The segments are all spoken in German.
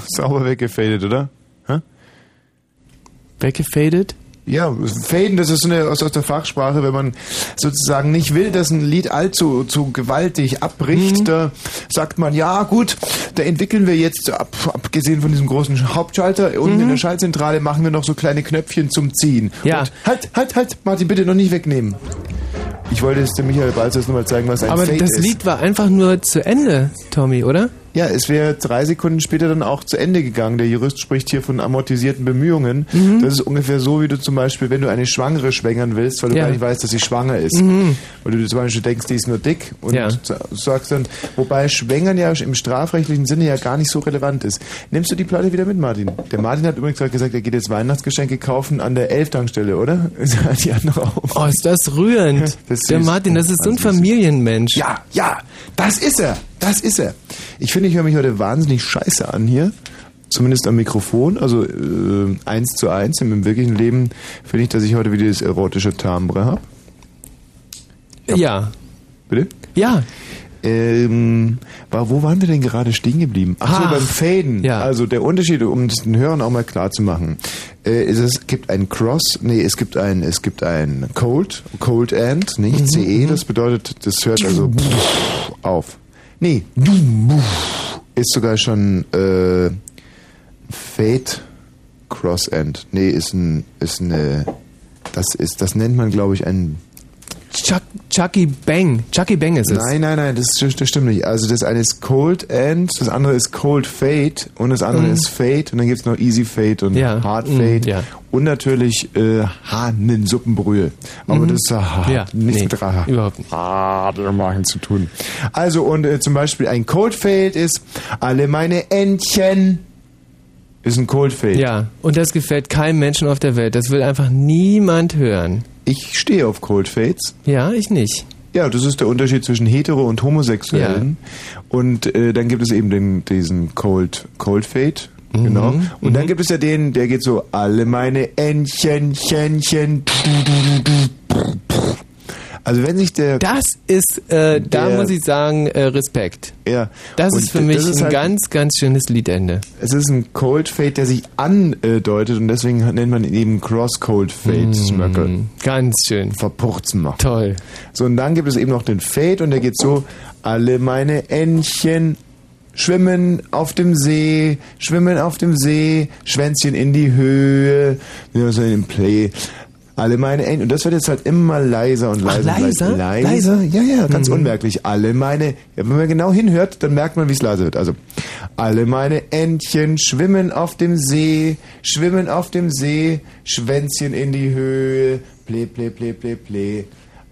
Sauber weggefadet, oder? Hä? Weggefadet? Ja, faden, das ist so eine aus, aus der Fachsprache, wenn man sozusagen nicht will, dass ein Lied allzu zu gewaltig abbricht, Mhm. da sagt man, ja gut, da entwickeln wir jetzt, ab, abgesehen von diesem großen Hauptschalter, unten in der Schaltzentrale machen wir noch so kleine Knöpfchen zum Ziehen. Mhm. Ja. Und halt, halt, halt, Martin, bitte noch nicht wegnehmen. Ich wollte jetzt dem Michael Balzers nur mal zeigen, was ein Aber Fade das ist. Lied war einfach nur zu Ende, Tommy, oder? Ja, es wäre drei Sekunden später dann auch zu Ende gegangen. Der Jurist spricht hier von amortisierten Bemühungen. Mhm. Das ist ungefähr so, wie du zum Beispiel, wenn du eine Schwangere schwängern willst, weil du Ja. gar nicht weißt, dass sie schwanger ist. Mhm. Weil du zum Beispiel denkst, die ist nur dick und Ja. sa- sagst dann, wobei Schwängern ja im strafrechtlichen Sinne ja gar nicht so relevant ist. Nimmst du die Platte wieder mit, Martin? Der Martin hat übrigens gerade gesagt, er geht jetzt Weihnachtsgeschenke kaufen an der Elftankstelle, oder? die andere auf. Oh, ist das rührend. Das ist der. Martin, das ist so ein. Familienmensch. Ja, ja, das ist er. Das ist er. Ich finde, ich höre mich heute wahnsinnig scheiße an hier. Zumindest am Mikrofon, also äh, eins zu eins. Im wirklichen Leben finde ich, dass ich heute wieder das erotische Timbre habe. Ja. Bitte? Ja. Ähm, war, wo waren wir denn gerade stehen geblieben? Ach so, beim Faden. ja. Also der Unterschied, um es den Hörern auch mal klar zu machen, äh, ist es gibt ein Cross, nee, es gibt ein, es gibt ein Cold, Cold End, nicht Mhm, CE, das bedeutet, das hört also auf. Nee, ist sogar schon äh, Fade Cross End. Nee, ist ein, ist eine, das ist, das nennt man, glaube ich, ein Chuck, Chucky Bang. Chucky Bang ist es. Nein, nein, nein, das, das stimmt nicht. Also das eine ist Cold End, das andere ist Cold Fade und das andere Mhm. ist Fade und dann gibt's noch Easy Fade und Ja, Hard mhm, Fade ja. und natürlich äh, Hahnensuppenbrühe. Aber Mhm. das ist ah, Ja, nichts nee, mit Raha. überhaupt nicht. Ah, machen zu tun. Also und äh, zum Beispiel ein Cold Fade ist alle meine Entchen ist ein Cold Fade. Ja, und das gefällt keinem Menschen auf der Welt. Das will einfach niemand hören. Ich stehe auf Cold Fades. Ja, ich nicht. Ja, das ist der Unterschied zwischen hetero und homosexuellen. Und äh, dann gibt es eben den, diesen Cold, Cold Fade. Mhm, Genau. Und dann gibt es ja den, der geht so, alle meine Entchen, Chenchen. Also wenn sich der... Das ist, äh, da muss ich sagen, äh, Respekt. Ja. Das Und ist für mich ist ein halt- ganz, ganz schönes Liedende. Es ist ein Cold Fade, der sich andeutet und deswegen nennt man ihn eben Cross Cold Fade. Mm, ganz schön. Verpuchzen macht. Toll. So, und dann gibt es eben noch den Fade und der geht so, alle meine Entchen schwimmen auf dem See, schwimmen auf dem See, Schwänzchen in die Höhe, ja, so in Play. Alle meine Entchen, und das wird jetzt halt immer leiser und Ach, leiser. und leiser? leiser. Leiser? Ja, ja, ganz Mhm. unmerklich. Alle meine, ja, wenn man genau hinhört, dann merkt man, wie es leiser wird. Also, alle meine Entchen schwimmen auf dem See, schwimmen auf dem See, Schwänzchen in die Höhe, ple, ple, ple, ple, ple.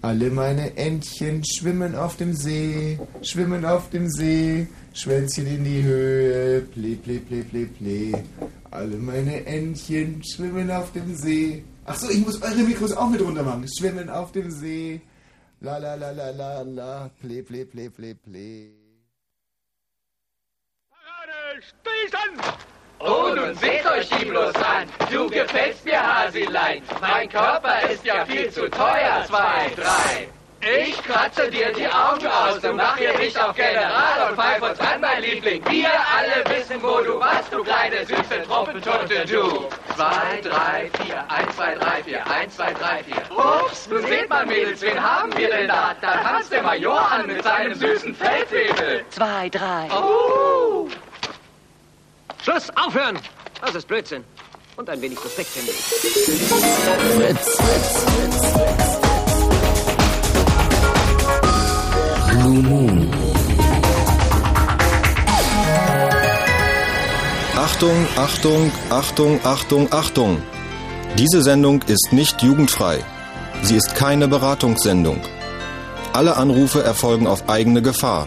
Alle meine Entchen schwimmen auf dem See, schwimmen auf dem See, Schwänzchen in die Höhe, ple, ple, ple, ple, ple. Alle meine Entchen schwimmen auf dem See. Ach so, ich muss eure Mikros auch mit runter machen. Schwimmen auf dem See. La la la la la la, ple, ple, ple, ple, ple. Stillstand! Oh, nun seht euch die bloß an. Du gefällst mir, Hasilein. Mein Körper ist ja viel zu teuer. Zwei, drei. Ich kratze dir die Augen aus und mach hier nicht auf General und pfeif uns an, mein Liebling. Wir alle wissen, wo du warst, du kleine süße Trompetunte, du. Zwei, drei, vier, eins, zwei, drei, vier, eins, zwei, drei, vier. Ups, nun seht mal, Mädels, wen haben wir denn da? Da tanzt der Major an mit seinem süßen Feldwebel. Zwei, drei. Oh! Schluss, aufhören! Das ist Blödsinn. Und ein wenig Respekt, finde ich. Fritz. Blue Moon. Achtung, Achtung, Achtung, Achtung, Achtung. Diese Sendung ist nicht jugendfrei. Sie ist keine Beratungssendung. Alle Anrufe erfolgen auf eigene Gefahr.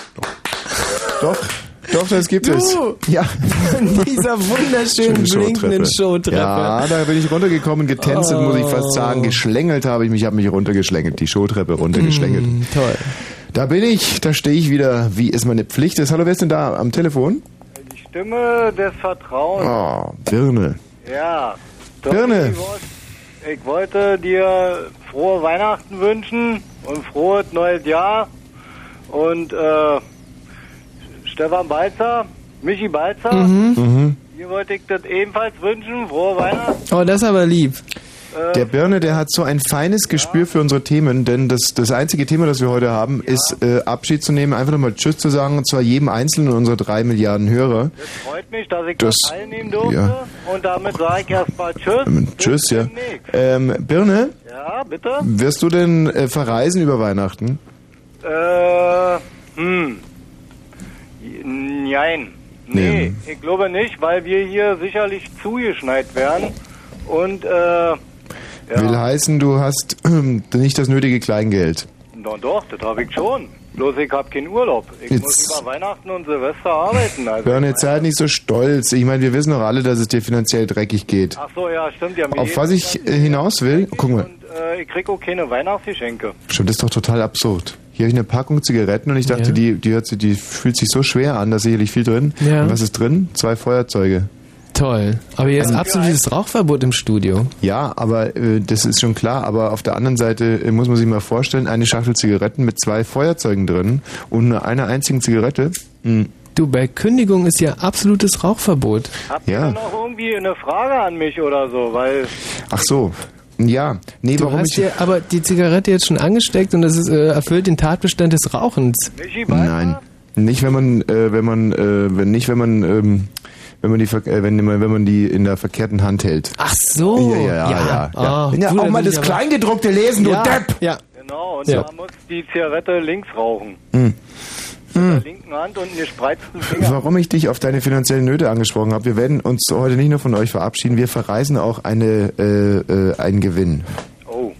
Doch. Doch, das gibt es. Du! Ja. Von dieser wunderschönen blinkenden Showtreppe. Ja, da bin ich runtergekommen, getänzelt, muss ich fast sagen. Geschlängelt habe ich mich, habe mich runtergeschlängelt, die Showtreppe runtergeschlängelt. Mm, toll. Da bin ich, da stehe ich wieder, wie es meine Pflicht ist. Hallo, wer ist denn da am Telefon? Die Stimme des Vertrauens. Oh, Birne. Ja. Birne. Ich wollte dir frohe Weihnachten wünschen und frohes neues Jahr. Und äh, Stefan Balzer, Michi Balzer, Mhm. hier wollte ich das ebenfalls wünschen. Frohe Weihnachten. Oh, das ist aber lieb. Der Birne, der hat so ein feines Gespür für unsere Themen, denn das, das einzige Thema, das wir heute haben, ist äh, Abschied zu nehmen, einfach nochmal Tschüss zu sagen, und zwar jedem einzelnen unserer drei Milliarden Hörer. Das freut mich, dass ich Das- teilnehmen durfte. ja. Und damit sage ich erstmal Tschüss. Ähm, Tschüss, ja. Ähm, Birne, Ja, bitte? wirst du denn äh, verreisen über Weihnachten? Äh, hm. Nein. Nee, ich glaube nicht, weil wir hier sicherlich zugeschneit werden. Und, äh, Will heißen, du hast nicht das nötige Kleingeld. na doch, das habe ich schon. Bloß ich habe keinen Urlaub. Ich Jetzt- muss über Weihnachten und Silvester arbeiten. Also Birne, jetzt sei halt nicht so stolz. Ich meine, wir wissen doch alle, dass es dir finanziell dreckig geht. Ach so, ja, stimmt ja. Auf was ich äh, hinaus will, guck mal, Und äh, ich krieg auch keine Weihnachtsgeschenke. Stimmt, das ist doch total absurd. Hier habe ich eine Packung Zigaretten und ich dachte, Ja. die, die, hört sich, die fühlt sich so schwer an, da ist sicherlich viel drin. Ja. Und was ist drin? Zwei Feuerzeuge. Toll. Aber jetzt absolutes Rauchverbot im Studio. Ja, aber äh, das ist schon klar. Aber auf der anderen Seite äh, muss man sich mal vorstellen, eine Schachtel Zigaretten mit zwei Feuerzeugen drin und nur einer einzigen Zigarette. Hm. Du, bei Kündigung ist ja absolutes Rauchverbot. Habt Ja. ihr denn noch irgendwie eine Frage an mich oder so? Weil, Ach so. Ja, nee, Du warum hast ich... dir aber die Zigarette jetzt schon angesteckt und das ist, äh, erfüllt den Tatbestand des Rauchens. Nein, nicht wenn man, äh, wenn man, äh, wenn nicht, wenn man, ähm, wenn man die, äh, wenn, man- wenn man die in der verkehrten Hand hält. Ach so. Ja, ja, ja, ja. Oh, ja du, auch mal das Kleingedruckte lesen, du ja, Depp! Ja. Genau, und Ja. man muss die Zigarette links rauchen. Hm. Mit der linken Hand und einen gespreizten Finger. Warum ich dich auf deine finanziellen Nöte angesprochen habe, wir werden uns heute nicht nur von euch verabschieden, wir verreisen auch eine, äh, äh, einen Gewinn. Oh.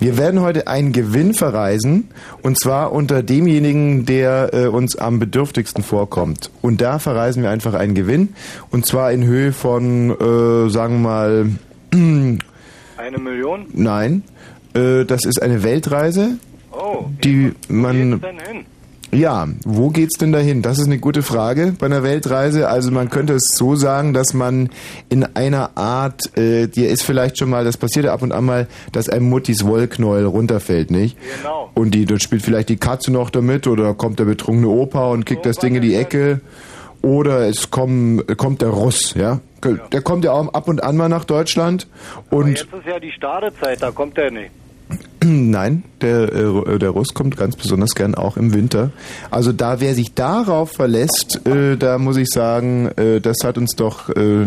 Wir werden heute einen Gewinn verreisen und zwar unter demjenigen, der äh, uns am bedürftigsten vorkommt. Und da verreisen wir einfach einen Gewinn und zwar in Höhe von, äh, sagen wir mal, Eine Million? nein, äh, das ist eine Weltreise, Oh. die Wo man geht's denn hin? Ja, wo geht's denn dahin? Das ist eine gute Frage bei einer Weltreise. Also man könnte es so sagen, dass man in einer Art, äh, dir ist vielleicht schon mal, das passiert ja ab und an mal, dass ein Muttis Wollknäuel runterfällt, nicht? Genau. Und die, dann spielt vielleicht die Katze noch damit oder kommt der betrunkene Opa und kickt das Ding in die Ecke. Oder es kommen, kommt der Russ, ja? Der kommt ja auch ab und an mal nach Deutschland Aber und jetzt ist ja die Stadezeit, da kommt er nicht. Nein, der, äh, der Russ kommt ganz besonders gern auch im Winter. Also da, wer sich darauf verlässt, äh, da muss ich sagen, äh, das hat uns doch, äh,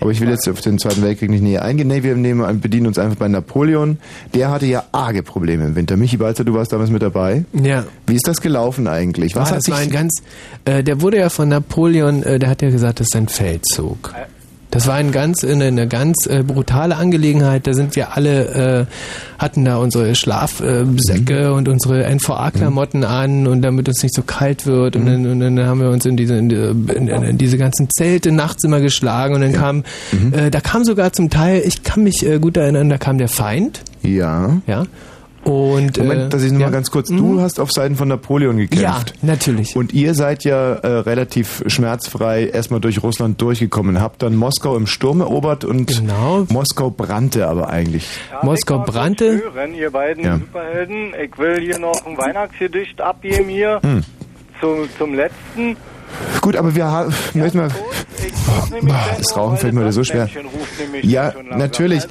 aber ich will jetzt auf den Zweiten Weltkrieg nicht näher eingehen. Nee, wir nehmen, bedienen uns einfach bei Napoleon. Der hatte ja arge Probleme im Winter. Michi Balzer, du warst damals mit dabei. Ja. Wie ist das gelaufen eigentlich? Was Ah, hat das sich war ein ganz, äh, der wurde ja von Napoleon, äh, der hat ja gesagt, das ist ein Feldzug. Das war ein ganz, eine, eine ganz äh, brutale Angelegenheit. Da sind wir alle, äh, hatten da unsere Schlafsäcke und unsere NVA-Klamotten an und damit es nicht so kalt wird. Und, dann, und dann haben wir uns in diese, in, in, in diese ganzen Zelte nachts immer geschlagen und dann kam, äh, da kam sogar zum Teil, ich kann mich äh, gut erinnern, da kam der Feind. Ja. Ja. Und, Moment, äh, dass ich nur ja. mal ganz kurz. Du hast auf Seiten von Napoleon gekämpft. Ja, natürlich. Und ihr seid ja äh, relativ schmerzfrei erstmal durch Russland durchgekommen. Habt dann Moskau im Sturm erobert und Genau. Moskau brannte aber eigentlich. Ja, Moskau brannte. hören, ihr beiden Ja. Superhelden. Ich will hier noch ein Weihnachtsgedicht abgeben hier. Hm. Zum, zum letzten. Gut, aber wir haben. Möchten wir, dann das Rauchen fällt mir das so schwer. Ja, natürlich.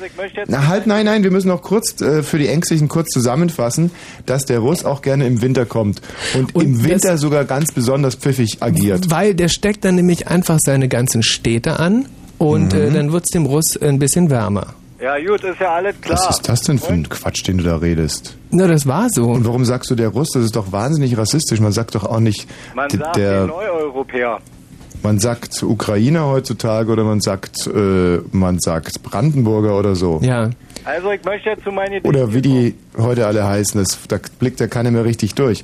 Na halt, nein, nein, wir müssen noch kurz äh, für die Ängstlichen kurz zusammenfassen, dass der Russ auch gerne im Winter kommt und, Und im das- Winter sogar ganz besonders pfiffig agiert. Weil der steckt dann nämlich einfach seine ganzen Städte an und Mhm. äh, dann wird's dem Russ ein bisschen wärmer. Ja gut, ist ja alles klar. Was ist das denn für ein Quatsch, den du da redest? Na, das war so. Und warum sagst du der Russ? Das ist doch wahnsinnig rassistisch. Man sagt doch auch nicht Man d- sagt der. Neueuropäer. Man sagt Ukrainer heutzutage oder man sagt äh, man sagt Brandenburger oder so. Ja. Also ich möchte jetzt zu meinen Oder wie die heute alle heißen, das, da blickt ja keiner mehr richtig durch.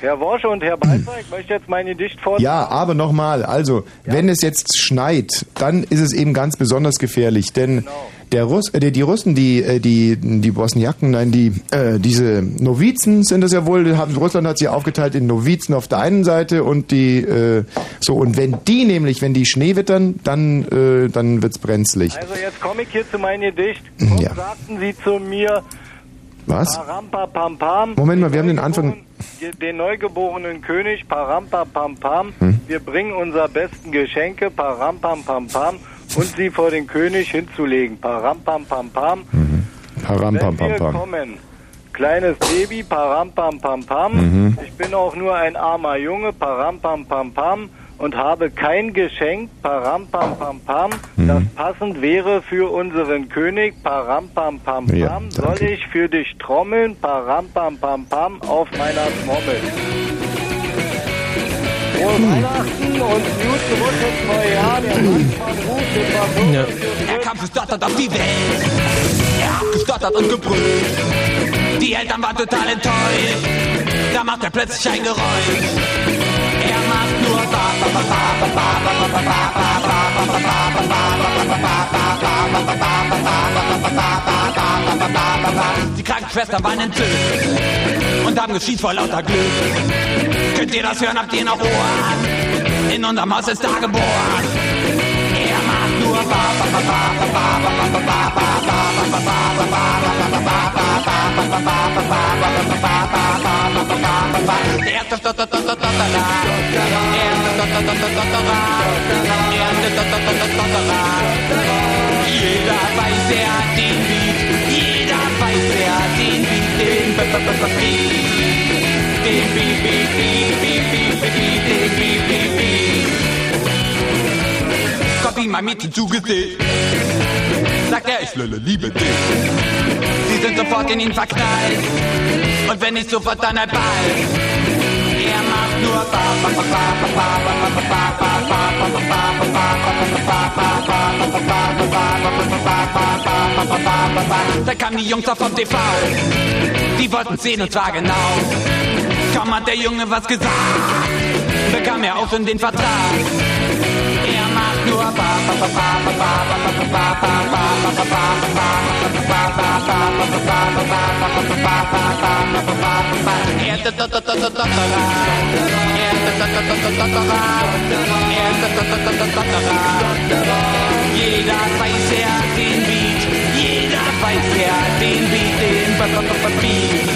Herr Worsch und Herr Balzer, ich möchte jetzt mein Gedicht vortragen. Ja, aber nochmal, also, wenn es jetzt schneit, dann ist es eben ganz besonders gefährlich, denn Genau. der Russ, äh, die, die Russen, die, äh, die, die Bosniaken, nein, die, äh, diese Novizen sind es ja wohl, haben, Russland hat sie aufgeteilt in Novizen auf der einen Seite und die, äh, so, und wenn die nämlich, wenn die Schnee wittern, dann, äh, dann wird's brenzlig. Also jetzt komme ich hier zu meinem Gedicht. Komm, Ja. sagten Sie zu mir, was? Parampa, pam, pam. Moment mal, wir haben den Anfang. Den neugeborenen König, Parampa pam Hm? Wir bringen unser besten Geschenke, pam, Und sie vor den König hinzulegen, Param, pam, pam, Parampapam. Mhm. pam. kommen. Kleines Baby, Parampapam. Mhm. Ich bin auch nur ein armer Junge, Parampa pam pam. Und habe kein Geschenk, Parampam Pam Pam, Mhm. das passend wäre für unseren König, Parampam Pam Pam. Ja, Soll ich für dich trommeln, Parampam Pam Pam, auf meiner Trommel. Frohe Weihnachten und guten Rutsch ins neue Jahr. Der Mann von Ruf, den war Ja. Er kam gestottert auf die Welt. Er hat gestottert und gebrüllt. Die Eltern waren total enttäuscht. Da macht er plötzlich ein Geräusch. Er macht die Krankenschwestern waren entzückt und haben geschieht vor lauter Glück. Könnt ihr das hören? Habt ihr noch Ohren? In unserem Haus ist da geboren. Jeder weiß, er den Beat. Jeder weiß, er hat den Beat. Den Beat. Den Beat, Beat, Beat, Beat, Beat, den Beat, Beat, Beat. Kommt ihm mein Mädchen zugesehen. Sagt er, ich Lille, liebe dich. Sie sind sofort in ihn verknallt. Und wenn nicht sofort, dann halt bald. Er macht nur ba ba ba ba ba ba ba ba ba ba ba ba ba ba ba ba ba ba Da kamen die Jungs auf vom TV. Die wollten sehen und zwar genau. Kaum hat der Junge was gesagt, bekam er auch in den Vertrag. Jeder weiß ja den Beat, jeder weiß ja den Beat, den Beat.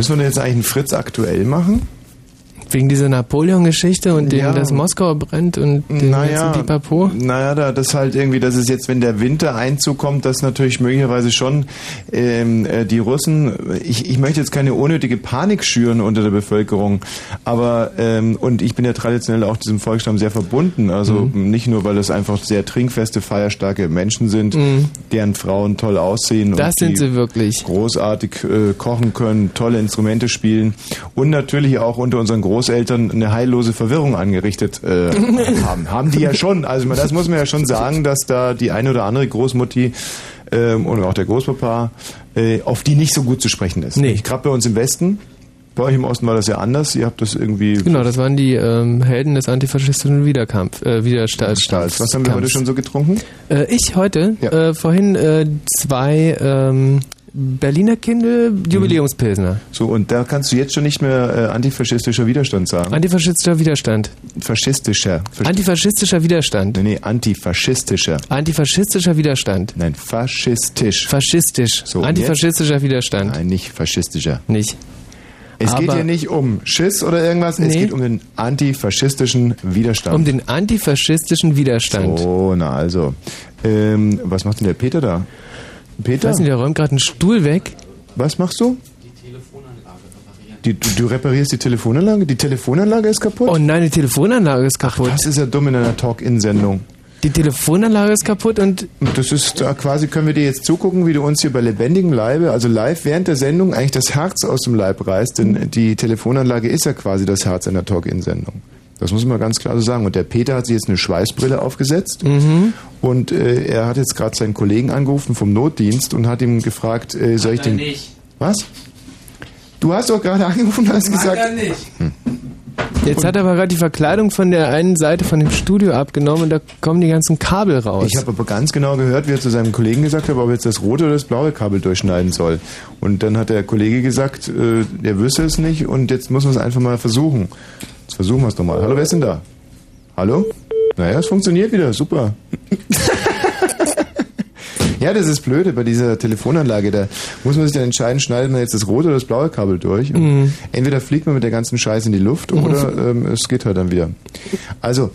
Müssen wir denn jetzt eigentlich einen Fritz aktuell machen? Wegen dieser Napoleon-Geschichte und dem, Ja. dass Moskau brennt und dem Naja, ganzen Pipapo. naja, da, das halt irgendwie, dass es jetzt, wenn der Winter einzukommt, dass natürlich möglicherweise schon ähm, äh, die Russen, ich, ich möchte jetzt keine unnötige Panik schüren unter der Bevölkerung, aber ähm, und ich bin ja traditionell auch diesem Volksstamm sehr verbunden, also nicht nur, weil es einfach sehr trinkfeste, feierstarke Menschen sind, deren Frauen toll aussehen Das und sind sie wirklich. großartig äh, kochen können, tolle Instrumente spielen und natürlich auch unter unseren Großeltern eine heillose Verwirrung angerichtet äh, haben. Haben die ja schon. Also das muss man ja schon sagen, dass da die eine oder andere Großmutti ähm, und auch der Großpapa äh, auf die nicht so gut zu sprechen ist. Nee. Gerade bei uns im Westen. Bei euch im Osten war das ja anders. Ihr habt das irgendwie. Genau, das waren die ähm, Helden des antifaschistischen Widerkampf, äh, Widerstands. Was haben wir heute schon so getrunken? Äh, ich heute, Ja. äh, vorhin äh, zwei ähm, Berliner Kindle Jubiläumspilsner. So, und da kannst du jetzt schon nicht mehr äh, antifaschistischer Widerstand sagen. Antifaschistischer Widerstand. Faschistischer. Fasch- Antifaschistischer Widerstand. nee, nee, antifaschistischer. Antifaschistischer Widerstand. Nein, faschistisch. Faschistisch. So, Antifaschistischer Widerstand. Nein, nicht faschistischer. Nicht. Es geht Aber- hier nicht um Schiss oder irgendwas, es Nee. geht um den antifaschistischen Widerstand. Um den antifaschistischen Widerstand. Oh, na also. Ähm, was macht denn der Peter da? Ich Peter? weiß nicht, der räumt gerade einen Stuhl weg. Was machst du? Die, du, du reparierst die Telefonanlage? Die Telefonanlage ist kaputt? Oh nein, die Telefonanlage ist kaputt. das ist ja dumm in einer Talk-In-Sendung. Die Telefonanlage ist kaputt und das ist da quasi, können wir dir jetzt zugucken, wie du uns hier bei lebendigem Leibe, also live während der Sendung, eigentlich das Herz aus dem Leib reißt, denn die Telefonanlage ist ja quasi das Herz einer Talk-In-Sendung. Das muss man ganz klar so sagen. Und der Peter hat sich jetzt eine Schweißbrille aufgesetzt und äh, er hat jetzt gerade seinen Kollegen angerufen vom Notdienst und hat ihm gefragt, äh, soll ich den... Was? Du hast doch gerade angerufen und hast gesagt... jetzt hat er aber gerade die Verkleidung von der einen Seite von dem Studio abgenommen und da kommen die ganzen Kabel raus. Ich habe aber ganz genau gehört, wie er zu seinem Kollegen gesagt hat, ob er jetzt das rote oder das blaue Kabel durchschneiden soll. Und dann hat der Kollege gesagt, äh, der wüsste es nicht und jetzt muss man es einfach mal versuchen. Jetzt versuchen wir es doch mal. Hallo, wer ist denn da? Hallo? Naja, es funktioniert wieder, super. ja, das ist blöde bei dieser Telefonanlage. Da muss man sich dann entscheiden, schneidet man jetzt das rote oder das blaue Kabel durch. Mhm. Entweder fliegt man mit der ganzen Scheiße in die Luft oder ähm, es geht halt dann wieder. Also,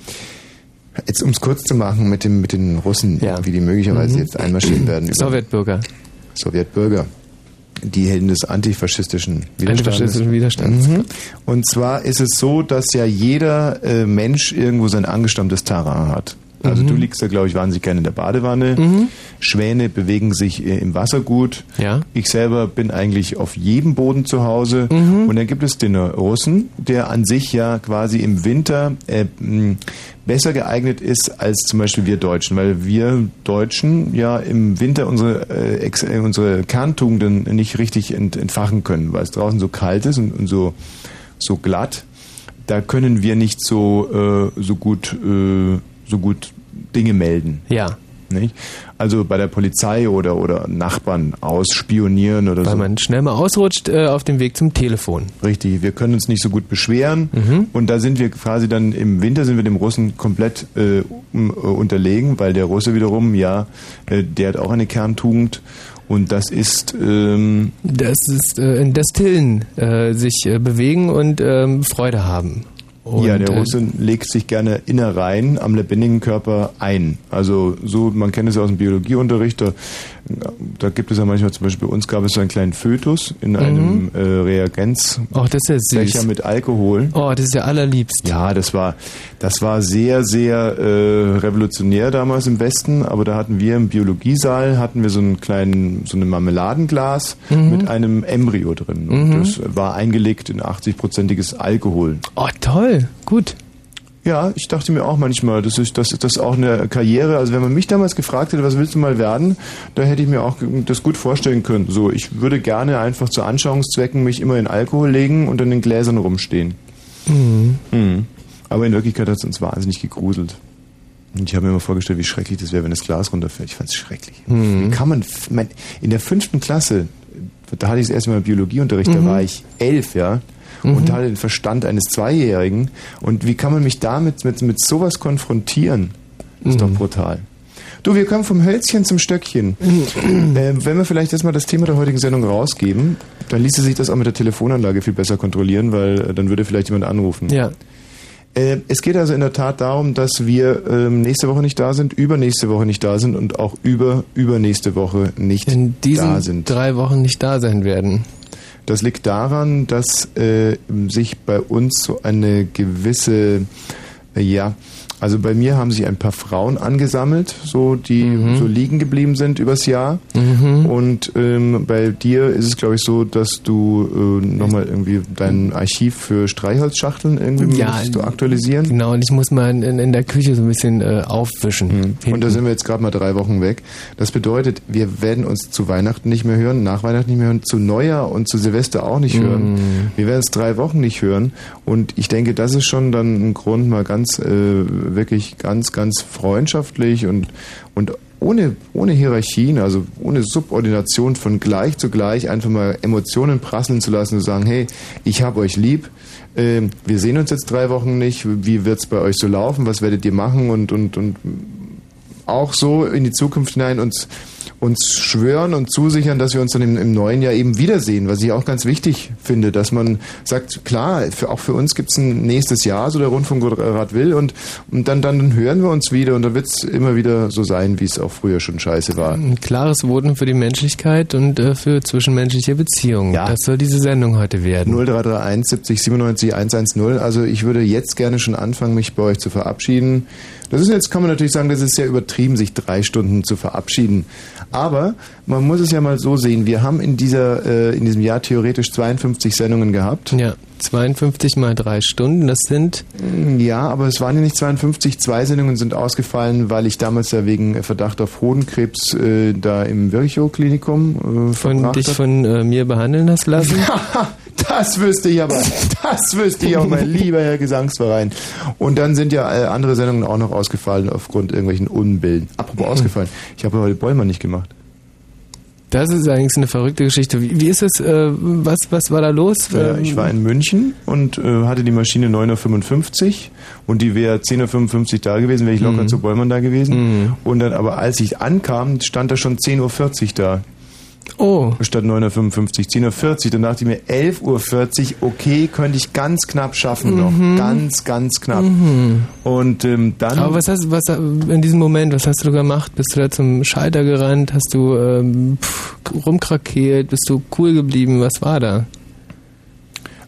Jetzt um es kurz zu machen mit dem mit den Russen, wie die möglicherweise jetzt einmarschieren werden. Sowjetbürger. Sowjetbürger. Die Helden des antifaschistischen Widerstandes. Antifaschistischen Widerstands. Mhm. Und zwar ist es so, dass ja jeder äh, Mensch irgendwo sein angestammtes Terrain hat. Also Mhm. du liegst da, glaube ich, wahnsinnig gerne in der Badewanne. Mhm. Schwäne bewegen sich äh, im Wasser gut. Ja. Ich selber bin eigentlich auf jedem Boden zu Hause. Mhm. Und dann gibt es den Russen, der an sich ja quasi im Winter äh, besser geeignet ist als zum Beispiel wir Deutschen, weil wir Deutschen ja im Winter unsere, äh, äh, unsere Kerntugenden nicht richtig ent, entfachen können, weil es draußen so kalt ist und, und so, so glatt. Da können wir nicht so, äh, so gut, so gut Dinge melden. Ja. Nicht? Also bei der Polizei oder, oder Nachbarn ausspionieren oder Weil so. man schnell mal ausrutscht äh, auf dem Weg zum Telefon. Richtig, wir können uns nicht so gut beschweren und da sind wir quasi dann im Winter sind wir dem Russen komplett äh, äh, unterlegen, weil der Russe wiederum, ja, äh, der hat auch eine Kerntugend und das ist ähm, Das ist äh, in Destillen äh, sich bewegen und ähm, Freude haben. Und, ja, der äh, Russe legt sich gerne Innereien am lebendigen Körper ein. Also so, man kennt es ja aus dem Biologieunterricht, da, da gibt es ja manchmal, zum Beispiel bei uns gab es so einen kleinen Fötus in einem äh, Reagenz. Oh, das ist ja süß. Becher mit Alkohol. Oh, das ist ja allerliebst. Ja, das war, das war sehr, sehr äh, revolutionär damals im Westen, aber da hatten wir im Biologiesaal hatten wir so einen kleinen, so ein Marmeladenglas Mhm. mit einem Embryo drin. Und Mhm. das war eingelegt in 80-prozentiges Alkohol. Oh, toll. Gut. Ja, ich dachte mir auch manchmal, das ist, das, das ist auch eine Karriere. Also wenn man mich damals gefragt hätte, was willst du mal werden, da hätte ich mir auch das gut vorstellen können. So, ich würde gerne einfach zu Anschauungszwecken mich immer in Alkohol legen und in den Gläsern rumstehen. Mhm. Mhm. Aber in Wirklichkeit hat es uns wahnsinnig gegruselt. Und ich habe mir immer vorgestellt, wie schrecklich das wäre, wenn das Glas runterfällt. Ich fand es schrecklich. Mhm. Wie kann man, mein, in der fünften Klasse, da hatte ich das erste Mal Biologieunterricht, da Mhm. war ich elf, ja. Mhm. Und hatte den Verstand eines Zweijährigen. Und wie kann man mich damit mit, mit sowas konfrontieren? Das ist doch Mhm. brutal. Du, wir kommen vom Hölzchen zum Stöckchen. äh, wenn wir vielleicht erstmal das Thema der heutigen Sendung rausgeben, dann ließe sich das auch mit der Telefonanlage viel besser kontrollieren, weil äh, dann würde vielleicht jemand anrufen. Ja. Äh, es geht also in der Tat darum, dass wir ähm, nächste Woche nicht da sind, übernächste Woche nicht da sind und auch über übernächste Woche nicht In diesen da sind. drei Wochen nicht da sein werden. Das liegt daran, dass äh, sich bei uns so eine gewisse, äh, ja, also bei mir haben sich ein paar Frauen angesammelt, so die so liegen geblieben sind übers Jahr. Mhm. Und ähm, bei dir ist es, glaube ich, so, dass du äh, nochmal irgendwie dein Archiv für Streichholzschachteln irgendwie Ja, musst du aktualisieren. Genau, und ich muss mal in, in der Küche so ein bisschen äh, aufwischen. Und da sind wir jetzt gerade mal drei Wochen weg. Das bedeutet, wir werden uns zu Weihnachten nicht mehr hören, nach Weihnachten nicht mehr hören, zu Neujahr und zu Silvester auch nicht hören. Mm. Wir werden es drei Wochen nicht hören. Und ich denke, das ist schon dann ein Grund, mal ganz, äh, wirklich ganz, ganz freundschaftlich und, und ohne, ohne Hierarchien, also ohne Subordination von gleich zu gleich einfach mal Emotionen prasseln zu lassen und zu sagen, hey, ich habe euch lieb, ähm, wir sehen uns jetzt drei Wochen nicht, wie wird's bei euch so laufen, was werdet ihr machen und, und, und auch so in die Zukunft hinein uns, uns schwören und zusichern, dass wir uns dann im, im neuen Jahr eben wiedersehen, was ich auch ganz wichtig finde, dass man sagt, klar, für, auch für uns gibt's ein nächstes Jahr, so der Rundfunkrat will und, und dann, dann hören wir uns wieder und dann wird's immer wieder so sein, wie es auch früher schon scheiße war. Ein klares Voten für die Menschlichkeit und äh, für zwischenmenschliche Beziehungen. Ja. Das soll diese Sendung heute werden. 0331 70 97 110. Also ich würde jetzt gerne schon anfangen, mich bei euch zu verabschieden. Das ist jetzt, kann man natürlich sagen, das ist sehr übertrieben, sich drei Stunden zu verabschieden. Aber man muss es ja mal so sehen. Wir haben in dieser, äh, in diesem Jahr theoretisch 52 Sendungen gehabt. Ja, 52 mal drei Stunden, das sind Ja, aber es waren ja nicht 52. Zwei Sendungen sind ausgefallen, weil ich damals ja wegen Verdacht auf Hodenkrebs äh, da im Virchow-Klinikum äh, von dich hab. von äh, mir behandeln hast lassen. Das wüsste ich aber. Das wüsste ich auch, mein lieber Herr Gesangsverein. Und dann sind ja äh, andere Sendungen auch noch ausgefallen aufgrund irgendwelchen Unbilden. Apropos ausgefallen. Ich habe heute Bollmann nicht gemacht. Das ist eigentlich eine verrückte Geschichte. Wie, wie ist es? Äh, was, was war da los? Äh, ich war in München und äh, hatte die Maschine 9.55 Uhr und die wäre 10.55 Uhr da gewesen, wäre ich locker Mhm. zu Bollmann da gewesen. Und dann aber als ich ankam, stand da schon 10.40 Uhr da. Oh. Statt 9.55 Uhr, 10.40 Uhr. Dann dachte ich mir, 11.40 Uhr, okay, könnte ich ganz knapp schaffen noch. Mhm. Ganz, ganz knapp. Mhm. Und ähm, dann... Aber was hast was in diesem Moment, was hast du gemacht? Bist du da zum Schalter gerannt? Hast du ähm, pff, rumkrakeelt? Bist du cool geblieben? Was war da?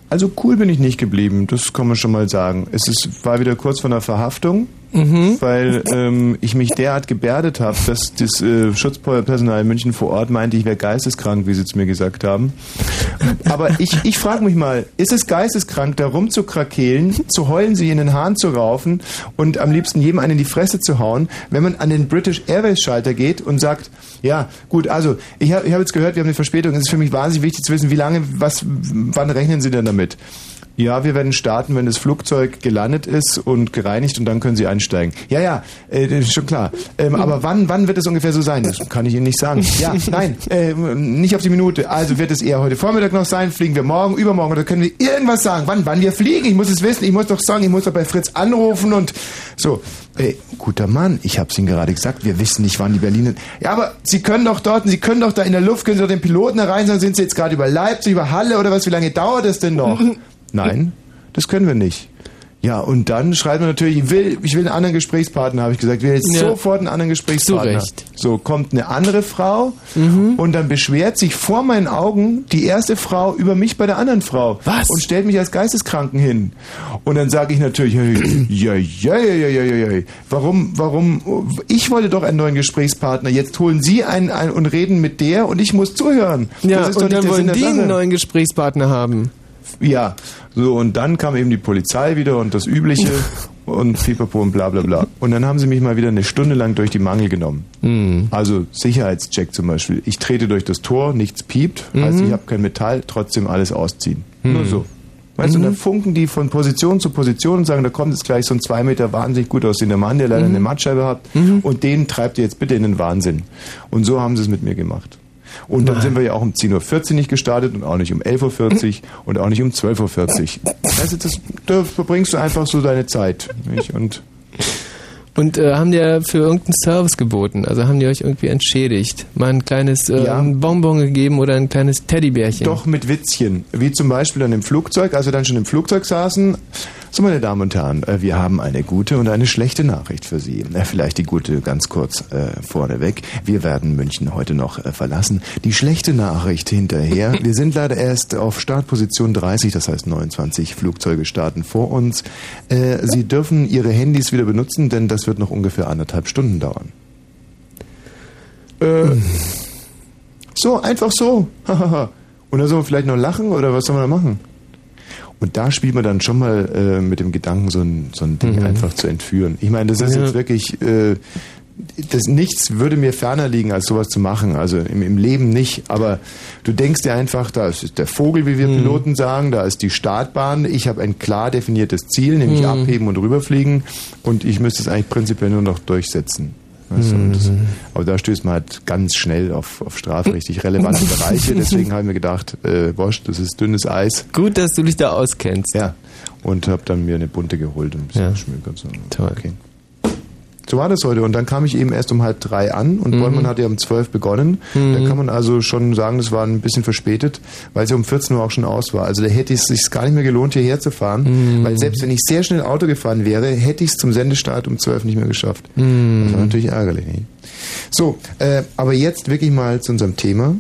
Also cool bin ich nicht geblieben, das kann man schon mal sagen. Es ist, war wieder kurz vor einer Verhaftung, Mhm. weil ähm, ich mich derart gebärdet habe, dass das äh, Schutzpersonal in München vor Ort meinte, ich wäre geisteskrank, wie sie es mir gesagt haben. Aber ich, ich frage mich mal, ist es geisteskrank, da rumzukrakehlen, zu heulen, sie in den Haaren zu raufen und am liebsten jedem einen in die Fresse zu hauen, wenn man an den British Airways Schalter geht und sagt, ja, gut, also ich habe ich hab jetzt gehört, wir haben eine Verspätung, es ist für mich wahnsinnig wichtig zu wissen, wie lange, was, wann rechnen Sie denn damit? Ja, wir werden starten, wenn das Flugzeug gelandet ist und gereinigt und dann können Sie einsteigen. Ja, ja, äh, schon klar. Ähm, aber wann, wann wird es ungefähr so sein? Das kann ich Ihnen nicht sagen. Ja, nein, äh, nicht auf die Minute. Also wird es eher heute Vormittag noch sein, fliegen wir morgen, übermorgen oder können wir irgendwas sagen? Wann, wann wir fliegen? Ich muss es wissen, ich muss doch sagen, ich muss doch bei Fritz anrufen und so. Ey, guter Mann, ich hab's Ihnen gerade gesagt, wir wissen nicht, wann die Berliner... Ja, aber Sie können doch dort, Sie können doch da in der Luft, können Sie doch den Piloten herein sagen, sind Sie jetzt gerade über Leipzig, über Halle oder was, wie lange dauert das denn noch? Nein, das können wir nicht. Ja, und dann schreibt man natürlich, ich will, ich will einen anderen Gesprächspartner, habe ich gesagt. Ich will jetzt Ja. sofort einen anderen Gesprächspartner. Zu Recht. So, kommt eine andere Frau und dann beschwert sich vor meinen Augen die erste Frau über mich bei der anderen Frau. Was? Und stellt mich als Geisteskranken hin. Und dann sage ich natürlich, ja, ja, ja, ja, ja, ja, ja. Warum, warum, ich wollte doch einen neuen Gesprächspartner. Jetzt holen Sie einen, einen und reden mit der und ich muss zuhören. Ja, und dann wollen die einen neuen Gesprächspartner haben. Ja, so und dann kam eben die Polizei wieder und das Übliche und Pipapo und bla bla bla. Und dann haben sie mich mal wieder eine Stunde lang durch die Mangel genommen. Mhm. Also Sicherheitscheck zum Beispiel. Ich trete durch das Tor, nichts piept, heißt ich habe kein Metall, trotzdem alles ausziehen. Nur so. Weißt du, dann funken die von Position zu Position und sagen, da kommt jetzt gleich so ein zwei Meter wahnsinnig gut aussehender Mann, der leider eine Mattscheibe hat und den treibt ihr jetzt bitte in den Wahnsinn. Und so haben sie es mit mir gemacht. Und dann Nein. sind wir ja auch um 10.40 Uhr nicht gestartet und auch nicht um 11.40 Uhr und auch nicht um 12.40 Uhr. Du, das, da verbringst du einfach so deine Zeit. Nicht? Und Und äh, haben die ja für irgendeinen Service geboten? Also haben die euch irgendwie entschädigt? Mal ein kleines äh, Ja. ein Bonbon gegeben oder ein kleines Teddybärchen? Doch mit Witzchen, wie zum Beispiel dann im Flugzeug, als wir dann schon im Flugzeug saßen. So, meine Damen und Herren, äh, wir haben eine gute und eine schlechte Nachricht für Sie. Äh, Vielleicht die gute ganz kurz äh, vorneweg. Wir werden München heute noch äh, verlassen. Die schlechte Nachricht hinterher. Wir sind leider erst auf Startposition 30, das heißt 29 Flugzeuge starten vor uns. Äh, Sie dürfen Ihre Handys wieder benutzen, denn das wird noch ungefähr anderthalb Stunden dauern. Äh, so, einfach so. Und dann sollen wir vielleicht noch lachen oder was sollen wir da machen? Und da spielt man dann schon mal äh, mit dem Gedanken, so ein, so ein Ding Mhm. einfach zu entführen. Ich meine, das ist Ja. jetzt wirklich, äh, das nichts würde mir ferner liegen, als sowas zu machen. Also im, im Leben nicht. Aber du denkst dir einfach, da ist der Vogel, wie wir Mhm. Piloten sagen, da ist die Startbahn. Ich habe ein klar definiertes Ziel, nämlich Mhm. abheben und rüberfliegen. Und ich müsste es eigentlich prinzipiell nur noch durchsetzen. Weißt du, und das, Mhm. aber da stößt man halt ganz schnell auf, auf strafrechtlich relevante Bereiche. Deswegen habe ich mir gedacht, äh, Bosch, das ist dünnes Eis. Gut, dass du dich da auskennst. Ja. Und habe dann mir eine bunte geholt und ein bisschen Ja. geschmückt und so. Toll. Okay. So war das heute. Und dann kam ich eben erst um halb drei an und Mhm. Bollmann hat ja um zwölf begonnen. Da kann man also schon sagen, das war ein bisschen verspätet, weil es ja um 14 Uhr auch schon aus war. Also da hätte es sich gar nicht mehr gelohnt, hierher zu fahren, Mhm. weil selbst wenn ich sehr schnell Auto gefahren wäre, hätte ich es zum Sendestart um zwölf nicht mehr geschafft. Mhm. Das war natürlich ärgerlich. Nicht? So, äh, aber jetzt wirklich mal zu unserem Thema.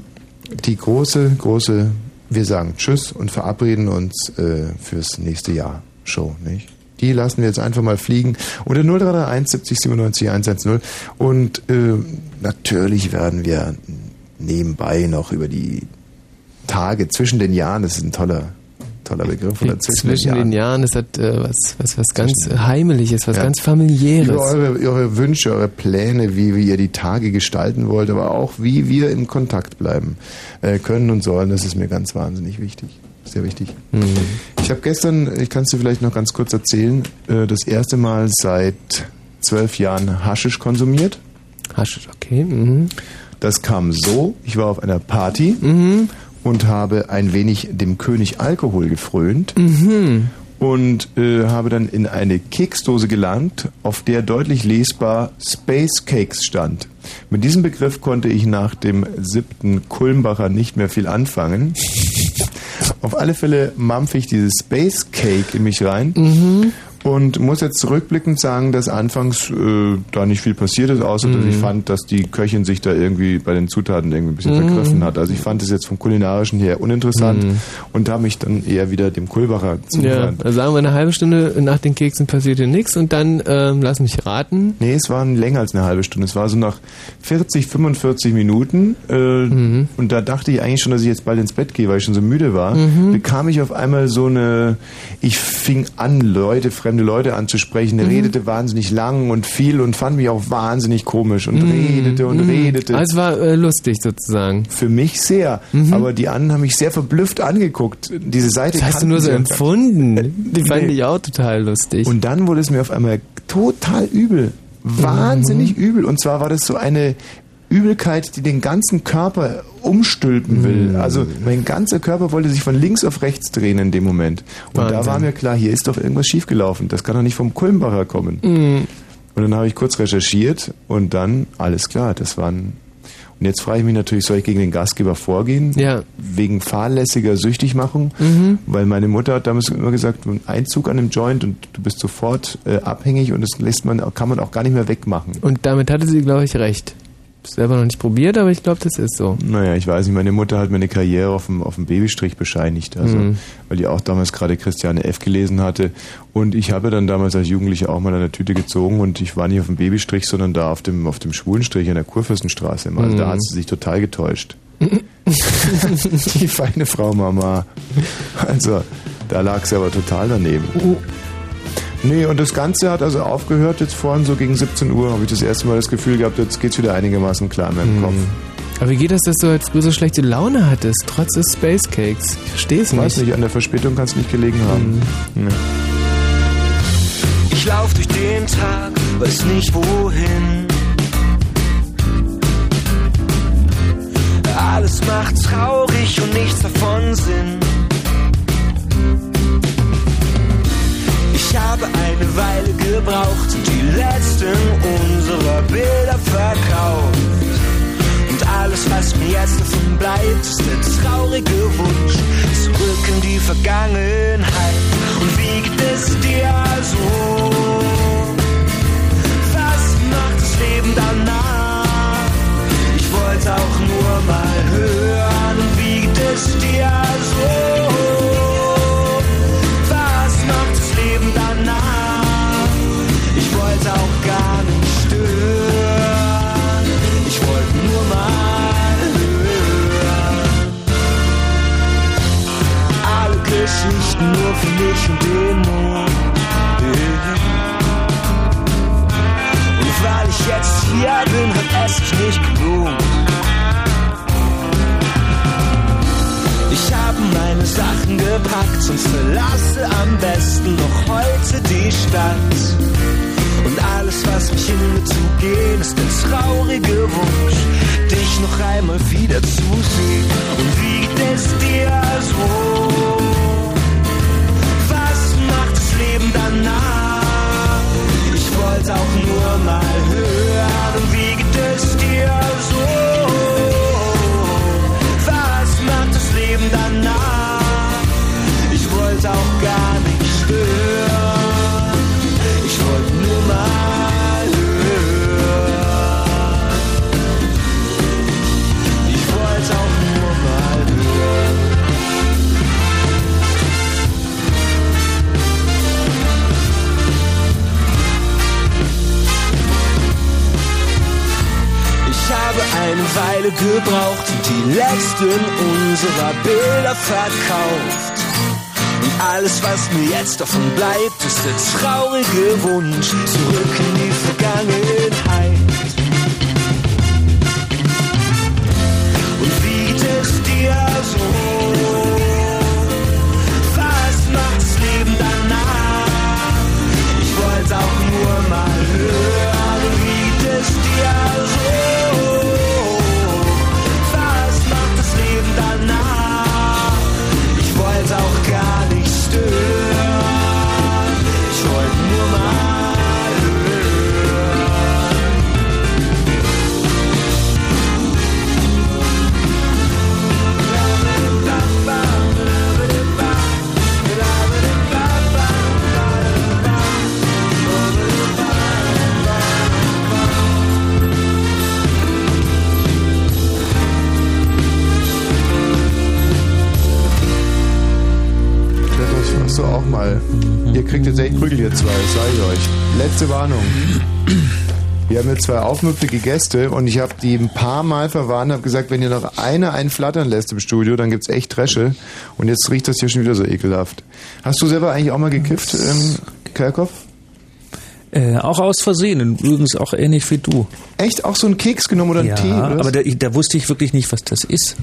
Die große, große, wir sagen Tschüss und verabreden uns äh, fürs nächste Jahr Show, nicht? Die lassen wir jetzt einfach mal fliegen. Unter 0331 70 97 110. Und äh, natürlich werden wir nebenbei noch über die Tage zwischen den Jahren, das ist ein toller, toller Begriff, oder Zwischen, den Jahren, das hat äh, was, was, was ganz Heimeliges, was Ja. ganz Familiäres. über eure, eure Wünsche, eure Pläne, wie, wie ihr die Tage gestalten wollt, aber auch wie wir im Kontakt bleiben äh, können und sollen. Das ist mir ganz wahnsinnig wichtig. Sehr wichtig. Mhm. Ich habe gestern, ich kann es dir vielleicht noch ganz kurz erzählen, äh, das erste Mal seit zwölf Jahren Haschisch konsumiert. Haschisch, okay. Mhm. Das kam so, ich war auf einer Party und habe ein wenig dem König Alkohol gefrönt und äh, habe dann in eine Keksdose gelangt, auf der deutlich lesbar Space Cakes stand. Mit diesem Begriff konnte ich nach dem siebten Kulmbacher nicht mehr viel anfangen. Auf alle Fälle mampfe ich dieses Space Cake in mich rein und muss jetzt zurückblickend sagen, dass anfangs äh, da nicht viel passiert ist, außer dass ich fand, dass die Köchin sich da irgendwie bei den Zutaten irgendwie ein bisschen vergriffen hat. Also ich fand es jetzt vom kulinarischen her uninteressant und habe mich dann eher wieder dem Kulbacher Ja, zugewandt. also sagen wir eine halbe Stunde nach den Keksen passierte nichts und dann ähm, lass mich raten. Nee, es waren länger als eine halbe Stunde. Es war so nach 40, 45 Minuten. Äh, Und da dachte ich eigentlich schon, dass ich jetzt bald ins Bett gehe, weil ich schon so müde war. Bekam ich auf einmal so eine. Ich fing an, Leute, fremde Leute anzusprechen. Er redete wahnsinnig lang und viel und fand mich auch wahnsinnig komisch und redete und redete. Also es war äh, lustig sozusagen. Für mich sehr. Aber die anderen haben mich sehr verblüfft angeguckt. Diese Seite Das hast du nur so empfunden. Die fand Nee. ich auch total lustig. Und dann wurde es mir auf einmal total übel. Wahnsinnig übel. Und zwar war das so eine Übelkeit, die den ganzen Körper umstülpen will. Also mein ganzer Körper wollte sich von links auf rechts drehen in dem Moment. Und da Wahnsinn. war mir klar, hier ist doch irgendwas schiefgelaufen. Das kann doch nicht vom Kulmbacher kommen. Und dann habe ich kurz recherchiert und dann, alles klar, das waren... Und jetzt frage ich mich natürlich, soll ich gegen den Gastgeber vorgehen? Ja. Wegen fahrlässiger Süchtigmachung? Weil meine Mutter hat damals immer gesagt, ein Einzug an einem Joint und du bist sofort äh, abhängig und das lässt man, kann man auch gar nicht mehr wegmachen. Und damit hatte sie, glaube ich, recht. Selber noch nicht probiert, aber ich glaube, das ist so. Naja, ich weiß nicht, meine Mutter hat mir eine Karriere auf dem, auf dem Babystrich bescheinigt, also, Mhm. weil die auch damals gerade Christiane F. gelesen hatte. Und ich habe dann damals als Jugendlicher auch mal eine Tüte gezogen und ich war nicht auf dem Babystrich, sondern da auf dem, auf dem Schwulenstrich an der Kurfürstenstraße. Also Mhm. da hat sie sich total getäuscht. die feine Frau Mama. Also, da lag sie aber total daneben. Nee, und das Ganze hat also aufgehört, jetzt vorhin so gegen 17 Uhr habe ich das erste Mal das Gefühl gehabt, jetzt geht's wieder einigermaßen klar in meinem Kopf. Aber wie geht das, dass du früher so schlechte Laune hattest, trotz des Space Cakes? Ich verstehe es Ich weiß nicht. nicht, an der Verspätung kann es nicht gelegen haben. Nee. Ich lauf durch den Tag, weiß nicht wohin. Alles macht traurig und nichts davon Sinn. Habe eine Weile gebraucht, die letzten unserer Bilder verkauft. Und alles, was mir jetzt davon bleibt, ist der traurige Wunsch zurück in die Vergangenheit. Und wie geht es dir so? Was macht das Leben danach? Ich wollte auch nur mal hören, wie geht es dir so? Nur für mich und den Mond. Und weil ich jetzt hier bin, hat es sich nicht gelohnt. Ich habe meine Sachen gepackt und verlasse am besten noch heute die Stadt. Und alles, was mich hindert zu gehen, ist der traurige Wunsch, dich noch einmal wieder zu sehen. Und wie es dir so? Leben danach? Ich wollte auch nur mal hören, wie geht es dir so? Was macht das Leben danach? Weile gebraucht und die letzten unserer Bilder verkauft. Und alles, was mir jetzt davon bleibt, ist der traurige Wunsch zurück in die Vergangenheit. Und wie geht es dir so? Du auch mal. Ihr kriegt jetzt echt Prügel, ihr zwei, das sage ich euch. Letzte Warnung. Wir haben jetzt zwei aufmüpfige Gäste und ich habe die ein paar Mal verwarnt, habe gesagt, wenn ihr noch eine einflattern lässt im Studio, dann gibt's echt Dresche. Und jetzt riecht das hier schon wieder so ekelhaft. Hast du selber eigentlich auch mal gekifft, ähm, Kerkhoff? Äh, auch aus Versehen, übrigens auch ähnlich wie du. Echt? Auch so einen Keks genommen oder einen ja, Tee? Oder was? aber da, da wusste ich wirklich nicht, was das ist.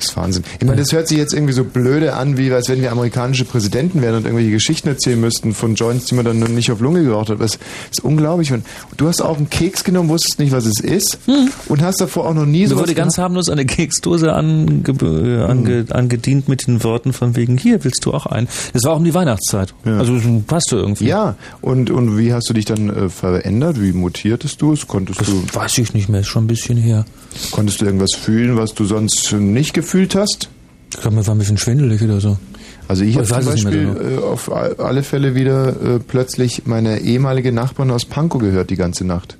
Das ist Wahnsinn. Ich meine, das hört sich jetzt irgendwie so blöde an, wie als wenn wir amerikanische Präsidenten wären und irgendwelche Geschichten erzählen müssten von Joints, die man dann nicht auf Lunge geraucht hat. Das ist unglaublich. Und du hast auch einen Keks genommen, wusstest nicht, was es ist und hast davor auch noch nie so Mir wurde ganz harmlos eine Keksdose ange, äh, ange, angedient mit den Worten von wegen, hier willst du auch ein. Das war auch um die Weihnachtszeit. Also passte irgendwie. Ja, und, und wie hast du dich dann äh, verändert? Wie mutiertest du es? Konntest du, Weiß ich nicht mehr, ist schon ein bisschen her. Konntest du irgendwas fühlen, was du sonst nicht gefühlt hast? Ich glaube, mir war ein bisschen schwindelig oder so. Also ich habe zum Beispiel genau. äh, auf alle Fälle wieder äh, plötzlich meine ehemalige Nachbarin aus Pankow gehört die ganze Nacht.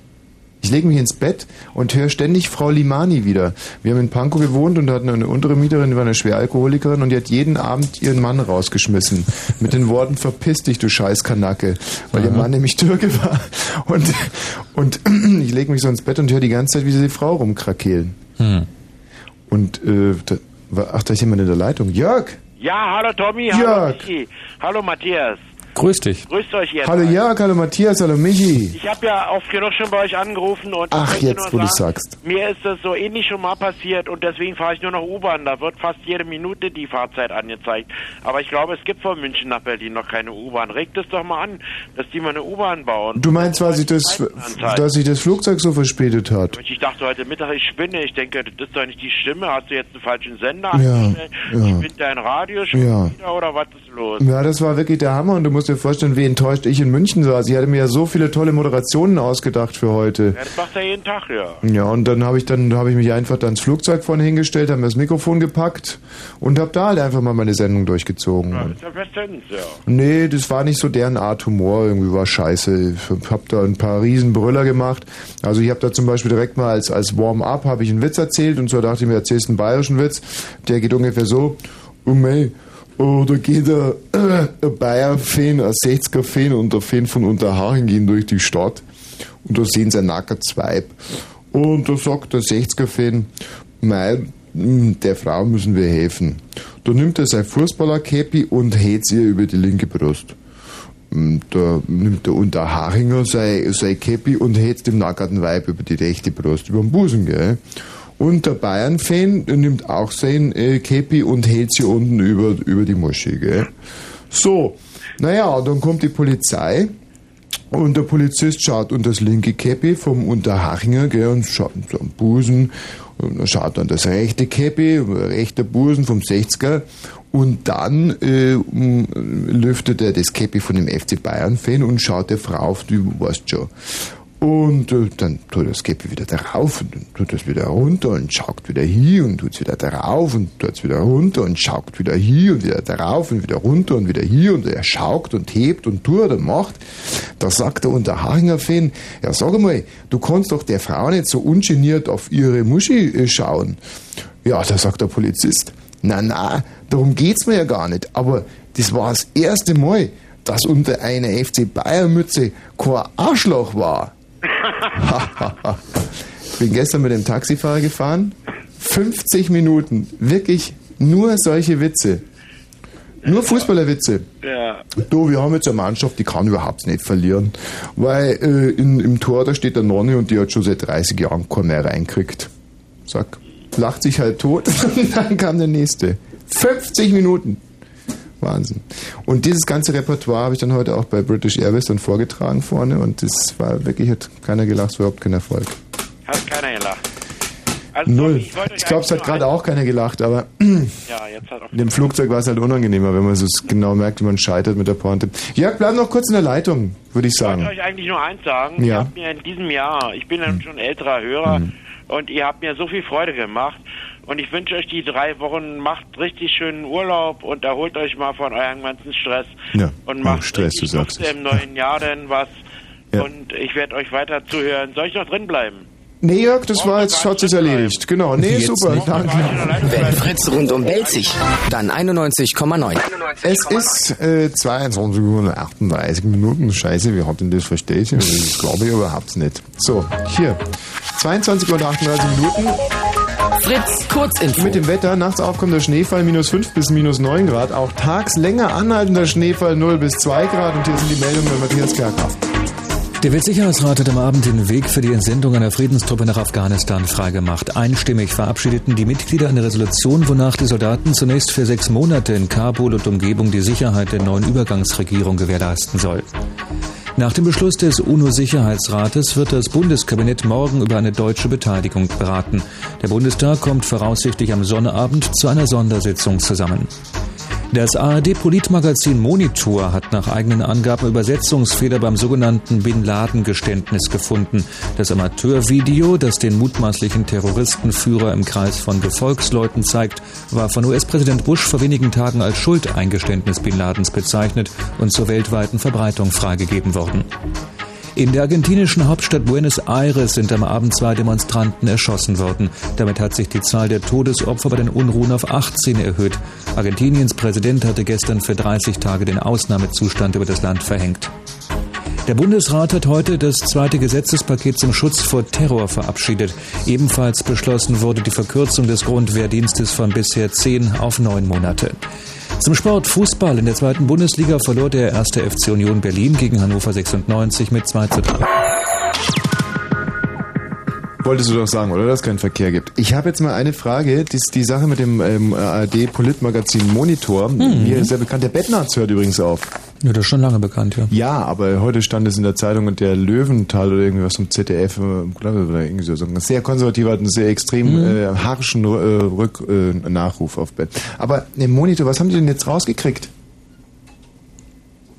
Ich lege mich ins Bett und höre ständig Frau Limani wieder. Wir haben in Pankow gewohnt und hatten eine untere Mieterin, die war eine Schweralkoholikerin und die hat jeden Abend ihren Mann rausgeschmissen. Mit den Worten, verpiss dich, du Scheißkanacke. Weil ihr Mann nämlich Türke war. Und, und ich lege mich so ins Bett und höre die ganze Zeit, wie sie die Frau rumkrakeelen. Hm. Und, äh, da, ach, da ist jemand in der Leitung. Jörg! Ja, hallo Tommy, hallo Jörg. Michi, hallo Matthias. Grüß dich. Grüßt euch jetzt. Hallo Jörg, hallo Matthias, hallo Michi. Ich habe ja oft genug schon bei euch angerufen und Ach, jetzt, nur wo du sagen, sagst. mir ist das so ähnlich schon mal passiert und deswegen fahre ich nur noch U-Bahn. Da wird fast jede Minute die Fahrzeit angezeigt. Aber ich glaube, es gibt von München nach Berlin noch keine U-Bahn. Regt es doch mal an, dass die mal eine U-Bahn bauen. Du meinst, weil sich das, dass sich das Flugzeug so verspätet hat? Ich dachte heute Mittag, ich spinne. Ich denke, das ist doch nicht die Stimme. Hast du jetzt einen falschen Sender Ja, eingestellt? ja. Spinnt dein Radio schon Ja. wieder oder was ist los? Ja, das war wirklich der Hammer und du musst dir vorstellen, wie enttäuscht ich in München saß. Ich hatte mir ja so viele tolle Moderationen ausgedacht für heute. Ja, das macht er jeden Tag, ja. Ja, und dann habe ich dann habe ich mich einfach da ins Flugzeug vorne hingestellt, habe mir das Mikrofon gepackt und habe da halt einfach mal meine Sendung durchgezogen. Ja, das ist ja bestens, ja. Nee, das war nicht so deren Art Humor, irgendwie war scheiße. Ich hab da ein paar Riesenbrüller gemacht. Also ich habe da zum Beispiel direkt mal als, als Warm-up habe ich einen Witz erzählt und so dachte ich mir, erzählst einen bayerischen Witz. Der geht ungefähr so, oh mei, da geht ein, äh, ein Bayer-Fan, ein 60er-Fan und ein Fan von Unterhaching gehen durch die Stadt und da sehen sie ein nacktes Weib. Und da sagt der 60er-Fan, mei, mh, der Frau müssen wir helfen. Da nimmt er sein Fußballer-Cappy und hält ihr über die linke Brust. Mm, Da nimmt der Unterharinger sein, sein Cappy und hält dem nackerten Weib über die rechte Brust, über den Busen, gell? Und der Bayern-Fan nimmt auch sein äh, Cappy und hält sie unten über, über die Muschi, gell? So, naja, dann kommt die Polizei Und der Polizist schaut unter das linke Käppi vom Unterhachinger, gell, und schaut so am Busen. Und dann schaut dann das rechte Käppi, rechter Busen vom 60er. Und dann äh, lüftet er das Käppi von dem FC Bayern-Fan und schaut der Frau auf die, weißt schon. Und äh, dann tut das Käppi wieder darauf und dann tut das wieder runter und schaukt wieder hier und tut es wieder darauf und tut es wieder runter und schaukt wieder hier und wieder darauf und wieder runter und wieder hier und er schaukt und hebt und tut und macht. Da sagt der Unterhachinger Fan, ja sag mal, du kannst doch der Frau nicht so ungeniert auf ihre Muschi äh, schauen. Ja, da sagt der Polizist, na na, darum geht's mir ja gar nicht. Aber das war das erste Mal, dass unter einer FC Bayern Mütze kein Arschloch war. Ich bin gestern mit dem Taxifahrer gefahren. 50 Minuten. Wirklich nur solche Witze. Nur Fußballerwitze. Ja. Du, wir haben jetzt eine Mannschaft, die kann überhaupt nicht verlieren. Weil äh, in, im Tor, da steht der Nonne und die hat schon seit 30 Jahren keinen mehr reinkriegt. Sag, lacht sich halt tot und dann kam der nächste. 50 Minuten. Wahnsinn. Und dieses ganze Repertoire habe ich dann heute auch bei British Airways dann vorgetragen vorne und das war wirklich, hat keiner gelacht, es war überhaupt kein Erfolg. Hat keiner gelacht. Also, Null. Ich, Ich glaube, es hat gerade auch keiner gelacht, aber ein- Ja, jetzt hat auch. in dem Flugzeug war es halt unangenehmer, wenn man so genau merkt, wie man scheitert mit der Pointe. Jörg, bleib noch kurz in der Leitung, würde ich Ich wollte sagen. euch eigentlich nur eins sagen. Ja. Ihr habt mir in diesem Jahr, ich bin ja schon älterer Hörer, und ihr habt mir so viel Freude gemacht. Und ich wünsche euch die drei Wochen, macht richtig schönen Urlaub und erholt euch mal von eurem ganzen Stress. Ja. Und Oh, macht Stress, du sagst es. im neuen Jahr denn was. Ja. Und ich werde euch weiter zuhören. Soll ich noch drin bleiben? Nee, Jörg, das war jetzt, hat sich erledigt. Genau, nee, Jetzt super, nicht. danke. Wenn Fritz rundum Belzig, dann 91,9. Es ist äh, 22 Uhr und 38 Minuten. Scheiße, wie hat denn das versteht? Das glaube ich überhaupt nicht. So, hier. 22 Uhr und 38 Minuten. Fritz, Kurzinfo. Mit dem Wetter, nachts aufkommender Schneefall minus 5 bis minus 9 Grad. Auch tags länger anhaltender Schneefall 0 bis 2 Grad. Und hier sind die Meldungen von Matthias Kerkhoff. Der Weltsicherheitsrat hat am Abend den Weg für die Entsendung einer Friedenstruppe nach Afghanistan freigemacht. Einstimmig verabschiedeten die Mitglieder eine Resolution, wonach die Soldaten zunächst für sechs Monate in Kabul und Umgebung die Sicherheit der neuen Übergangsregierung gewährleisten soll. Nach dem Beschluss des UNO-Sicherheitsrates wird das Bundeskabinett morgen über eine deutsche Beteiligung beraten. Der Bundestag kommt voraussichtlich am Sonnabend zu einer Sondersitzung zusammen. Das ARD-Politmagazin Monitor hat nach eigenen Angaben Übersetzungsfehler beim sogenannten Bin Laden-Geständnis gefunden. Das Amateurvideo, das den mutmaßlichen Terroristenführer im Kreis von Gefolgsleuten zeigt, war von US-Präsident Bush vor wenigen Tagen als Schuldeingeständnis Bin Ladens bezeichnet und zur weltweiten Verbreitung freigegeben worden. In der argentinischen Hauptstadt Buenos Aires sind am Abend zwei Demonstranten erschossen worden. Damit hat sich die Zahl der Todesopfer bei den Unruhen auf 18 erhöht. Argentiniens Präsident hatte gestern für 30 Tage den Ausnahmezustand über das Land verhängt. Der Bundesrat hat heute das zweite Gesetzespaket zum Schutz vor Terror verabschiedet. Ebenfalls beschlossen wurde die Verkürzung des Grundwehrdienstes von bisher zehn auf neun Monate. Zum Sport Fußball. In der zweiten Bundesliga verlor der erste FC Union Berlin gegen Hannover 96 mit 2 zu 3. Wolltest du doch sagen, oder? Dass es keinen Verkehr gibt. Ich habe jetzt mal eine Frage. Die, die Sache mit dem ähm, ARD-Politmagazin Monitor. Mhm. Mir ist sehr bekannt. Der Bettnarz hört übrigens auf. Ja, das ist schon lange bekannt, ja. Ja, aber heute stand es in der Zeitung und der Löwenthal oder irgendwas vom ZDF, äh, glaube ich, oder irgendwie so, ein sehr konservativer, einen sehr extrem Mhm. äh, harschen äh, Rück, äh, Nachruf auf Bett. Aber im Monitor, was haben die denn jetzt rausgekriegt?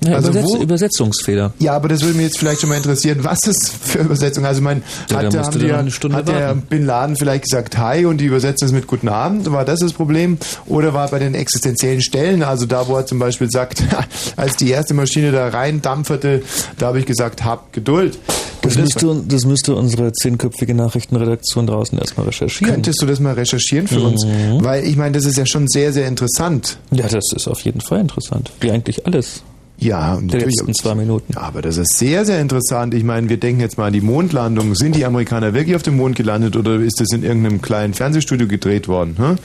Ja Also Übersetz wo- Übersetzungsfehler. Ja, aber das würde mich jetzt vielleicht schon mal interessieren. Was ist für Übersetzung? Also, mein, Ja, hat, der- haben die, hat der. Bin Laden vielleicht gesagt Hi und die übersetzen es mit Guten Abend? War das das Problem? Oder war bei den existenziellen Stellen, also da, wo er zum Beispiel sagt, als die erste Maschine da rein dampferte, da habe ich gesagt, habt Geduld. Das müsste, das müsste unsere zehnköpfige Nachrichtenredaktion draußen erstmal recherchieren. Könntest du das mal recherchieren für uns? Mhm. Weil ich meine, das ist ja schon sehr, sehr interessant. Ja, das ist auf jeden Fall interessant. Wie eigentlich alles. Ja, Der natürlich- letzten zwei Minuten. Aber das ist sehr, sehr interessant. Ich meine, wir denken jetzt mal an die Mondlandung. Sind die Amerikaner wirklich auf dem Mond gelandet oder ist das in irgendeinem kleinen Fernsehstudio gedreht worden? Hm?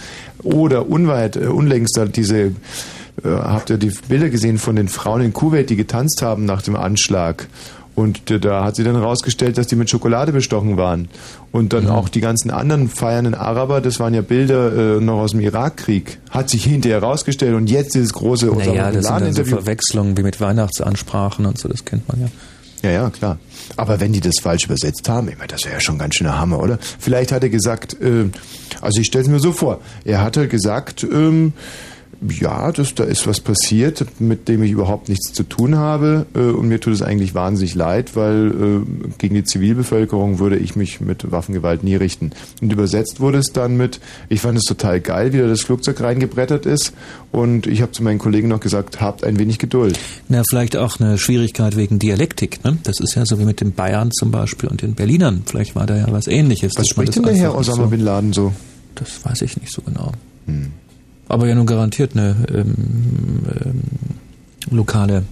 Oder unweit, äh, unlängst da diese, äh, habt ihr die Bilder gesehen von den Frauen in Kuwait, die getanzt haben nach dem Anschlag? Und da hat sie dann herausgestellt, dass die mit Schokolade bestochen waren. Und dann auch die ganzen anderen feiernden Araber, das waren ja Bilder äh, noch aus dem Irakkrieg. Hat sich hinterher herausgestellt und jetzt dieses große Osama Naja, Bin das sind Laden dann so. Verwechslungen wie mit Weihnachtsansprachen und so, das kennt man ja. Ja, ja, klar. Aber wenn die das falsch übersetzt haben, ich meine, das wäre ja schon ganz schöner Hammer, oder? Vielleicht hat er gesagt, äh, also ich stelle es mir so vor, er hatte gesagt, ähm, ja, das, da ist was passiert, mit dem ich überhaupt nichts zu tun habe äh, und mir tut es eigentlich wahnsinnig leid, weil äh, gegen die Zivilbevölkerung würde ich mich mit Waffengewalt nie richten. Und übersetzt wurde es dann mit, ich fand es total geil, wie da das Flugzeug reingebrettert ist und ich habe zu meinen Kollegen noch gesagt, habt ein wenig Geduld. Na, vielleicht auch eine Schwierigkeit wegen Dialektik. Ne? Das ist ja so wie mit den Bayern zum Beispiel und den Berlinern. Vielleicht war da ja was Ähnliches. Was dass spricht denn der Herr Osama so- Bin Laden so? Das weiß ich nicht so genau. Hm. Aber ja nun garantiert eine ähm, ähm, lokale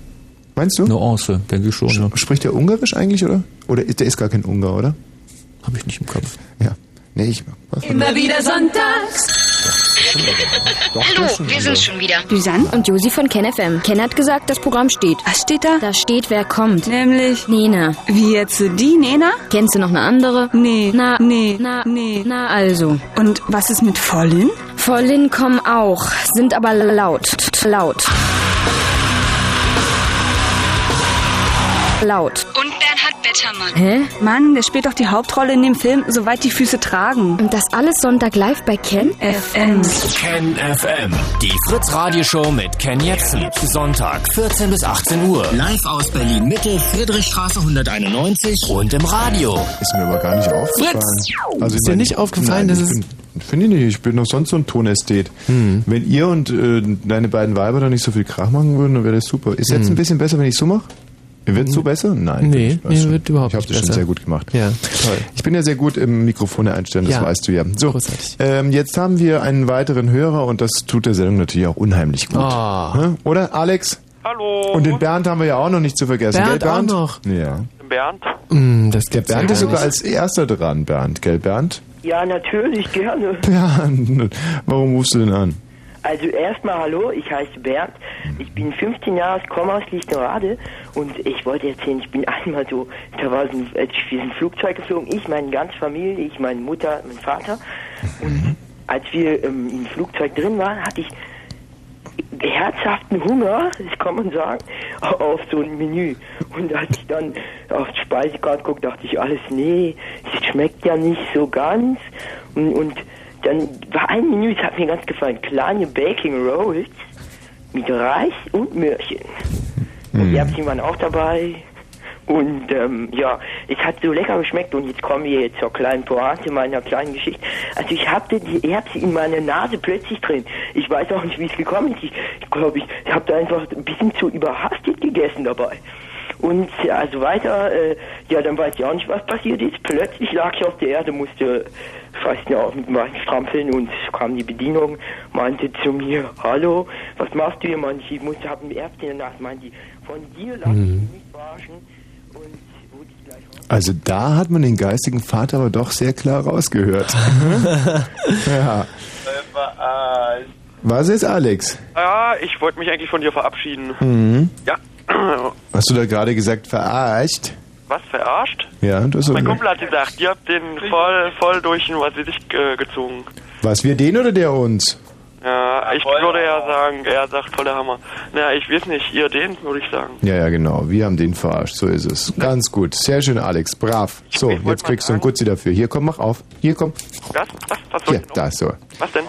Meinst du? Nuance, denke ich schon. Ne? Spricht der Ungarisch eigentlich, oder? Oder ist, der ist gar kein Ungar, oder? Habe ich nicht im Kopf. Ja. Nee, ich. Was? Immer wieder sonntags. Hallo, wir sind schon wieder. Susanne und Josi von KenFM. Ken hat gesagt, das Programm steht. Was steht da? Da steht, wer kommt. Nämlich. Nena. Wie jetzt die Nena? Kennst du noch eine andere? Nee. Na, Nee. na, Nee. na also. Und was ist mit Vollin? Vollin kommen auch, sind aber laut. Laut. Laut. Und Bernhard Bettermann. Hä? Mann, der spielt doch die Hauptrolle in dem Film Soweit die Füße tragen. Und das alles Sonntag live bei Ken? FM. Ken FM. Die Fritz Radioshow mit Ken Jepsen. Sonntag 14 bis 18 Uhr. Live aus Berlin Mitte, Friedrichstraße 191 und im Radio. Ist mir aber gar nicht aufgefallen. Also, Ist dir nicht aufgefallen, dass es- Finde ich nicht, ich bin doch sonst so ein Tonästhet. Hm. Wenn ihr und äh, deine beiden Weiber da nicht so viel Krach machen würden, dann wäre das super. Ist jetzt Hm. ein bisschen besser, wenn ich so mache? Wird so besser? Nein. Nee, ich nee, schon. wird überhaupt Ich habe nicht das schon sehr gut gemacht. Ja, toll. Ich bin ja sehr gut im Mikrofone einstellen, das Ja. weißt du ja. So, Großartig. ähm, jetzt haben wir einen weiteren Hörer und das tut der Sendung natürlich auch unheimlich gut. Ah. Hä? Oder, Alex? Hallo. Und den Bernd haben wir ja auch noch nicht zu vergessen. Bernd gell, Bernd? auch noch. Ja. Bernd? Mm, das Der Bernd ja ist gar sogar nicht. als erster dran, Bernd. Gell, Bernd? Ja, natürlich, gerne. Bernd, warum rufst du denn an? Also erstmal hallo, ich heiße Bernd. Ich bin 15 Jahre, komme aus Lichtenrade und ich wollte erzählen, ich bin einmal so, da war so ein, wir sind Flugzeug geflogen, ich, meine ganze Familie, ich, meine Mutter, mein Vater. Und als wir ähm, im Flugzeug drin waren, hatte ich herzhaften Hunger, das kann man sagen, auf so ein Menü. Und als ich dann auf die Speisekarte guckte, dachte ich alles, nee, es schmeckt ja nicht so ganz. Und, und dann war ein Menü, das hat mir ganz gefallen, kleine Baking Rolls mit Reis und Möhrchen. Und die Erbsen waren auch dabei. Und ähm, ja, es hat so lecker geschmeckt und jetzt kommen wir jetzt zur kleinen Pointe meiner kleinen Geschichte. Also ich hatte die Erbse in meiner Nase plötzlich drin. Ich weiß auch nicht, wie es gekommen ist. Ich glaube, ich, ich habe da einfach ein bisschen zu überhastet gegessen dabei. Und also weiter, äh, ja, dann weiß ich auch nicht, was passiert ist. Plötzlich lag ich auf der Erde, musste fast ja, mit meinen strampeln und es kam die Bedienung, meinte zu mir, hallo, was machst du hier, Mann? Ich musste, hab ein Erbsen in der Nase, meinte die, von dir lass ich mich nicht verarschen. Also da hat man den geistigen Vater aber doch sehr klar rausgehört. ja. Was ist Alex? Ja, ich wollte mich eigentlich von dir verabschieden. Mhm. Ja. Hast du da gerade gesagt, verarscht? Was, verarscht? Ja, du hast so Mein Kumpel hat gesagt, ihr habt den voll, voll durch den was weiß ich äh, gezogen. Was, wir den oder der uns? Ja, ich würde ja sagen, er sagt voller Hammer. Na, ich weiß nicht, ihr den, würde ich sagen. Ja, ja, genau. Wir haben den verarscht. So ist es. Ganz gut. Sehr schön, Alex. Brav. So, jetzt kriegst du einen Gutzi dafür. Hier, komm, mach auf. Hier, komm. Was? Was? Was Hier, da, so. Was denn?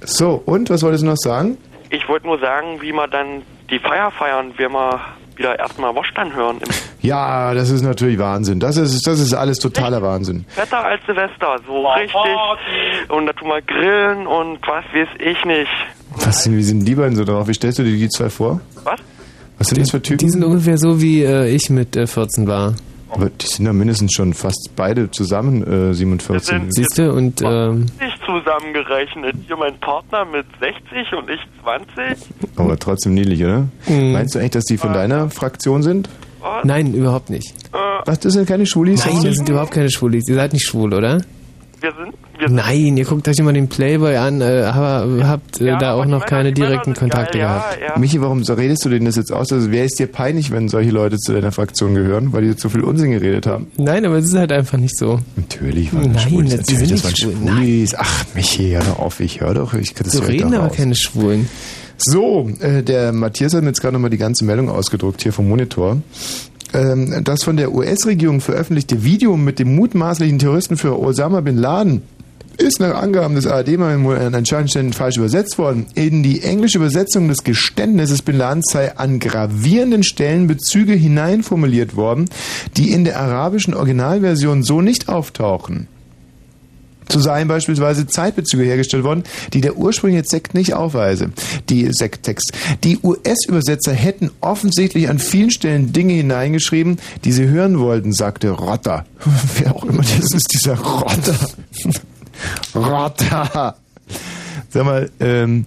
So, und, was wolltest du noch sagen? Ich wollte nur sagen, wie wir dann die Feier feiern, wenn wir wieder erstmal Washtan hören. Im Ja, das ist natürlich Wahnsinn. Das ist, das ist alles totaler Wahnsinn. Wetter als Silvester, so richtig. Und da tun wir grillen und was weiß ich nicht. Was sind, wie sind die beiden so drauf? Wie stellst du dir die zwei vor? Was? Was sind das für Typen? Die sind ungefähr so, wie äh, ich mit äh, 14 war. Aber die sind ja mindestens schon fast beide zusammen, äh, 47. Siehst du? Und ähm, Ich zusammengerechnet. Hier mein Partner mit 60 und ich 20. Aber trotzdem niedlich, oder? Meinst du eigentlich, dass die von deiner Fraktion sind? nein, überhaupt nicht. Was, das sind keine Schwulis? Nein, das sind überhaupt keine Schwulis. Ihr seid nicht schwul, oder? Wir sind, wir sind Nein, ihr guckt euch immer den Playboy an, äh, aber habt äh, da auch noch keine direkten Kontakte gehabt. Michi, warum so redest du denn das jetzt aus? Also wäre es dir peinlich, wenn solche Leute zu deiner Fraktion gehören, weil die zu viel Unsinn geredet haben? Nein, aber es ist halt einfach nicht so. Natürlich waren Nein, das Schwulis. das- die Natürlich, sind das waren. Schwulis. Ach, Michi, hör doch auf. Ich höre doch. Ich, das So reden aber auf. keine Schwulen. So, äh, der Matthias hat mir jetzt gerade nochmal die ganze Meldung ausgedruckt hier vom Monitor. Ähm, das von der US-Regierung veröffentlichte Video mit dem mutmaßlichen Terroristen für Osama Bin Laden ist nach Angaben des ARD mal an entscheidenden Stellen falsch übersetzt worden. In die englische Übersetzung des Geständnisses Bin Ladens sei an gravierenden Stellen Bezüge hineinformuliert worden, die in der arabischen Originalversion so nicht auftauchen. So seien beispielsweise Zeitbezüge hergestellt worden, die der ursprüngliche Sekt nicht aufweise. Die Sekttext. Die US-Übersetzer hätten offensichtlich an vielen Stellen Dinge hineingeschrieben, die sie hören wollten, sagte Rotter. Wer auch immer das ist, dieser Rotter. Rotter. Sag mal, ähm,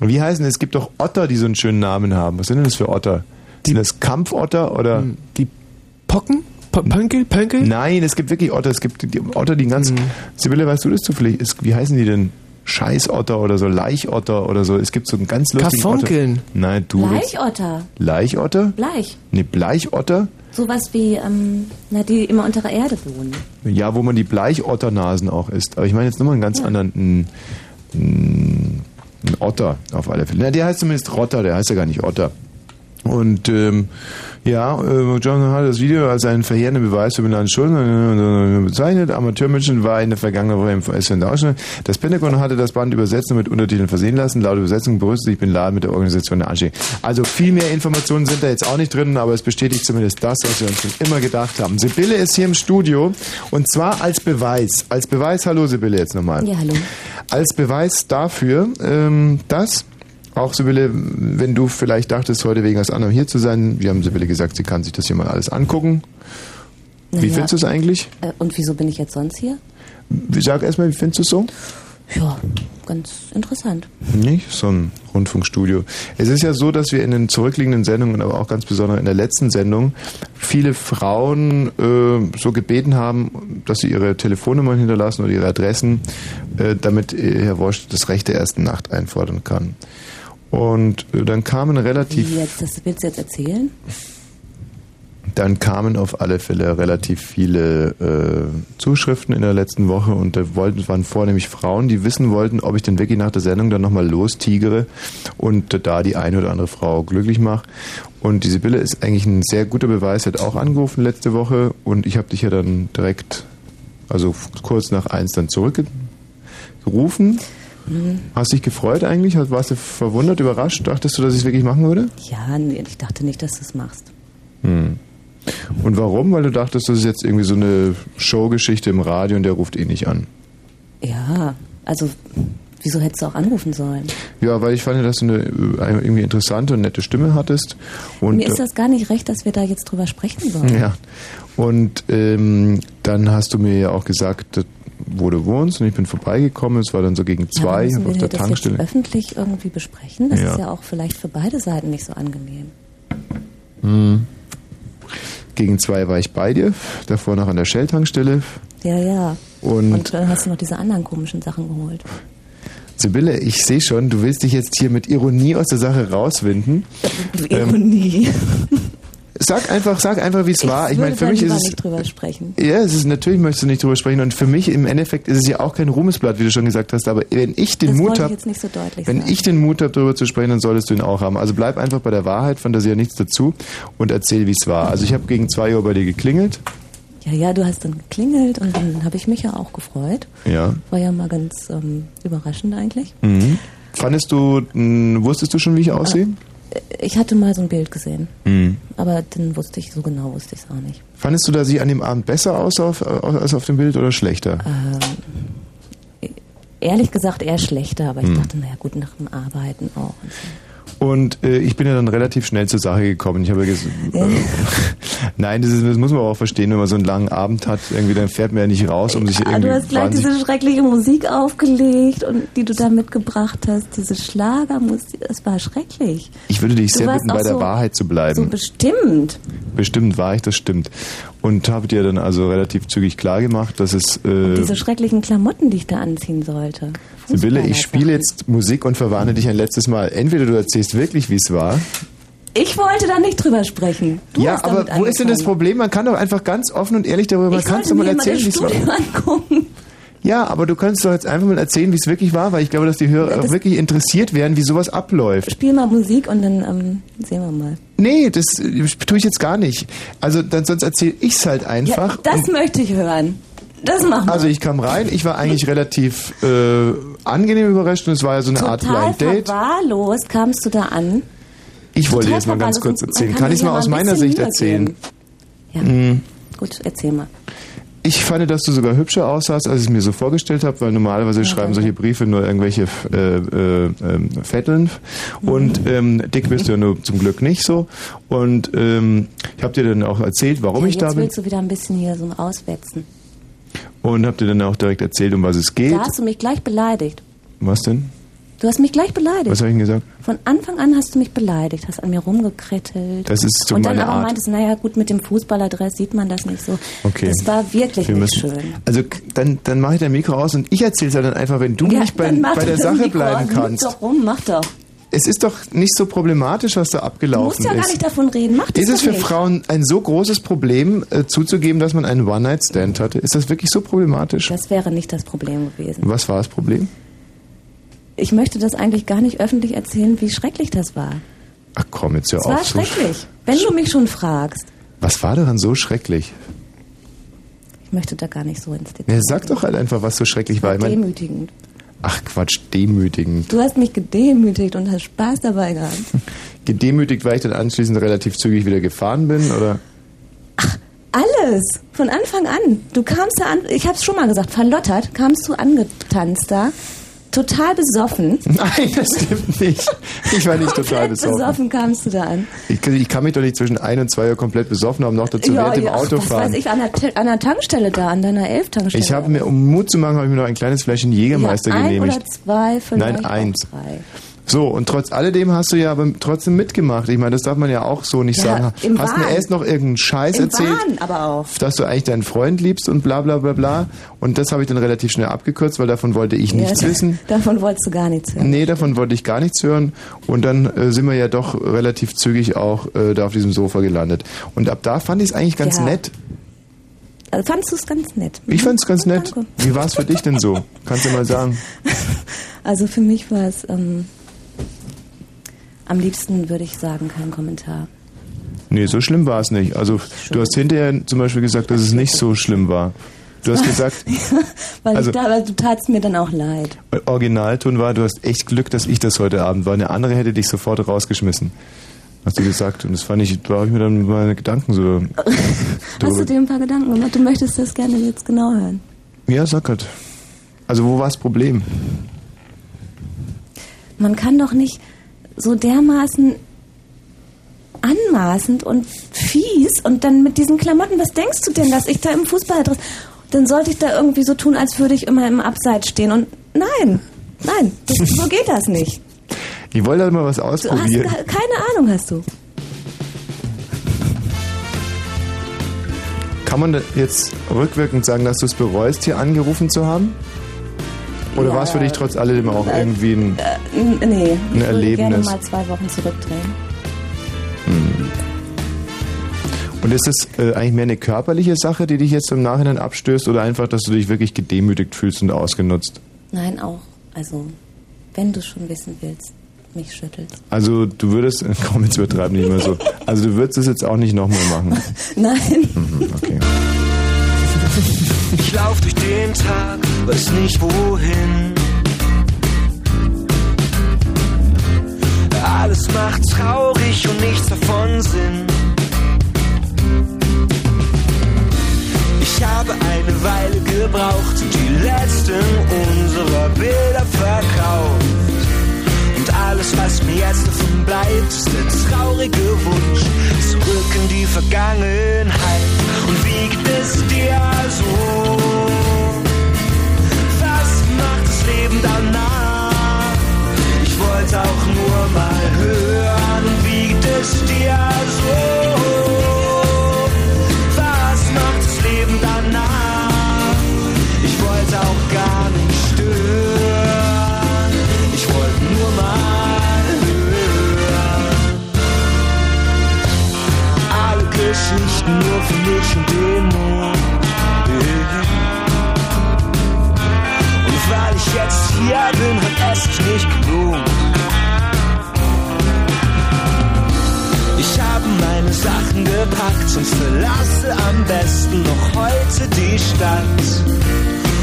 wie heißen es? gibt doch Otter, die so einen schönen Namen haben. Was sind denn das für Otter? Sind das Kampfotter oder? Die Pocken? Pönkel? Pönkel? Nein, es gibt wirklich Otter. Es gibt die Otter, die ganz. Sibylle, weißt du das zufällig? Ist, wie heißen die denn? Scheißotter oder so, Laichotter oder so. Es gibt so einen ganz lustigen Karfunkeln. Otter. Nein, du. Bleichotter. Laichotter? Bleich. Nee, Bleichotter? Sowas wie, ähm, na, die immer unter der Erde wohnen. Ja, wo man die Bleichotternasen auch isst. Aber ich meine jetzt nochmal einen ganz anderen. Ein, ein, ein Otter auf alle Fälle. Na, der heißt zumindest Rotter, der heißt ja gar nicht Otter. Und ähm, ja, äh, John hat das Video als einen verheerenden Beweis für Milan Schulden äh, bezeichnet. Amateurmenschen war in der vergangenen Woche im SN Ausschnitt. Das Pentagon hatte das Band übersetzt und mit Untertiteln versehen lassen. Laut Übersetzung berüstet sich Bin Laden mit der Organisation der Anschläge. Also viel mehr Informationen sind da jetzt auch nicht drin, aber es bestätigt zumindest das, was wir uns schon immer gedacht haben. Sibylle ist hier im Studio und zwar als Beweis. Als Beweis, hallo Sibylle jetzt nochmal. Ja, hallo. Als Beweis dafür, ähm, dass auch Sibylle, wenn du vielleicht dachtest, heute wegen was anderem hier zu sein, wir haben Sibylle gesagt, sie kann sich das hier mal alles angucken. Wie Naja, findest du es eigentlich? Äh, und wieso bin ich jetzt sonst hier? Sag erstmal, wie findest du es so? Ja, ganz interessant. Nicht? So ein Rundfunkstudio. Es ist ja so, dass wir in den zurückliegenden Sendungen, aber auch ganz besonders in der letzten Sendung, viele Frauen äh, so gebeten haben, dass sie ihre Telefonnummern hinterlassen oder ihre Adressen, äh, damit äh, Herr Wosch das Recht der ersten Nacht einfordern kann. Und äh, dann kamen relativ jetzt, das willst du jetzt erzählen? Dann kamen auf alle Fälle relativ viele äh, Zuschriften in der letzten Woche und da wollten, es waren vornehmlich Frauen, die wissen wollten, ob ich denn wirklich nach der Sendung dann nochmal lostigere und da die eine oder andere Frau glücklich mache. Und die Sibylle ist eigentlich ein sehr guter Beweis, sie hat auch angerufen letzte Woche und ich habe dich ja dann direkt, also kurz nach eins dann zurückgerufen. Mhm. Hast dich gefreut eigentlich? Warst du verwundert, überrascht? Dachtest du, dass ich es wirklich machen würde? Ja, nee, ich dachte nicht, dass du es machst. Hm. Und warum? Weil du dachtest, das ist jetzt irgendwie so eine Showgeschichte im Radio und der ruft eh nicht an. Ja, also, wieso hättest du auch anrufen sollen? Ja, weil ich fand, dass du eine äh, irgendwie interessante und nette Stimme hattest. Und, Mir ist das gar nicht recht, dass wir da jetzt drüber sprechen sollen. Ja. Und ähm, dann hast du mir ja auch gesagt, wo du wohnst und ich bin vorbeigekommen. Es war dann so gegen zwei ja, auf der das Tankstelle. jetzt öffentlich irgendwie besprechen? Das Ja. ist ja auch vielleicht für beide Seiten nicht so angenehm. Hm. Gegen zwei war ich bei dir, davor noch an der Shell-Tankstelle. Ja, ja. Und, Und dann hast du noch diese anderen komischen Sachen geholt. Sibylle, ich sehe schon, du willst dich jetzt hier mit Ironie aus der Sache rauswinden. Ähm, Ironie. Sag einfach, sag einfach, wie es war. Ich meine, für da mich ist es nicht drüber sprechen. Ja, es ist natürlich möchtest du nicht drüber sprechen und für mich im Endeffekt ist es ja auch kein Ruhmesblatt, wie du schon gesagt hast, aber wenn ich den das Mut habe, so wenn sagen. ich den Mut habe, darüber zu sprechen, dann solltest du ihn auch haben. Also bleib einfach bei der Wahrheit, fantasiere nichts dazu und erzähl, wie es war. Also ich habe gegen zwei Uhr bei dir geklingelt. Ja, ja, du hast dann geklingelt und dann habe ich mich ja auch gefreut. Ja. War ja mal ganz ähm, überraschend eigentlich. Mhm. Fandest du, mh, wusstest du schon, wie ich aussehe? Ich hatte mal so ein Bild gesehen, Mhm. aber dann wusste ich, so genau wusste ich es auch nicht. Fandest du, dass sie an dem Abend besser aus auf, als auf dem Bild oder schlechter? Ähm, ehrlich gesagt eher schlechter, aber ich Hm. dachte, naja gut, nach dem Arbeiten auch. Und so. Und äh, ich bin ja dann relativ schnell zur Sache gekommen. Ich habe ja äh, Nein, das, ist, das muss man aber auch verstehen, wenn man so einen langen Abend hat, irgendwie dann fährt man ja nicht raus, um sich irgendwie du hast gleich diese schreckliche Musik aufgelegt und die du da mitgebracht hast, diese Schlagermusik, es war schrecklich. Ich würde dich sehr bitten, bei der so- Wahrheit zu bleiben. So bestimmt. Bestimmt war ich, das stimmt. Und habe dir dann also relativ zügig klar gemacht, dass es äh, Diese schrecklichen Klamotten, die ich da anziehen sollte. Sibylle, ich spiele jetzt Musik und verwarne dich ein letztes Mal. Entweder du erzählst wirklich, wie es war. Ich wollte da nicht drüber sprechen. Du ja, hast aber wo ist denn das angefangen. Problem? Man kann doch einfach ganz offen und ehrlich darüber, man Ich kann es doch mal erzählen, wie es war. Angucken. Ja, aber du kannst doch jetzt einfach mal erzählen, wie es wirklich war, weil ich glaube, dass die Hörer Das- auch wirklich interessiert wären, wie sowas abläuft. Spiel mal Musik und dann ähm, sehen wir mal. Nee, das äh, tue ich jetzt gar nicht. Also dann, sonst erzähle ich's halt einfach. Ja, das möchte ich hören. Das machen wir. Also ich kam rein, ich war eigentlich relativ äh, angenehm überrascht und es war ja so eine Art Total Blind Date. verwahrlost kamst du da an. Ich wollte total jetzt mal ganz kurz erzählen. kann Kann ich es ja mal aus ein meiner Sicht erzählen? Ja. Mm. Gut, erzähl mal. Ich fand, dass du sogar hübscher aussahst, als ich es mir so vorgestellt habe, weil normalerweise schreiben solche Briefe nur irgendwelche äh, äh, ähm, Vetteln. Und ähm, dick bist du ja nur zum Glück nicht so. Und ähm, ich habe dir dann auch erzählt, warum ja, ich da jetzt bin. willst du wieder ein bisschen hier so auswetzen. Und habe dir dann auch direkt erzählt, um was es geht. Da hast du mich gleich beleidigt. Was denn? Du hast mich gleich beleidigt. Was habe ich denn gesagt? Von Anfang an hast du mich beleidigt, hast an mir rumgekrittelt. Das ist so Und dann aber Art. meintest, naja gut, mit dem Fußballadress sieht man das nicht so. Okay. Das war wirklich Wir nicht müssen, schön. Also dann, dann mache ich dein Mikro aus und ich erzähle es dann einfach, wenn du Ja, nicht bei, mach bei der Sache Mikro bleiben aus, kannst. doch rum, mach doch. Es ist doch nicht so problematisch, was da Du abgelaufen musst ja gar ist. nicht davon reden. Mach das Ist es für nicht. Frauen ein so großes Problem, äh, zuzugeben, dass man einen One-Night-Stand hatte? Ist das wirklich so problematisch? Das wäre nicht das Problem gewesen. Was war das Problem? Ich möchte das eigentlich gar nicht öffentlich erzählen, wie schrecklich das war. Ach komm, jetzt hör Es war schrecklich. Wenn du mich schon fragst. was war daran so schrecklich? Ich möchte da gar nicht so ins Detail. Ja, sag doch halt einfach, was so schrecklich war. Ich mein, Demütigend. Ach Quatsch, demütigend. Du hast mich gedemütigt und hast Spaß dabei gehabt. Gedemütigt, weil ich dann anschließend relativ zügig wieder gefahren bin, oder? Alles. Von Anfang an. Du kamst da an, ich hab's schon mal gesagt, verlottert, kamst du angetanzt da. Total besoffen. Nein, das stimmt nicht. Ich war nicht total besoffen. besoffen kamst du da an. Ich, ich kann mich doch nicht zwischen ein und zwei Uhr komplett besoffen haben, noch dazu während dem ach, was Autofahren. weiß ich, an der, an der Tankstelle da, an deiner Elftankstelle. Ich habe mir, um Mut zu machen, habe ich mir noch ein kleines Fläschchen Jägermeister ja, ein genehmigt. oder zwei, vielleicht Nein, eins. drei. So, und trotz alledem hast du ja aber trotzdem mitgemacht. Ich meine, das darf man ja auch so nicht Ja, sagen. im Hast mir Wahn. erst noch irgendeinen Scheiß Im erzählt, Wahn aber auch. dass du eigentlich deinen Freund liebst und bla bla bla bla. Und das habe ich dann relativ schnell abgekürzt, weil davon wollte ich nichts Ja, wissen. Davon wolltest du gar nichts hören. Nee, davon wollte ich gar nichts hören. Und dann äh, sind wir ja doch relativ zügig auch äh, da auf diesem Sofa gelandet. Und ab da fand ich es eigentlich ganz Ja. nett. Also fandst du es ganz nett? Ich fand es ganz nett. Danke. Wie war es für dich denn so? Kannst du mal sagen? Also für mich war es ähm, am liebsten, würde ich sagen, kein Kommentar. Nee, so schlimm war es nicht. Also du hast hinterher zum Beispiel gesagt, dass es nicht so schlimm war. Du hast gesagt, Weil Also- ich da, weil du tatst mir dann auch leid. Originalton war, du hast echt Glück, dass ich das heute Abend war. Eine andere hätte dich sofort rausgeschmissen. Hast du gesagt. Und das fand ich, da habe ich mir dann meine Gedanken so. Hast du dir ein paar Gedanken gemacht? Du möchtest das gerne jetzt genau hören. Ja, sag halt. Also wo war das Problem? Man kann doch nicht so dermaßen anmaßend und fies und dann mit diesen Klamotten, was denkst du denn, dass ich da im Fußballadress, dann sollte ich da irgendwie so tun, als würde ich immer im Abseits stehen und nein, nein, das, so geht das nicht. Ich wollte halt mal was Du hast ausprobieren. ke- keine Ahnung, hast du. Kann man jetzt rückwirkend sagen, dass du es bereust, hier angerufen zu haben? Oder Ja, war es für dich trotz alledem auch äh, irgendwie ein... Äh, n- nee, ich würde Erlebnis. gerne mal zwei Wochen zurückdrehen. Hm. Und ist es äh, eigentlich mehr eine körperliche Sache, die dich jetzt im Nachhinein abstößt oder einfach, dass du dich wirklich gedemütigt fühlst und ausgenutzt? Nein, auch. Also, wenn du schon wissen willst, mich schüttelst. Also du würdest, komm jetzt übertreib nicht mehr so, also du würdest es jetzt auch nicht nochmal machen. Nein. Mhm, okay. Ich lauf durch den Tag, weiß nicht wohin. Alles macht traurig und nichts davon Sinn. Ich habe eine Weile gebraucht, die letzten unserer Bilder verkauft. Und alles, was mir jetzt davon bleibt, ist der traurige Wunsch zurück in die Vergangenheit. Und wie geht es dir so? Was macht das Leben danach? Ich wollte auch nur mal hören, wie geht es dir so? nachts und verlasse am besten noch heute die Stadt.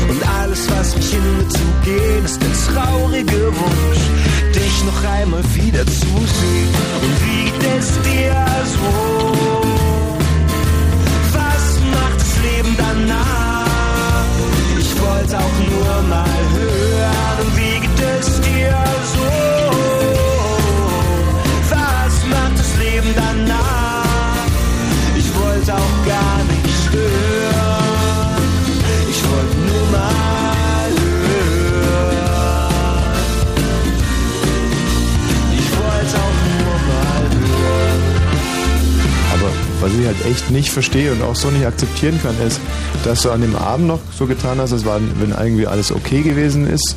Und alles, was mich hindert zu gehen, ist der traurige Wunsch, dich noch einmal wieder zu sehen. Und wie geht es dir so? Was macht das Leben danach? Ich wollte auch nur mal was ich halt echt nicht verstehe und auch so nicht akzeptieren kann, ist, dass du an dem Abend noch so getan hast, als war, wenn irgendwie alles okay gewesen ist.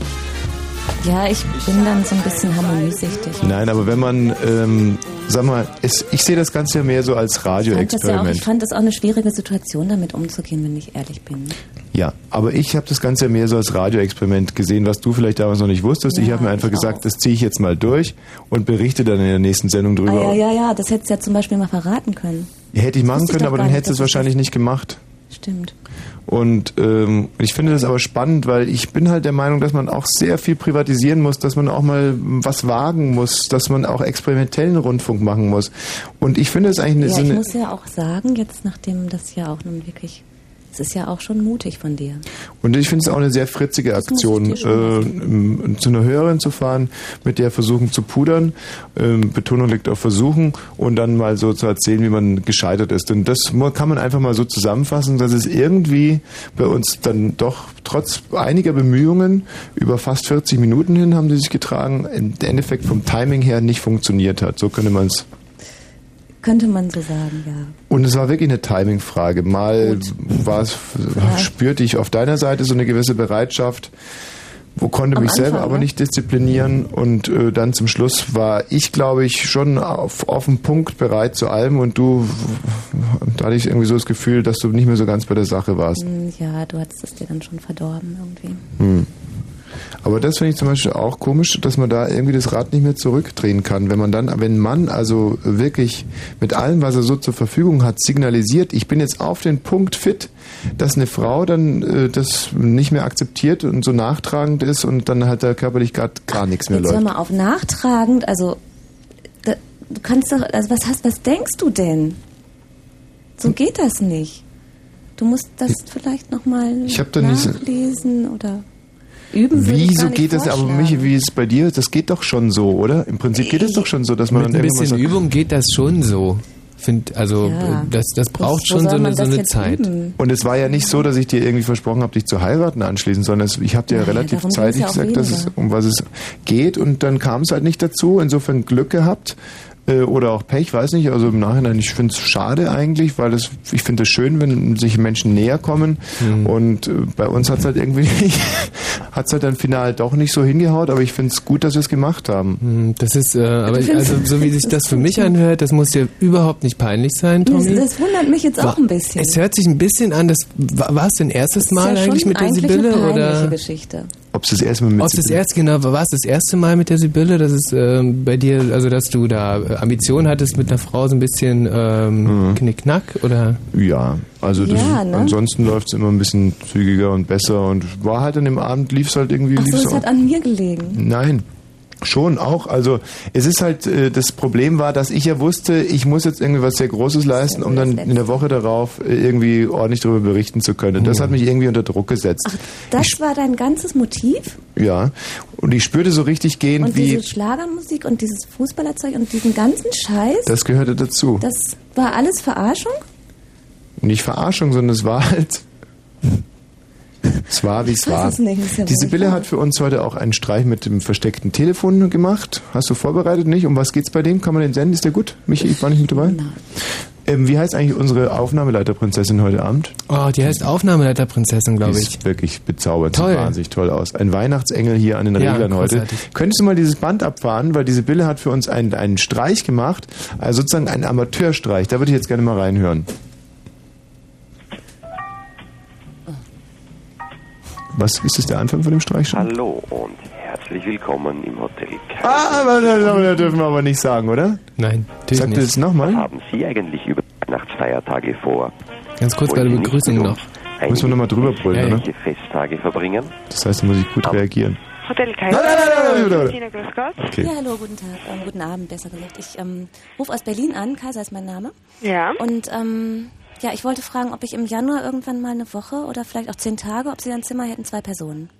Ja, ich bin dann so ein bisschen harmoniesüchtig. Nein, aber wenn man, ähm, sag mal, es, ich sehe das Ganze ja mehr so als das ja auch, Radioexperiment. ich fand das auch eine schwierige Situation, damit umzugehen, wenn ich ehrlich bin. Ja, aber ich habe das Ganze ja mehr so als Radioexperiment gesehen, was du vielleicht damals noch nicht wusstest. ich habe mir einfach gesagt, das ziehe ich jetzt mal durch und berichte dann in der nächsten Sendung drüber. Ah, ja, ja, ja, das hättest du ja zum Beispiel mal verraten können. Hätte ich machen können, aber dann hättest du es wahrscheinlich nicht gemacht. Stimmt. Und ähm, ich finde das aber spannend, weil ich bin halt der Meinung, dass man auch sehr viel privatisieren muss, dass man auch mal was wagen muss, dass man auch experimentellen Rundfunk machen muss. Und ich finde es eigentlich eine, Ja, ich muss ja auch sagen, jetzt nachdem das ja auch nun wirklich, es ist ja auch schon mutig von dir. Und ich finde es auch eine sehr fritzige Aktion, äh, zu einer Hörerin zu fahren, mit der versuchen zu pudern. Ähm, Betonung liegt auf versuchen und dann mal so zu erzählen, wie man gescheitert ist. Und das kann man einfach mal so zusammenfassen, dass es irgendwie bei uns dann doch trotz einiger Bemühungen über fast 40 Minuten hin haben sie sich getragen, im Endeffekt vom Timing her nicht funktioniert hat. So könnte man es Könnte man so sagen, ja. und es war wirklich eine Timing-Frage. Mal war es, spürte ich auf deiner Seite so eine gewisse Bereitschaft, wo konnte Am mich selber Anfang, aber ne? nicht disziplinieren und äh, dann zum Schluss war ich, glaube ich, schon auf, auf den Punkt bereit zu allem und du, da hatte ich irgendwie so das Gefühl, dass du nicht mehr so ganz bei der Sache warst. Hm, Ja, du hattest es dir dann schon verdorben irgendwie. Hm. Aber das finde ich zum Beispiel auch komisch, dass man da irgendwie das Rad nicht mehr zurückdrehen kann. Wenn man dann, wenn ein Mann also wirklich mit allem, was er so zur Verfügung hat, signalisiert, ich bin jetzt auf den Punkt fit, dass eine Frau dann äh, das nicht mehr akzeptiert und so nachtragend ist und dann halt da körperlich gerade gar nichts mehr Jetzt hör läuft. mal auf, nachtragend, also da, du kannst doch, also was hast, was denkst du denn? So geht das nicht. Du musst das vielleicht nochmal da nicht nachlesen oder üben. würde ich Wieso gar nicht geht das, aber. Michi, wie ist es bei dir? Das geht doch schon so, oder? Im Prinzip geht es doch schon so, dass man Mit dann ein bisschen sagt, Übung geht das schon so. Find, also Ja. äh, das, das braucht wo schon so eine, so eine Zeit. üben? Und es war ja nicht so, dass ich dir irgendwie versprochen habe, dich zu heiraten anschließend, sondern es, ich habe dir ja Naja, relativ zeitig ja gesagt, dass es, um was es geht und dann kam es halt nicht dazu. Insofern Glück gehabt äh, oder auch Pech, weiß nicht. Also im Nachhinein, ich finde es schade eigentlich, weil es, ich finde es schön, wenn sich Menschen näher kommen Mhm. und äh, bei uns hat es halt irgendwie hat es halt dann final doch nicht so hingehaut, aber ich finde es gut, dass wir es gemacht haben. Hm, Das ist, äh, aber ich, also so wie sich das für mich anhört, das muss dir überhaupt nicht peinlich sein, Das, Tommy. das wundert mich jetzt auch ein bisschen. Es hört sich ein bisschen an, das war es dein erstes Das Mal ja eigentlich mit der Sibylle eine peinliche oder? Geschichte. Ob es das erste Mal mit Ob das erste, genau, war es das erste Mal mit der Sibylle, dass es ähm, bei dir, also dass du da äh, Ambitionen hattest mit einer Frau so ein bisschen ähm, Mhm. knickknack oder? Ja, also das, Ja, ne? ansonsten läuft es immer ein bisschen zügiger und besser und war halt an dem Abend, lief es halt irgendwie, Ach so, lief's es hat an mir gelegen. Nein. Schon auch. Also es ist halt, äh, das Problem war, dass ich ja wusste, ich muss jetzt irgendwie was sehr Großes leisten, um dann in der Woche darauf äh, irgendwie ordentlich darüber berichten zu können. Und das hat mich irgendwie unter Druck gesetzt. Das war dein ganzes Motiv? Ja. Und ich spürte so richtig gehend, Und wie diese Schlagermusik und dieses Fußballerzeug und diesen ganzen Scheiß? das gehörte dazu. Das war alles Verarschung? Nicht Verarschung, sondern es war halt. Es war, wie es war. ist Die Sibylle hat für uns heute auch einen Streich mit dem versteckten Telefon gemacht. Hast du vorbereitet, nicht? Um was geht's bei dem? Kann man den senden? Ist der gut? Michi, ich war nicht mit dabei? Ähm, wie heißt eigentlich unsere Aufnahmeleiterprinzessin heute Abend? Oh, die heißt Aufnahmeleiterprinzessin, glaube Die ich. sieht wirklich bezaubernd, Toll. sieht wahnsinnig toll aus. Ein Weihnachtsengel hier an den Ja, Reglern heute. großartig. Könntest du mal dieses Band abfahren, weil diese Bille hat für uns einen, einen Streich gemacht, also sozusagen einen Amateurstreich. Da würde ich jetzt gerne mal reinhören. Was ist das der Anfang von dem Streich schon? Hallo und herzlich willkommen im Hotel Kaiser. Ah, aber das, dürfen wir aber nicht sagen, oder? Nein, Sag dir das nochmal. Was haben Sie eigentlich über Weihnachtsfeiertage vor? Ganz kurz bei der nicht Begrüßung noch. Müssen wir nochmal drüber brüllen, oder? Welche Festtage verbringen? Das heißt, da muss ich gut reagieren. Hotel Nein, nein, nein, nein. Okay. Ja, hallo, guten Tag, ähm, guten Abend, besser gesagt. Ich ähm, rufe aus Berlin an, Kaiser ist mein Name. Ja. Und ähm, ja, ich wollte fragen, ob ich im Januar irgendwann mal eine Woche oder vielleicht auch zehn Tage, ob Sie ein Zimmer hätten, zwei Personen.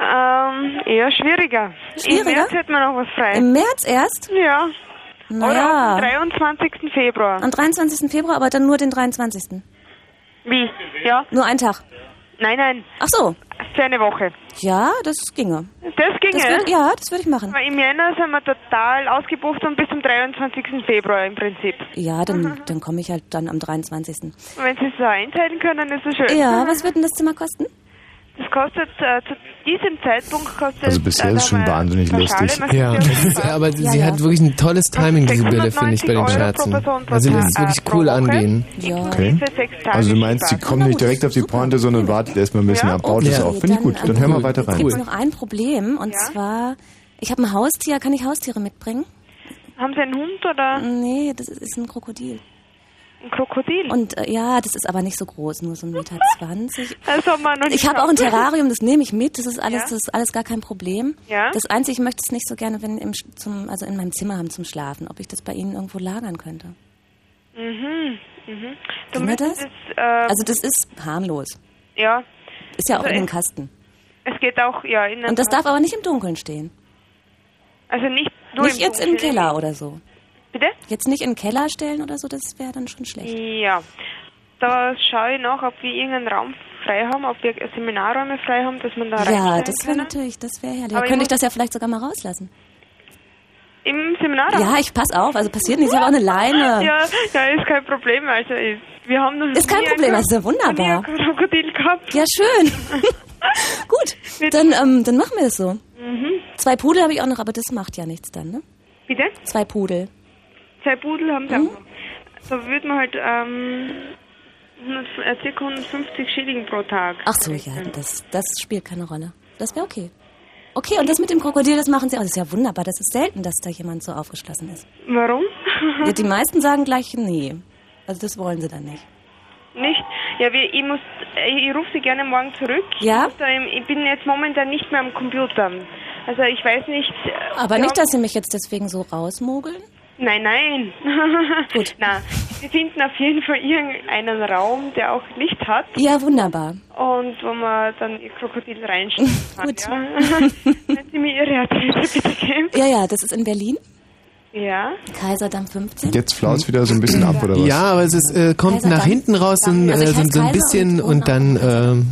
Ähm, eher schwieriger. Im Schwieriger? März hätten wir noch was frei. Im März erst? Ja. Oder Naja. am 23. Februar. Am 23. Februar, aber dann nur den 23. Wie? Ja? Nur ein Tag? Nein, nein. Ach so. Für eine Woche. Ja, das ginge. Das ginge? Das würd, ja, das würde ich machen. Aber im Jänner sind wir total ausgebucht und bis zum 23. Februar im Prinzip. Ja, dann, dann komme ich halt dann am 23. Und wenn Sie es so einteilen können, ist es schön. Ja, was wird denn das Zimmer kosten? Das kostet äh, zu diesem Zeitpunkt kostet Also bisher äh, ist schon haben wir wahnsinnig lustig. Ja, aber sie ja. hat wirklich ein tolles Timing, diese Bille, finde ich, bei den 690 Euro Scherzen. Also das ist Tag, wirklich cool angehen. Ja. Okay. Also du meinst, sie kommen nicht direkt auf die Pointe, sondern wartet erstmal ein bisschen ab, baut es auf. Finde ich gut. Dann hören wir weiter Jetzt rein. gibt es noch ein Problem und zwar, ich habe ein Haustier, kann ich Haustiere mitbringen? Haben Sie einen Hund oder? Nee, das ist ein Krokodil. Ein Krokodil? Und äh, ja, das ist aber nicht so groß, nur so 1,20 Meter. Das haben wir noch nicht Ich habe auch ein. Terrarium, das nehme ich mit, das ist alles, Ja. das ist alles gar kein Problem. Ja. Das Einzige, ich möchte es nicht so gerne, wenn im, zum, also in meinem Zimmer haben zum Schlafen, ob ich das bei Ihnen irgendwo lagern könnte. Mhm, mhm. Du das? es, äh, Also das ist harmlos. ja. Ist ja auch Also in den Kasten. Es geht auch, ja, in Und das darf aber nicht im Dunkeln stehen. Also nicht nur Nicht im jetzt im Dunkeln. Keller oder so. Bitte? Jetzt nicht in den Keller stellen oder so, das wäre dann schon schlecht. Ja. Da schaue ich nach, ob wir irgendeinen Raum frei haben, ob wir Seminarräume frei haben, dass man da Ja, reinstellen das wäre natürlich, das wäre herrlich. Aber ich könnte ich das ja vielleicht sogar mal rauslassen. Im Seminarraum? Ja, ich pass auf, also passiert nichts, ich habe auch eine Leine. Ja, ja, ist kein Problem. Also ist, wir haben noch Ist kein Problem, das ist ja wunderbar. Krokodil gehabt. Ja, schön. Gut, dann, ähm, dann machen wir das so. Mhm. Zwei Pudel habe ich auch noch, aber das macht ja nichts dann, ne? Bitte? Zwei Pudel. Zwei Pudel haben sie Mhm. auch. Da würde man halt ähm, 100, äh, circa 150 Schilling pro Tag. Ach so, ja, das, das spielt keine Rolle. Das wäre okay. Okay, und das mit dem Krokodil, das machen sie auch. Das ist ja wunderbar. Das ist selten, dass da jemand so aufgeschlossen ist. Warum? Ja, die meisten sagen gleich nee. Also das wollen sie dann nicht. Nicht? Ja, wir, ich muss, ich, rufe Sie gerne morgen zurück. Ja? Ich, ich bin jetzt momentan nicht mehr am Computer. Also ich weiß nicht. äh, Aber nicht, dass sie mich jetzt deswegen so rausmogeln. Nein, nein. Gut. Na, Sie finden auf jeden Fall irgendeinen Raum, der auch Licht hat Ja, wunderbar. und wo man dann Ihr Krokodil reinstellen kann. Gut. Ja? Können Sie mir Ihre Adresse bitte geben? Ja, ja, das ist in Berlin. Ja. Kaiserdamm 15. Jetzt flaut wieder so ein bisschen ab, oder was? Ja, aber es ist, äh, kommt Kaiser nach hinten raus so ein, Also äh, so, so ein bisschen und und dann, ähm,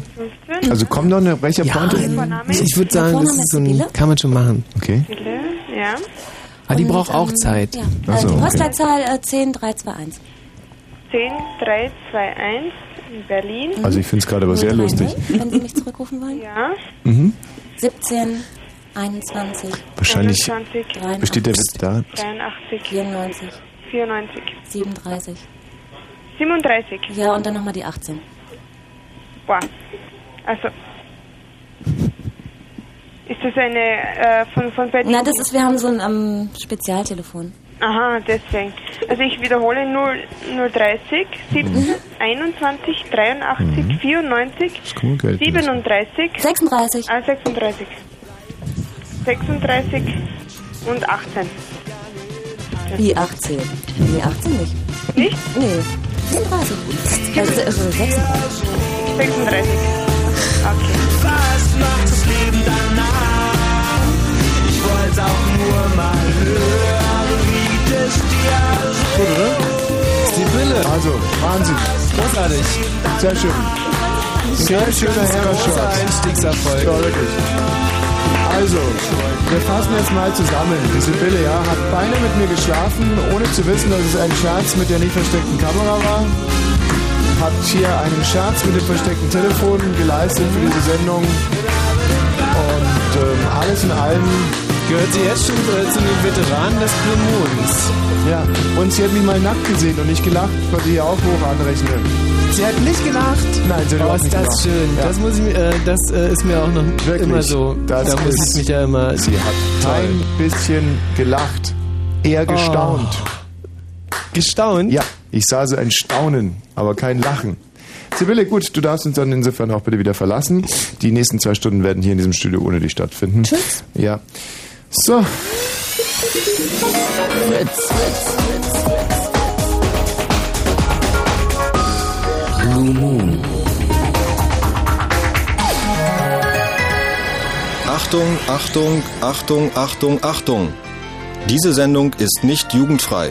Also kommt noch eine welche Pointe? ich würde sagen, das ist so ein, kann man schon machen. Okay. Ja. Aber die braucht auch Zeit. Ja. Ach so, äh, die okay. Postleitzahl äh, 10321. 10321 in Berlin. Also ich finde es gerade aber sehr 030, lustig. Wenn Sie mich zurückrufen wollen. Ja. Mhm. 17, 21, Wahrscheinlich 21, besteht der Witz da. 83, 94, 94, 37. 37. Ja, und dann nochmal die 18. Boah. Also. Ist das eine äh, von, von Berlin? Na, das ist, wir haben so ein ähm, Spezialtelefon. Aha, deswegen. Also ich wiederhole 0, 030, 17, 21, 83, 94, Guck mal, Geld. 37, 36. ah, 36. 36 und 18. Wie 18? Nee, 18 nicht. Nicht? Nee, 34. Also, also 36. 36. Okay. Was macht das Leben danach? Ich wollte auch nur mal hören, wie es dir so Gut, oder? Ist die Brille. Also, Wahnsinn. Großartig. Sehr schön. Sehr schöner Herrscher. Einstiegserfolg. Ja, wirklich. Also, wir fassen jetzt mal zusammen. Die Sibylle, ja, hat beinahe mit mir geschlafen, ohne zu wissen, dass es ein Scherz mit der nicht versteckten Kamera war. Hat hier einen Scherz mit dem versteckten Telefon geleistet für diese Sendung. Und ähm, alles in allem Gehört sie jetzt schon äh, zu den Veteranen des Blue Moons? Ja, und sie hat mich mal nackt gesehen und nicht gelacht, was ich ja auch hoch anrechne. Sie hat nicht gelacht? Nein, sie hat Oh, überhaupt ist nicht das gelacht. schön. Ja. Das muss ich, äh, das äh, ist mir auch noch Wirklich, immer so. das da muss ist- ich mich ja immer. Sie hat kein bisschen gelacht, eher gestaunt. Gestaunt? Ja, ich sah so ein Staunen, aber kein Lachen. Sibylle, gut, du darfst uns dann insofern auch bitte wieder verlassen. Die nächsten zwei Stunden werden hier in diesem Studio ohne dich stattfinden. Tschüss. Ja. So. Fritz. Blue Moon. Achtung, Achtung, Achtung, Achtung, Achtung. Diese Sendung ist nicht jugendfrei.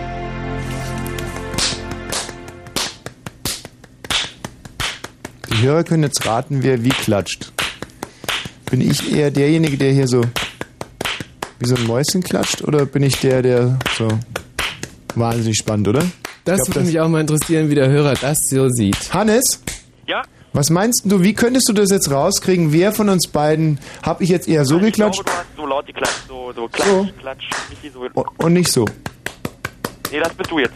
Die Hörer können jetzt raten, wer wie klatscht. Bin ich eher derjenige, der hier so wie so ein Mäuschen klatscht oder bin ich der, der so wahnsinnig spannend, oder? Das glaub, würde mich auch mal interessieren, wie der Hörer das so sieht. Hannes? Ja? Was meinst du, wie könntest du das jetzt rauskriegen? Wer von uns beiden hab ich jetzt eher so geklatscht Ich glaube, du hast so laut geklatscht, so, so klatsch, So. klatsch, nicht so. und nicht so? Nee, das bist du jetzt.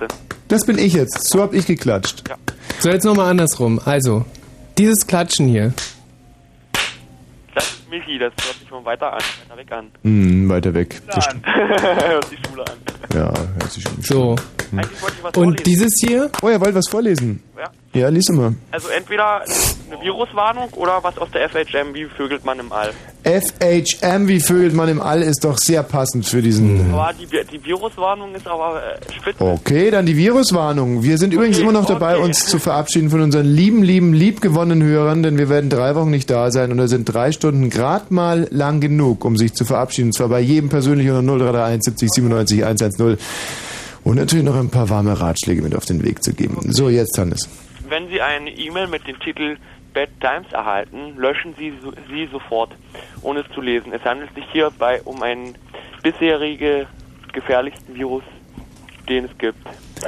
Das bin ich jetzt. So hab ich geklatscht. So, jetzt nochmal andersrum. Also, dieses Klatschen hier. Das ist Michi, das hört sich von weiter an, weiter weg an. Hm, weiter weg. Das- hört die Schule an. Ja, hört sich schon. So. Was Und vorlesen. dieses hier? Oh, ihr wollt was vorlesen? Ja. Ja, lies mal. Also entweder eine Viruswarnung oder was aus der FHM, wie vögelt man im All. FHM, wie vögelt man im All, ist doch sehr passend für diesen. Aber die, die Viruswarnung ist aber äh, spitze. Okay, dann die Viruswarnung. Wir sind übrigens immer noch dabei, uns zu verabschieden von unseren lieben, lieben, liebgewonnenen Hörern, denn wir werden drei Wochen nicht da sein und da sind drei Stunden grad mal lang genug, um sich zu verabschieden. Und zwar bei jedem persönlich unter 0331 70 97 110 und natürlich noch ein paar warme Ratschläge mit auf den Weg zu geben. So, jetzt Hannes. Wenn Sie eine E-Mail mit dem Titel Bad Times erhalten, löschen Sie sie sofort, ohne es zu lesen. Es handelt sich hierbei um einen bisherige gefährlichsten Virus, den es gibt.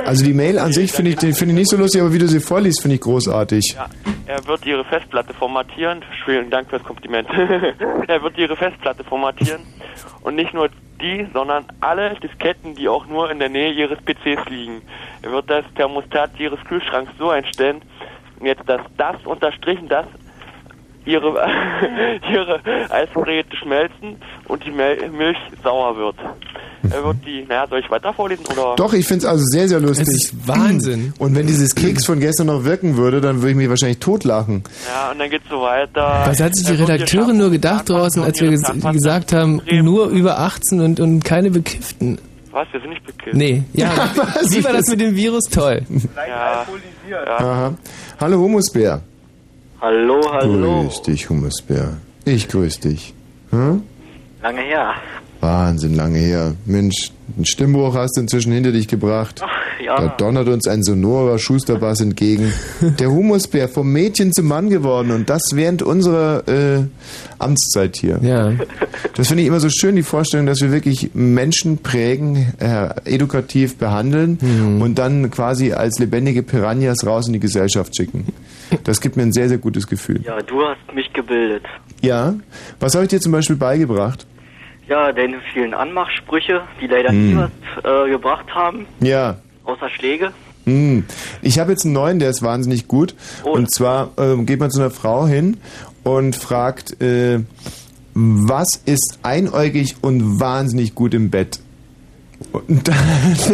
Also die Mail an sich finde ich, die finde ich nicht so lustig, aber wie du sie vorliest, finde ich großartig. Ja, er wird Ihre Festplatte formatieren. Vielen Dank fürs Kompliment. er wird Ihre Festplatte formatieren und nicht nur die, sondern alle Disketten, die auch nur in der Nähe Ihres PCs liegen. Er wird das Thermostat Ihres Kühlschranks so einstellen, jetzt dass das unterstrichen, dass Ihre, ihre Eisvorräte schmelzen und die Milch sauer wird. Er wird die, naja, soll ich weiter vorlesen oder? Doch, ich finde es also sehr, sehr lustig. Es ist Wahnsinn. Und wenn dieses Keks von gestern noch wirken würde, dann würde ich mich wahrscheinlich totlachen. Ja, und dann geht's so weiter. Was hat sich die Redakteurin nur gedacht draußen, als wir ges gesagt haben, nur über 18 und, und keine Bekifften? Was, wir sind nicht bekifft. Nee, ja. Wie war das mit dem Virus? Toll. Ja. Aha. Hallo Humusbär. Hallo, hallo. Grüß dich, Humusbär. Ich grüß dich. Hm? Lange her. Wahnsinn, lange her. Mensch, ein Stimmbuch hast du inzwischen hinter dich gebracht. ja. Da donnert uns ein sonorer Schusterbass entgegen. Der Humusbär vom Mädchen zum Mann geworden und das während unserer äh, Amtszeit hier. Ja. Das finde ich immer so schön, die Vorstellung, dass wir wirklich Menschen prägen, äh, edukativ behandeln Mhm. und dann quasi als lebendige Piranhas raus in die Gesellschaft schicken. Das gibt mir ein sehr, sehr gutes Gefühl. Ja, du hast mich gebildet. Ja? Was habe ich dir zum Beispiel beigebracht? Ja, deine vielen Anmachsprüche, die leider nie Hm. was äh, gebracht haben, Ja. außer Schläge. Hm. Ich habe jetzt einen neuen, der ist wahnsinnig gut. Und zwar ähm, geht man zu einer Frau hin und fragt, äh, was ist einäugig und wahnsinnig gut im Bett? Und dann,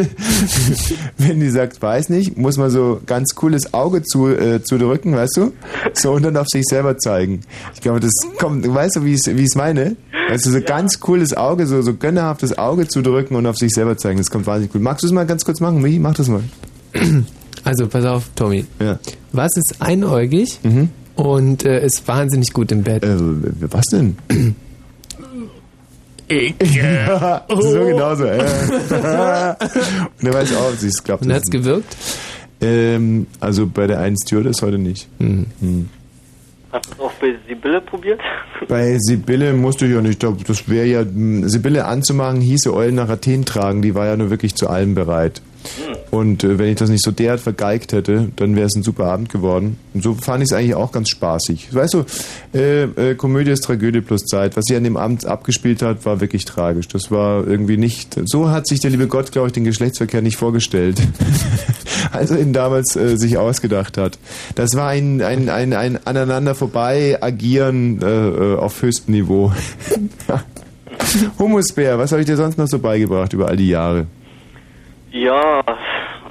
wenn die sagt, weiß nicht, muss man so ganz cooles Auge zu, äh, zudrücken, weißt du? So und dann auf sich selber zeigen. Ich glaube, das kommt, weißt du, wie ich es meine? Weißt du, so ganz cooles Auge, so, so gönnerhaftes Auge zudrücken und auf sich selber zeigen. Das kommt wahnsinnig gut. Magst du es mal ganz kurz machen, Michi? Mach das mal. Also, pass auf, Tommy. Ja. Was ist einäugig und äh, ist wahnsinnig gut im Bett? Äh, was denn? Ich. Ja, so genauso. Äh. und er weiß auch, ob es klappt. Und hat's gewirkt? Ähm, also bei der einen Stewardess heute nicht. Hm. Hast du es auch bei Sibylle probiert? Bei Sibylle musste ich ja nicht. Das wäre ja, Sibylle anzumachen, hieße Eulen nach Athen tragen. Die war ja nur wirklich zu allem bereit. Und äh, wenn ich das nicht so derart vergeigt hätte, dann wäre es ein super Abend geworden. Und so fand ich es eigentlich auch ganz spaßig. Weißt du, äh, äh, Komödie ist Tragödie plus Zeit. Was sie an dem Abend abgespielt hat, war wirklich tragisch. Das war irgendwie nicht. So hat sich der liebe Gott, glaube ich, den Geschlechtsverkehr nicht vorgestellt. als er ihn damals äh, sich ausgedacht hat. Das war ein, ein, ein, ein aneinander vorbei agieren äh, äh, auf höchstem Niveau. Humusbär, was habe ich dir sonst noch so beigebracht über all die Jahre? Ja,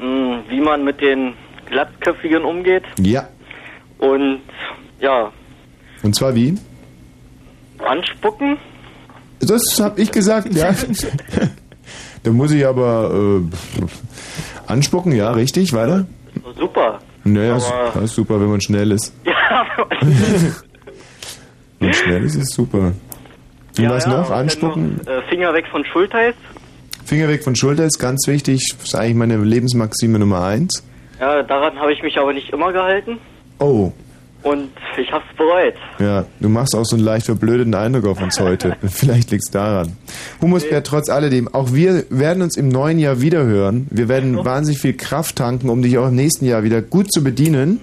mh, wie man mit den Glattköpfigen umgeht. Ja. Und ja, Und zwar wie? anspucken. Das habe ich gesagt, ja. da muss ich aber äh, anspucken, ja, richtig, weiter? Super. Naja, Aber- ist, super, wenn man schnell ist. Ja, Wenn man schnell ist, ist super. Und was noch? Anspucken? äh, Finger weg von Schultheiß. Finger weg von Schulter ist ganz wichtig. Das ist eigentlich meine Lebensmaxime Nummer eins. Ja, daran habe ich mich aber nicht immer gehalten. Oh, Und ich habe es bereut. ja, du machst auch so einen leicht verblödeten Eindruck auf uns heute. Vielleicht liegt's daran. Humusbär, trotz alledem, auch wir werden uns im neuen Jahr wiederhören. Wir werden wahnsinnig viel Kraft tanken, um dich auch im nächsten Jahr wieder gut zu bedienen.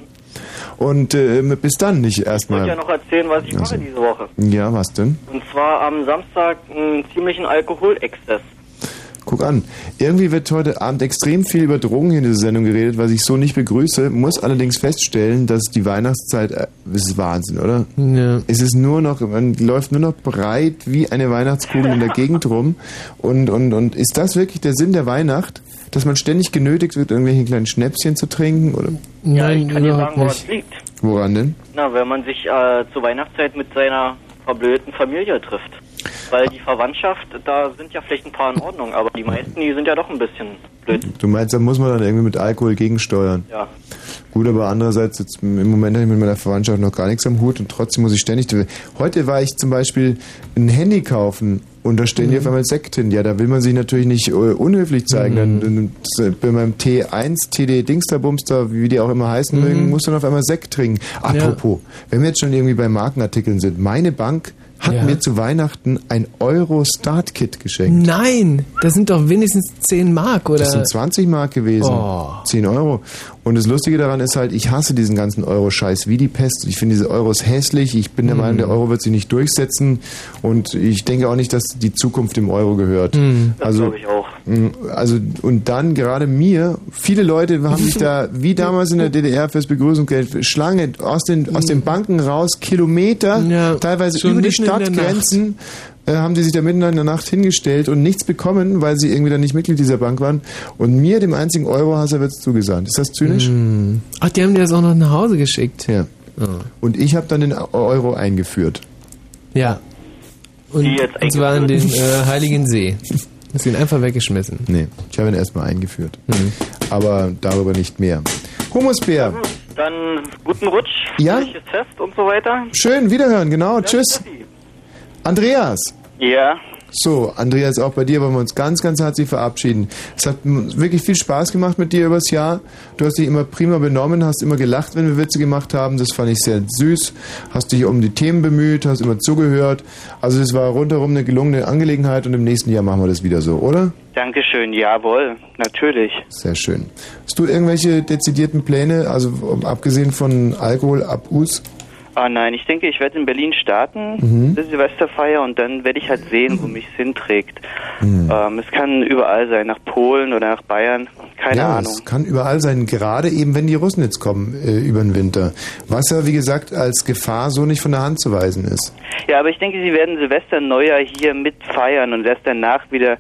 Und äh, bis dann nicht Ich wollte erstmal. ja noch erzählen, was ich Also. mache diese Woche. Ja, was denn? Und zwar am Samstag einen ziemlichen Alkoholexzess. Guck an. Irgendwie wird heute Abend extrem viel über Drogen hier in dieser Sendung geredet, was ich so nicht begrüße. Muss allerdings feststellen, dass die Weihnachtszeit, äh, das ist Wahnsinn, oder? Ja. Es ist nur noch, man läuft nur noch breit wie eine Weihnachtskugel in der Gegend rum. Und, und, und ist das wirklich der Sinn der Weihnacht? Dass man ständig genötigt wird, irgendwelche kleinen Schnäpschen zu trinken? Oder Ja, ich Nein, kann dir sagen, woran es nicht. liegt. woran denn? Na, wenn man sich äh, zur Weihnachtszeit mit seiner verblödeten Familie trifft. Weil die Verwandtschaft, da sind ja vielleicht ein paar in Ordnung, aber die meisten, die sind ja doch ein bisschen blöd. Du meinst, da muss man dann irgendwie mit Alkohol gegensteuern. Ja. Gut, aber andererseits, jetzt, im Moment habe ich mit meiner Verwandtschaft noch gar nichts am Hut und trotzdem muss ich ständig. Heute war ich zum Beispiel ein Handy kaufen und da stellen die auf einmal Sekt hin. Ja, da will man sich natürlich nicht äh, unhöflich zeigen. Dann, dann, bei meinem T1, TD Dingsterbumster, wie die auch immer heißen mögen, muss dann auf einmal Sekt trinken. Apropos, wenn wir jetzt schon irgendwie bei Markenartikeln sind, meine Bank hat Ja. mir zu Weihnachten ein Euro Start Kit geschenkt. Nein, das sind doch wenigstens 10 Mark, oder? Das sind 20 Mark gewesen. Oh. 10 Euro. Und das Lustige daran ist halt, ich hasse diesen ganzen Euro-Scheiß wie die Pest. Ich finde diese Euros hässlich. Ich bin der Mhm. Meinung, der Euro wird sich nicht durchsetzen. Und ich denke auch nicht, dass die Zukunft dem Euro gehört. Mhm. Das Also, glaube ich auch. mh, also, und dann gerade mir, viele Leute haben sich da, wie damals in der DDR fürs Begrüßungsgeld, Schlange aus den, aus den Banken raus, Kilometer, teilweise schon über die Stadtgrenzen, äh, haben die sich da mitten in der Nacht hingestellt und nichts bekommen, weil sie irgendwie dann nicht Mitglied dieser Bank waren. Und mir, dem einzigen Eurohasser, wird es zugesandt. Ist das zynisch? Hm. Ach, die haben dir das auch noch nach Hause geschickt. Ja. Und ich habe dann den Euro eingeführt. Ja. Und, Die jetzt und zwar in den äh, Heiligen See. Hast ihn einfach weggeschmissen. Nee, ich habe ihn erstmal eingeführt. Mhm. Aber darüber nicht mehr. Humusbär. Dann guten Rutsch, Ja? Fest und so weiter. Schön, wiederhören, genau. Tschüss. Andreas. Ja. So, Andreas, auch bei dir wollen wir uns ganz, ganz herzlich verabschieden. Es hat wirklich viel Spaß gemacht mit dir übers Jahr. Du hast dich immer prima benommen, hast immer gelacht, wenn wir Witze gemacht haben. Das fand ich sehr süß. Hast dich um die Themen bemüht, hast immer zugehört. Also es war rundherum eine gelungene Angelegenheit und im nächsten Jahr machen wir das wieder so, oder? Dankeschön, jawohl, natürlich. Sehr schön. Hast du irgendwelche dezidierten Pläne, also abgesehen von Alkohol, Abus? Ah nein, ich denke, ich werde in Berlin starten, Mhm. die Silvesterfeier, und dann werde ich halt sehen, wo mich es hinträgt. Mhm. Ähm, es kann überall sein, nach Polen oder nach Bayern, keine ja, Ahnung. es kann überall sein, gerade eben, wenn die Russen jetzt kommen äh, über den Winter. Was ja, wie gesagt, als Gefahr so nicht von der Hand zu weisen ist. Ja, aber ich denke, sie werden Silvester, Neujahr hier mit feiern und erst danach wieder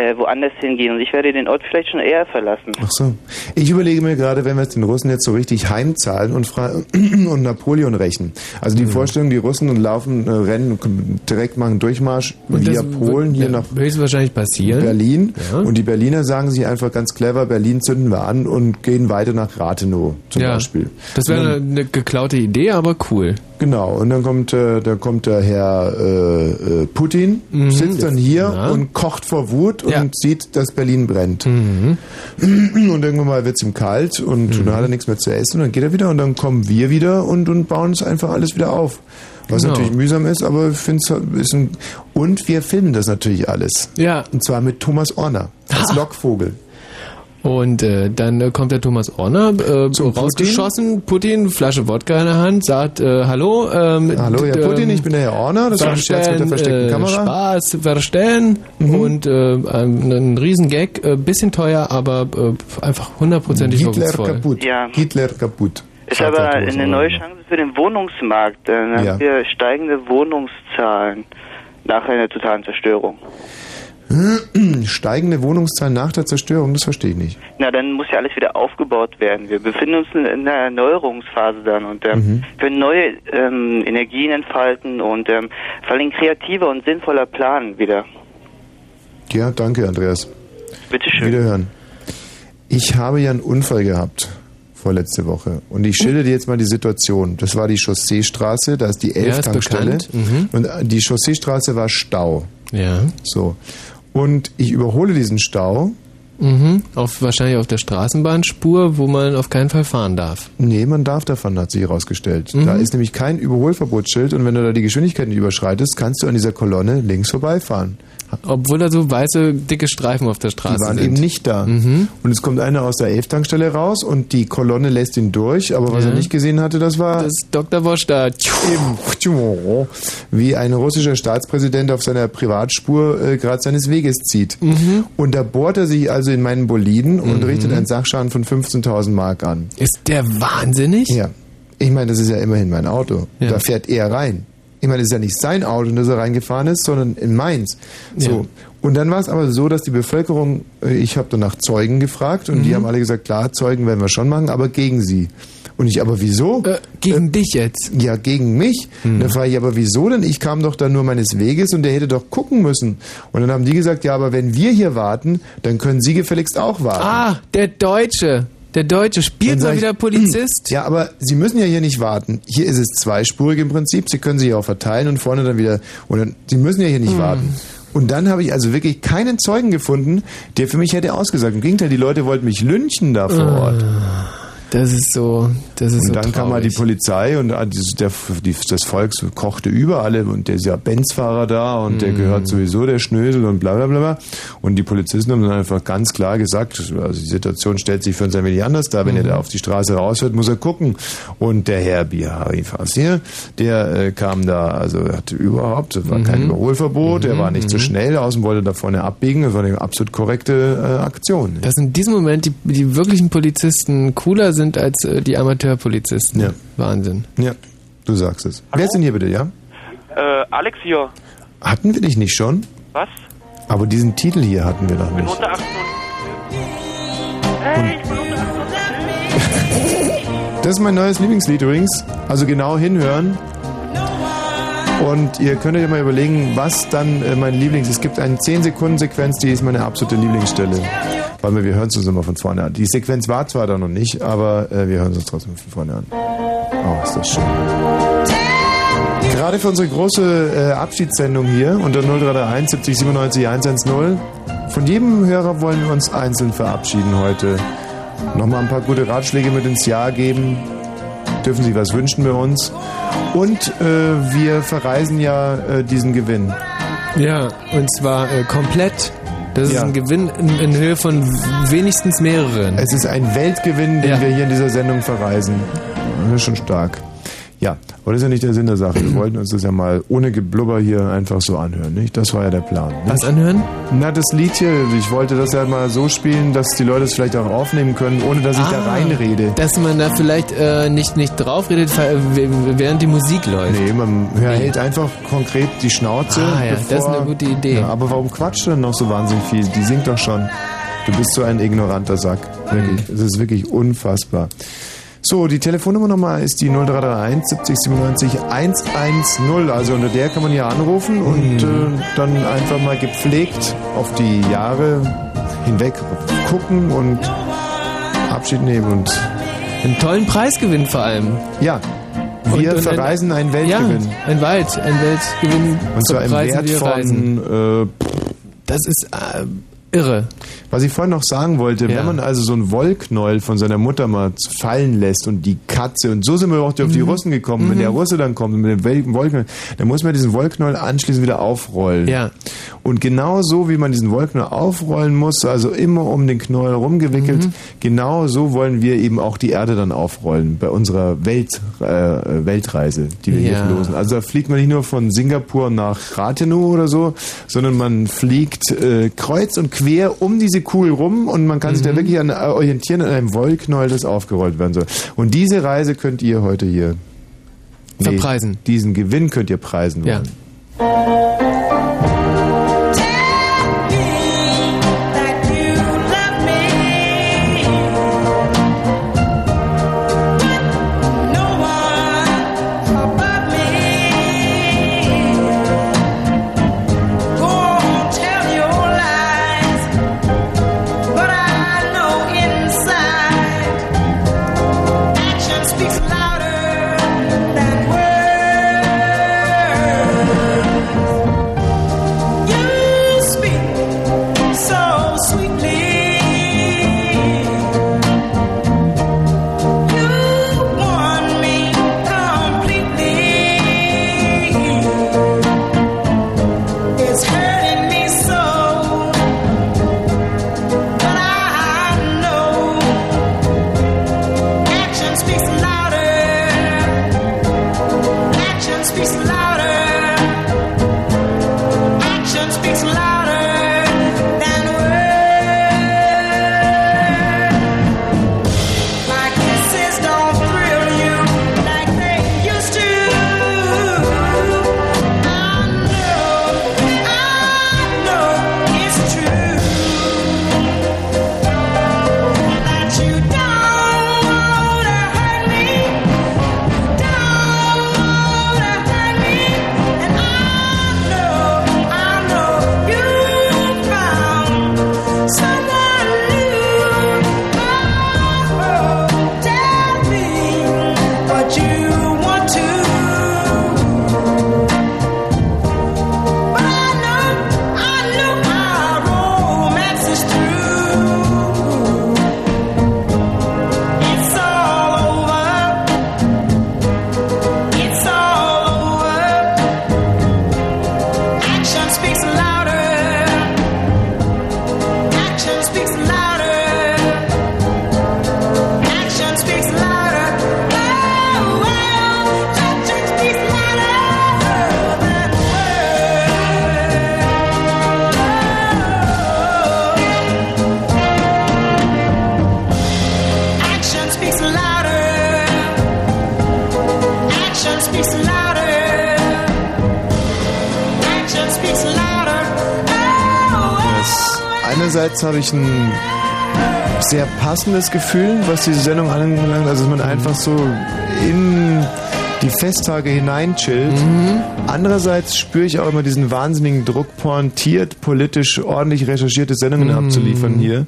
äh, woanders hingehen. Und ich werde den Ort vielleicht schon eher verlassen. Ach so. Ich überlege mir gerade, wenn wir es den Russen jetzt so richtig heimzahlen und, Fra und Napoleon rächen. Also Mhm. die Vorstellung, die Russen und laufen, äh, rennen, und direkt machen Durchmarsch Und via das Polen wird hier ja nach höchstwahrscheinlich passieren. Berlin. Ja. Und die Berliner sagen sich einfach ganz clever, Berlin zünden wir an und gehen weiter nach Rathenow zum Ja. Beispiel. Das wäre eine, dann- eine geklaute Idee, aber cool. Genau, und dann kommt, äh, da kommt der Herr äh, äh, Putin, Mhm. sitzt dann hier Ja. und kocht vor Wut und Ja. sieht, dass Berlin brennt. Mhm. Und irgendwann mal wird's ihm kalt und dann hat er nichts mehr zu essen und dann geht er wieder und dann kommen wir wieder und, und bauen es einfach alles wieder auf. Was Genau. natürlich mühsam ist, aber ich finde es ein. Und wir filmen das natürlich alles. Ja. Und zwar mit Thomas Orner als Lockvogel. Und äh, dann äh, kommt der Thomas Orner, äh, Zum rausgeschossen, Putin, Flasche Wodka in der Hand, sagt, äh, hallo. Ähm, Hallo, Herr Putin, ähm, ich bin der Herr Orner, das war ein Scherz mit der versteckten äh, Kamera. Mhm. Spaß, verstehen und äh, ein, ein Riesengag, äh, bisschen teuer, aber äh, einfach hundertprozentig Hitler wirkungsvoll. kaputt. Ja. Hitler kaputt. Ist aber eine neue Chance für den Wohnungsmarkt. Dann haben Ja. wir steigende Wohnungszahlen nach einer totalen Zerstörung. Steigende Wohnungszahlen nach der Zerstörung, das verstehe ich nicht. Na, dann muss ja alles wieder aufgebaut werden. Wir befinden uns in einer Erneuerungsphase dann und ähm, Mhm. können neue ähm, Energien entfalten und ähm, vor allem kreativer und sinnvoller planen wieder. Ja, danke, Andreas. Bitteschön. Wiederhören. Ich habe ja einen Unfall gehabt vorletzte Woche und ich schilder dir jetzt mal die Situation. Das war die Chausseestraße, da ist die Ja, ist Elf-Tankstelle bekannt. Mhm. und die Chausseestraße war Stau. Ja. So. Und ich überhole diesen Stau. Mhm. Auf, wahrscheinlich auf der Straßenbahnspur, wo man auf keinen Fall fahren darf. Nee, man darf davon, hat sich herausgestellt. Mhm. Da ist nämlich kein Überholverbotsschild und wenn du da die Geschwindigkeit nicht überschreitest, kannst du an dieser Kolonne links vorbeifahren. Obwohl da so weiße, dicke Streifen auf der Straße Die waren sind. eben nicht da. Mhm. Und es kommt einer aus der Elftankstelle raus und die Kolonne lässt ihn durch, aber was Ja. er nicht gesehen hatte, das war Das ist Dr. Wosch da. eben wie ein russischer Staatspräsident auf seiner Privatspur äh, gerade seines Weges zieht. Mhm. Und da bohrt er sich also in meinen Boliden und Mhm. richtet einen Sachschaden von 15.000 Mark an. Ist der wahnsinnig? Ja. Ich meine, das ist ja immerhin mein Auto. Ja. Da fährt er rein. Ich meine, das ist ja nicht sein Auto, in das er reingefahren ist, sondern in meins. So. Ja. Und dann war es aber so, dass die Bevölkerung, äh, ich habe dann nach Zeugen gefragt und die Mhm. haben alle gesagt, klar, Zeugen werden wir schon machen, aber gegen sie. Und ich, aber wieso? Äh, gegen dich jetzt? Ja, gegen mich. Mhm. Da frage ich, aber wieso denn? Ich kam doch da nur meines Weges und der hätte doch gucken müssen. Und dann haben die gesagt, ja, aber wenn wir hier warten, dann können sie gefälligst auch warten. Ah, der Deutsche. Der Deutsche spielt mal ich, wieder Polizist. Ja, aber Sie müssen ja hier nicht warten. Hier ist es zweispurig im Prinzip. Sie können sich ja auch verteilen und vorne dann wieder. Und dann, Sie müssen ja hier nicht Hm. warten. Und dann habe ich also wirklich keinen Zeugen gefunden, der für mich hätte ausgesagt. Im Gegenteil, die Leute wollten mich lynchen da vor Ort. Das ist so, das ist Und so dann kam mal die traurig. Polizei und ah, der, die, das Volk kochte über alle und der ist ja Benzfahrer da und der Mhm. gehört sowieso der Schnösel und bla bla bla. Und die Polizisten haben dann einfach ganz klar gesagt, also die Situation stellt sich für uns ein wenig anders dar. Wenn er Mhm. da auf die Straße rausfährt, muss er gucken. Und der Herr Bihari Fasir, der äh, kam da, also hatte überhaupt, es war kein Mhm. Überholverbot, er war nicht zu Mhm. schnell, außen wollte da vorne abbiegen, das war eine absolut korrekte äh, Aktion. Dass in diesem Moment die, die wirklichen Polizisten cooler sind als äh, die Amateurpolizisten. Ja. Wahnsinn. Ja, du sagst es. Wer ist denn hier bitte, ja? Äh, Alex hier. Hatten wir dich nicht schon? Was? Aber diesen Titel hier hatten wir noch Ich bin nicht. unter 18 Hey, ich bin unter 18 Das ist mein neues Lieblingslied übrigens. Also genau hinhören. Und ihr könnt euch mal überlegen, was dann äh, mein Lieblings... Es gibt eine 10-Sekunden-Sequenz, die ist meine absolute Lieblingsstelle. Weil wir, wir hören es uns immer von vorne an. Die Sequenz war zwar da noch nicht, aber äh, wir hören es uns trotzdem von vorne an. Oh, ist das schön. Gerade für unsere große äh, Abschiedssendung hier unter 0331 70 97 110. Von jedem Hörer wollen wir uns einzeln verabschieden heute. Nochmal ein paar gute Ratschläge mit ins Jahr geben. Dürfen Sie was wünschen bei uns. Und äh, wir verreisen ja äh, diesen Gewinn. Ja, und zwar äh, komplett. Das ist Ja. ein Gewinn in, in Höhe von wenigstens mehreren. Es ist ein Weltgewinn, den Ja. wir hier in dieser Sendung verreisen. Das ist schon stark. Ja, aber das ist ja nicht der Sinn der Sache. Wir wollten uns das ja mal ohne Geblubber hier einfach so anhören, nicht? Das war ja der Plan. Nicht? Was anhören? Na, das Lied hier, ich wollte das ja mal so spielen, dass die Leute es vielleicht auch aufnehmen können, ohne dass ich da Ah, reinrede. Dass man da vielleicht äh, nicht, nicht draufredet, während die Musik läuft. Nee, man hält einfach konkret die Schnauze. Ah, ja, das ist eine gute Idee. Ja, aber warum quatscht du denn noch so wahnsinnig viel? Die singt doch schon. Du bist so ein ignoranter Sack. Wirklich. Mhm. Es ist wirklich unfassbar. So, die Telefonnummer nochmal ist die 0331 70 97 110. Also unter der kann man hier anrufen und Mhm. äh, dann einfach mal gepflegt auf die Jahre hinweg gucken und Abschied nehmen und einen tollen Preisgewinn vor allem. Ja, wir verreisen einen Weltgewinn. Ja, ein Wald, ein Weltgewinn. Und zwar im Preisen Wert von äh, Das ist äh, Irre. Was ich vorhin noch sagen wollte, wenn man also so einen Wollknäuel von seiner Mutter mal fallen lässt und die Katze, und so sind wir auch auf die Mhm. Russen gekommen, wenn Mhm. der Russe dann kommt mit dem Wollknäuel, dann muss man diesen Wollknäuel anschließend wieder aufrollen. Ja. Und genau so, wie man diesen Wollknäuel aufrollen muss, also immer um den Knäuel rumgewickelt, Mhm. genau so wollen wir eben auch die Erde dann aufrollen bei unserer Welt, äh, Weltreise, die wir hier Ja. verlosen. Also da fliegt man nicht nur von Singapur nach Rathenow oder so, sondern man fliegt äh, kreuz und quer um diese Kugel rum und man kann sich da wirklich an, äh, orientieren an einem Wollknäuel, das aufgerollt werden soll. Und diese Reise könnt ihr heute hier Verpreisen. Diesen Gewinn könnt ihr preisen wollen. Ja. Ich ein sehr passendes Gefühl, was diese Sendung anbelangt, also dass man einfach so in die Festtage hineinchillt. Andererseits spüre ich auch immer diesen wahnsinnigen Druck, pointiert, politisch, ordentlich recherchierte Sendungen abzuliefern hier.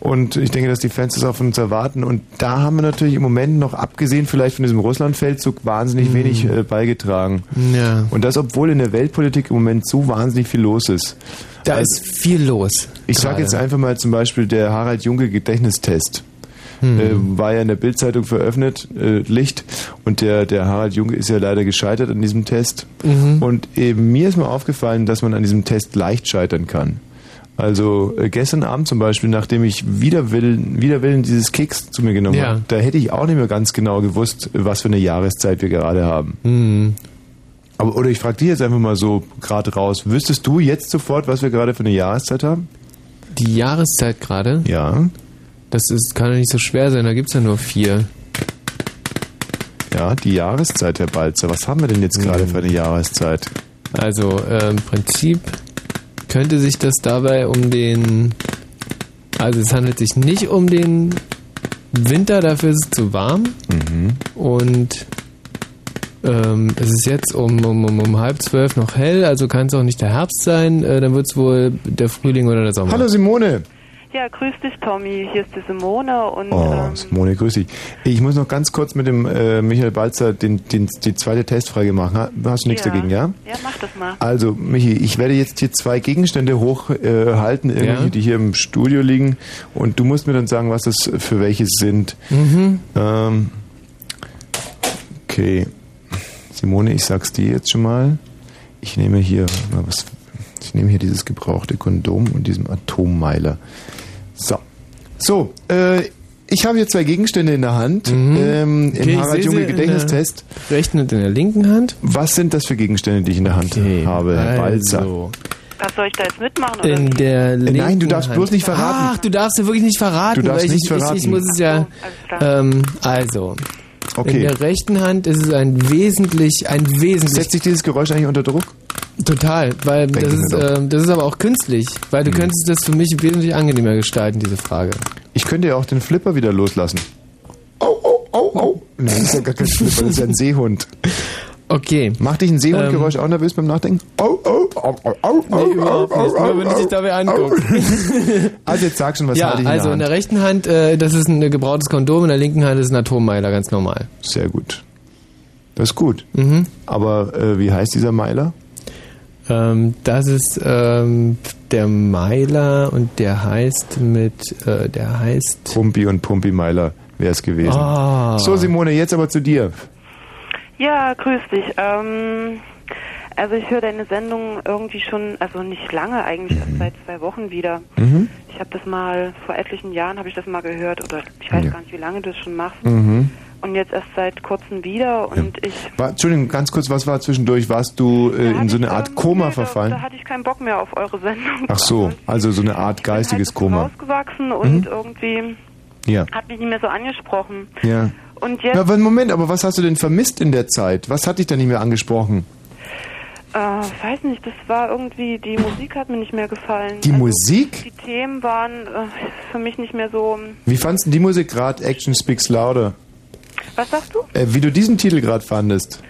Und ich denke, dass die Fans das auch von uns erwarten. Und da haben wir natürlich im Moment noch, abgesehen vielleicht von diesem Russland-Feldzug, wahnsinnig wenig äh, beigetragen. Ja. Und das, obwohl in der Weltpolitik im Moment so wahnsinnig viel los ist. Da ist viel los. Ich sage jetzt einfach mal zum Beispiel der Harald Junke Gedächtnistest. Hm. Äh, war ja in der Bildzeitung veröffentlicht, äh, Licht, und der, der Harald Junke ist ja leider gescheitert an diesem Test. Mhm. Und eben mir ist mal aufgefallen, dass man an diesem Test leicht scheitern kann. Also äh, gestern Abend zum Beispiel, nachdem ich wider Willen, wider Willen dieses Keks zu mir genommen Ja. habe, da hätte ich auch nicht mehr ganz genau gewusst, was für eine Jahreszeit wir gerade haben. Mhm. Aber, oder ich frage dich jetzt einfach mal so gerade raus, wüsstest du jetzt sofort, was wir gerade für eine Jahreszeit haben? Die Jahreszeit gerade? Ja. Das ist, kann ja nicht so schwer sein, da gibt es ja nur vier. Ja, die Jahreszeit, Herr Balzer. Was haben wir denn jetzt gerade für eine Jahreszeit? Also äh, im Prinzip könnte sich das dabei um den... Also es handelt sich nicht um den Winter, dafür ist es zu warm. Mhm. Und ähm, es ist jetzt um, um, um, um halb zwölf noch hell, also kann es auch nicht der Herbst sein, äh, dann wird es wohl der Frühling oder der Sommer. Hallo Simone. Ja, grüß dich, Tommy. Hier ist die Simone und Oh, ähm, Simone, grüß dich. Ich muss noch ganz kurz mit dem äh, Michael Balzer den, den, die zweite Testfrage machen. Ha- Hast du nichts ja. dagegen, ja? Ja, mach das mal. Also, Michi, ich werde jetzt hier zwei Gegenstände hochhalten, äh, Ja. die hier im Studio liegen. Und du musst mir dann sagen, was das für welche sind. Mhm. Ähm, okay. Simone, ich sag's dir jetzt schon mal. Ich nehme hier, was, ich nehme hier dieses gebrauchte Kondom und diesen Atommeiler. So. So, äh, ich habe hier zwei Gegenstände in der Hand. Ähm, Mhm. Okay, Im ich Harald Junge Gedächtnistest. der Rechten und in der linken Hand. Was sind das für Gegenstände, die ich in der Hand habe, Herr Balzer? Also, Was soll ich da jetzt mitmachen? Oder? in der linken Äh, Nein, du darfst Hand. bloß nicht verraten. Ach, du darfst ja wirklich nicht verraten. Du darfst weil ich, nicht verraten. Ich, ich muss es ja. Ähm, also. Okay. In der rechten Hand ist es ein wesentlich, ein wesentlich. Setzt sich dieses Geräusch eigentlich unter Druck? Total, weil das Denke ist, ähm, das ist aber auch künstlich, weil du Hm. könntest das für mich wesentlich angenehmer gestalten, diese Frage. Ich könnte ja auch den Flipper wieder loslassen. Au, au, au, au. Nein, das ist ja gar kein Flipper, das ist ja ein Seehund. Okay. Macht dich ein Seehundgeräusch auch nervös beim Nachdenken? Au, au, au, au, au, Nee, überhaupt au, nicht, au, nur wenn ich dich dabei angucke. Also jetzt sag schon, was ja, halte ich in also der in der rechten Hand, äh, das ist ein gebrautes Kondom, in der linken Hand ist ein Atommeiler, ganz normal. Sehr gut. Das ist gut. Mhm. Aber äh, wie heißt dieser Meiler? Ähm, das ist ähm, der Meiler und der heißt mit, äh, der heißt... Pumpi und Pumpi Meiler wäre es gewesen. Ah. So, Simone, jetzt aber zu dir. Ja, grüß dich. Ähm, also ich höre deine Sendung irgendwie schon, also nicht lange eigentlich, erst seit zwei Wochen wieder. Mhm. Ich habe das mal, vor etlichen Jahren habe ich das mal gehört oder ich weiß Ja. gar nicht, wie lange du es schon machst. Mhm. Und jetzt erst seit kurzem wieder und ich War, Entschuldigung, ganz kurz, was war zwischendurch? Warst du äh, in so eine Art Koma da verfallen? hatte ich keinen Bock mehr auf eure Sendung. Ach so, also so eine Art geistiges Koma. Rausgewachsen und Mhm. irgendwie Ja. hat mich nicht mehr so angesprochen. Ja. Und jetzt, Na, Moment, aber was hast du denn vermisst in der Zeit? Was hat dich denn nicht mehr angesprochen? äh, weiß nicht, das war irgendwie, die Musik hat mir nicht mehr gefallen. Die Musik? Die Themen waren äh, für mich nicht mehr so. Wie fandst du die Musik gerade, Action Speaks Louder? Was sagst du? Äh, wie du diesen Titel gerade fandest?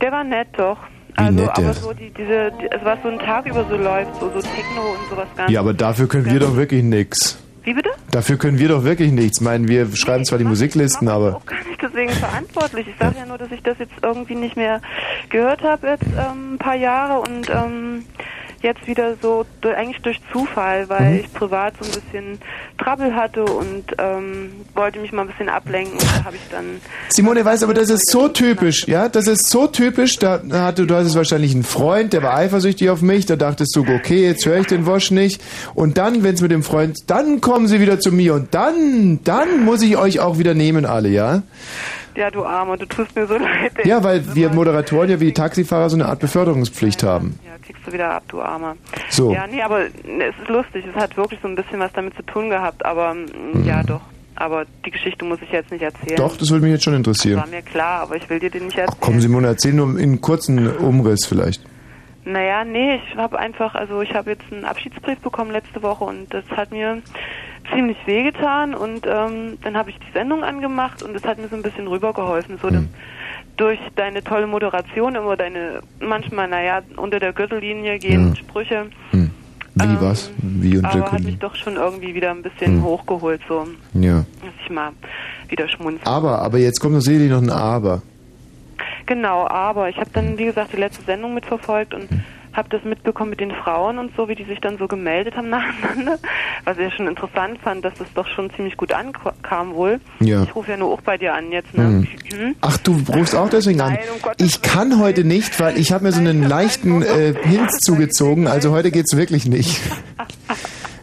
Der war nett doch. Wie Also, nett aber der? so die, diese, die, also was so ein Tag über so läuft, so, so Techno und sowas ganz. Ja, aber dafür können wir doch wirklich nichts. Wie bitte? Dafür können wir doch wirklich nichts. Ich meine, wir schreiben zwar die Musiklisten, aber... Gar nicht deswegen verantwortlich. Ich sage ja nur, dass ich das jetzt irgendwie nicht mehr gehört habe jetzt ähm, ein paar Jahre und ähm, jetzt wieder so eigentlich durch Zufall, weil Mhm. ich privat so ein bisschen Trouble hatte und ähm, wollte mich mal ein bisschen ablenken und da habe ich dann Simone, weißt aber, das ist so typisch, ja? Das ist so typisch. Da hatte, du hattest wahrscheinlich einen Freund, der war eifersüchtig auf mich. Da dachtest du, okay, jetzt höre ich den Wosch nicht. Und dann, wenn es mit dem Freund, dann kommen sie wieder zu mir. Und dann, dann muss ich euch auch wieder nehmen, alle, ja? Ja du Arme, du tust mir so leid. ey. Ja, weil wir Moderatoren ja wie Taxifahrer so eine Art Beförderungspflicht haben. Ja, kriegst du wieder ab, du Armer. So. Ja, nee, aber es ist lustig. Es hat wirklich so ein bisschen was damit zu tun gehabt, aber mm, Mhm. ja, doch. Aber die Geschichte muss ich jetzt nicht erzählen. Doch, das würde mich jetzt schon interessieren. War mir klar, aber ich will dir den nicht erzählen. Komm, Simone, erzähl nur in kurzen Umriss vielleicht. Naja, nee, ich habe einfach, also ich habe jetzt einen Abschiedsbrief bekommen letzte Woche und das hat mir ziemlich wehgetan und ähm, dann habe ich die Sendung angemacht und das hat mir so ein bisschen rübergeholfen, so dass durch deine tolle Moderation immer deine manchmal, naja, unter der Gürtellinie gehenden Sprüche, Wie was? Wie und Ähm, aber hat mich doch schon irgendwie wieder ein bisschen Hm. hochgeholt, so, Ja. dass ich mal wieder schmunzeln. Aber, aber jetzt kommt sicherlich noch ein Aber. Genau, aber ich habe dann, wie gesagt, die letzte Sendung mitverfolgt und habe das mitbekommen mit den Frauen und so, wie die sich dann so gemeldet haben nacheinander. Was ich ja schon interessant fand, dass das doch schon ziemlich gut ankam wohl. Ja. Ich rufe ja nur auch bei dir an jetzt, ne? Mhm. Mhm. Ach, du rufst auch deswegen an. Ich kann heute nicht, weil ich habe mir so einen leichten äh, Hinz zugezogen. Also heute geht's wirklich nicht.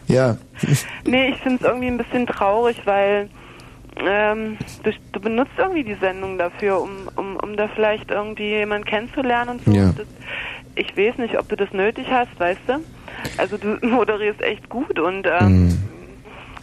Ja. Nee, ich finde es irgendwie ein bisschen traurig, weil ähm, du, du benutzt irgendwie die Sendung dafür, um, um, um da vielleicht irgendwie jemanden kennenzulernen und so. Ja. Das, ich weiß nicht, ob du das nötig hast, weißt du? Also du moderierst echt gut und ähm, Mhm.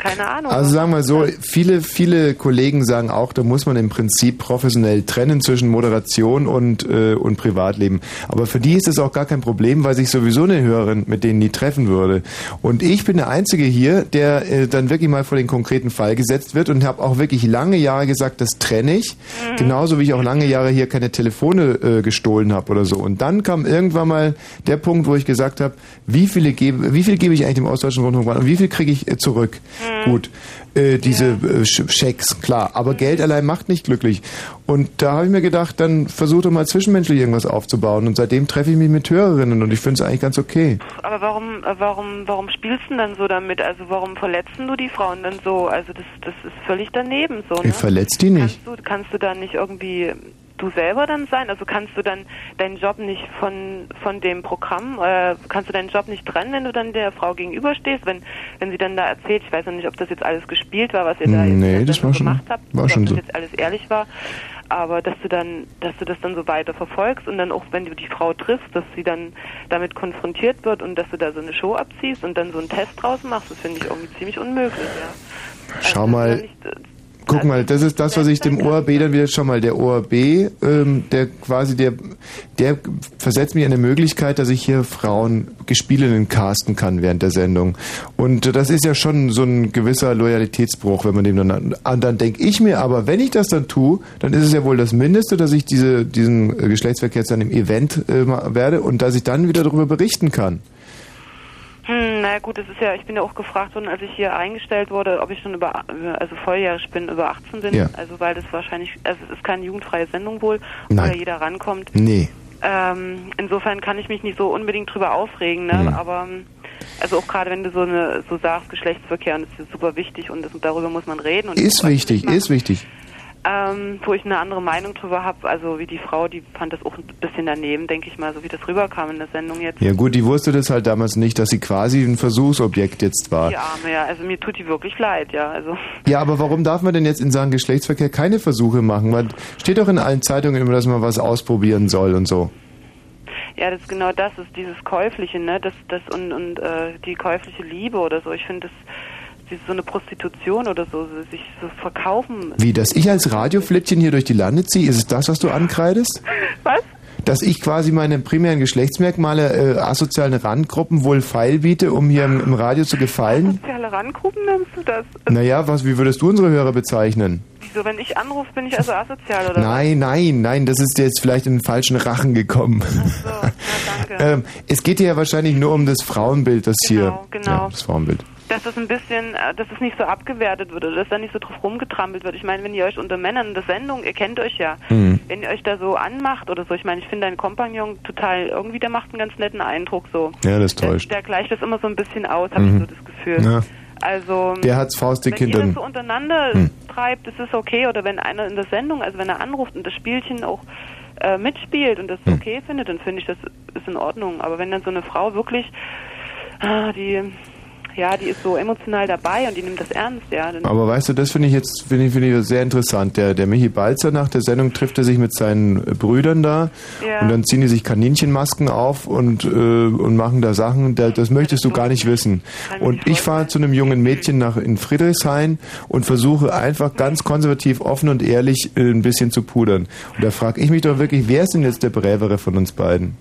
Keine Ahnung. Also sagen wir so, viele, viele Kollegen sagen auch, da muss man im Prinzip professionell trennen zwischen Moderation und, äh, und Privatleben. Aber für die ist es auch gar kein Problem, weil sich sowieso eine Hörerin mit denen nie treffen würde. Und ich bin der Einzige hier, der äh, dann wirklich mal vor den konkreten Fall gesetzt wird und habe auch wirklich lange Jahre gesagt, das trenne ich. Genauso wie ich auch lange Jahre hier keine Telefone äh, gestohlen habe oder so. Und dann kam irgendwann mal der Punkt, wo ich gesagt habe, wie viele gebe, wie viel gebe ich eigentlich dem Ostdeutschen Rundfunk und wie viel kriege ich äh, zurück? Gut, äh, diese äh, Sch- Schecks, klar, aber Geld allein macht nicht glücklich. Und da habe ich mir gedacht, dann versuch doch mal zwischenmenschlich irgendwas aufzubauen. Und seitdem treffe ich mich mit Hörerinnen und ich finde es eigentlich ganz okay. Aber warum, äh, warum, warum spielst du denn dann so damit? Also warum verletzen du die Frauen dann so? Also das, das ist völlig daneben so. Ne? Ich verletze die nicht. Kannst du, kannst du dann nicht irgendwie du selber dann sein? Also kannst du dann deinen Job nicht von von dem Programm, äh, kannst du deinen Job nicht trennen, wenn du dann der Frau gegenüberstehst, wenn wenn sie dann da erzählt, ich weiß noch nicht, ob das jetzt alles gespielt war, was ihr da jetzt Nee, der das war schon, gemacht habt, war schon ob so. das jetzt alles ehrlich war, aber dass du dann, dass du das dann so weiter verfolgst und dann auch, wenn du die Frau triffst, dass sie dann damit konfrontiert wird und dass du da so eine Show abziehst und dann so einen Test draus machst, das finde ich irgendwie ziemlich unmöglich, ja. Schau mal, guck mal, das ist das, was ich dem ORB dann wieder, schau mal, der ORB, ähm, der quasi, der, der versetzt mich in eine Möglichkeit, dass ich hier Frauen Gespielinnen casten kann während der Sendung. Und das ist ja schon so ein gewisser Loyalitätsbruch, wenn man dem dann, an, dann denke ich mir aber, wenn ich das dann tue, dann ist es ja wohl das Mindeste, dass ich diese, diesen Geschlechtsverkehr jetzt dann im Event äh, werde und dass ich dann wieder darüber berichten kann. Hm, na gut, das ist ja, ich bin ja auch gefragt worden, als ich hier eingestellt wurde, ob ich schon über, also volljährig bin, über 18 bin. Ja. Also weil das wahrscheinlich, also es ist keine jugendfreie Sendung wohl, wo ja jeder rankommt. Nee. Ähm, insofern kann ich mich nicht so unbedingt drüber aufregen, ne? Hm. Aber ähm, also auch gerade wenn du so eine so sagst, Geschlechtsverkehr und das ist super wichtig und das, darüber muss man reden und Ist wichtig, ist wichtig. Ähm, wo ich eine andere Meinung drüber habe, also wie die Frau, die fand das auch ein bisschen daneben, denke ich mal, so wie das rüberkam in der Sendung jetzt. Ja gut, die wusste das halt damals nicht, dass sie quasi ein Versuchsobjekt jetzt war. Die Arme, ja, also mir tut die wirklich leid, ja, also Ja, aber warum darf man denn jetzt in Sachen Geschlechtsverkehr keine Versuche machen? Weil steht doch in allen Zeitungen immer, dass man was ausprobieren soll und so. ja, das ist genau das, ist dieses käufliche, ne, das das und und äh, die käufliche Liebe oder so. Ich finde das so eine Prostitution oder so, so sich so verkaufen. Wie, dass ich als Radioflittchen hier durch die Lande ziehe, ist es das, was du ankreidest? Was? Dass ich quasi meine primären Geschlechtsmerkmale äh, asozialen Randgruppen wohl feil biete, um hier im, im Radio zu gefallen? Soziale Randgruppen nennst du das? Naja, was, wie würdest du unsere Hörer bezeichnen? Wieso, wenn ich anrufe, bin ich also asozial oder Nein, nein, nein, das ist dir jetzt vielleicht in den falschen Rachen gekommen. ähm, es geht dir ja wahrscheinlich nur um das Frauenbild, das hier. genau. Ja, das Frauenbild. Dass das ein bisschen, äh, dass es nicht so abgewertet wird oder dass da nicht so drauf rumgetrampelt wird. Ich meine, wenn ihr euch unter Männern in der Sendung, ihr kennt euch ja, Mhm. wenn ihr euch da so anmacht oder so, ich meine, ich finde deinen Kompagnon total, irgendwie, der macht einen ganz netten Eindruck so. Ja, das täuscht. Der gleicht das immer so ein bisschen aus, habe Mhm. ich so das Gefühl. Ja. Also, Der hat's faustdick wenn ihr das so untereinander Hm. treibt, ist es okay. Oder wenn einer in der Sendung, also wenn er anruft und das Spielchen auch äh, mitspielt und das Hm. okay findet, dann finde ich, das ist in Ordnung. Aber wenn dann so eine Frau wirklich, ah, die, ja, die ist so emotional dabei und die nimmt das ernst, ja, dann Aber weißt du, das finde ich jetzt finde ich, finde ich sehr interessant. Der, der Michi Balzer nach der Sendung trifft er sich mit seinen äh, Brüdern da Ja. und dann ziehen die sich Kaninchenmasken auf und, äh, und machen da Sachen, da, das möchtest du gar nicht wissen. Und ich fahre zu einem jungen Mädchen nach in Friedrichshain und versuche einfach ganz konservativ, offen und ehrlich äh, ein bisschen zu pudern. Und da frage ich mich doch wirklich, wer ist denn jetzt der Brävere von uns beiden?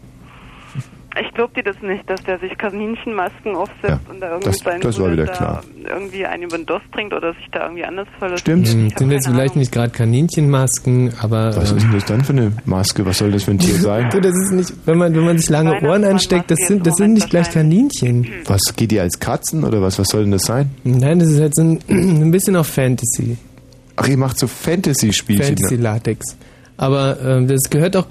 Ich glaube dir das nicht, dass der sich Kaninchenmasken aufsetzt und da irgendwie das- seinen das war wieder da klar. irgendwie einen über den Durst trinkt oder sich da irgendwie anders verlässt. Hm, sind jetzt vielleicht nicht gerade Kaninchenmasken, aber. Was ist denn das dann für eine Maske? Was soll das für ein Tier sein? Du, das ist nicht, wenn man, wenn man sich lange Ohren ansteckt, das sind, das sind nicht gleich Kaninchen. Was geht ihr als Katzen oder was? Was soll denn das sein? Nein, das ist halt so ein, ein bisschen auf Fantasy. Ach, ihr macht so Fantasy-Spielchen. Fantasy-Latex. Aber ähm, das gehört auch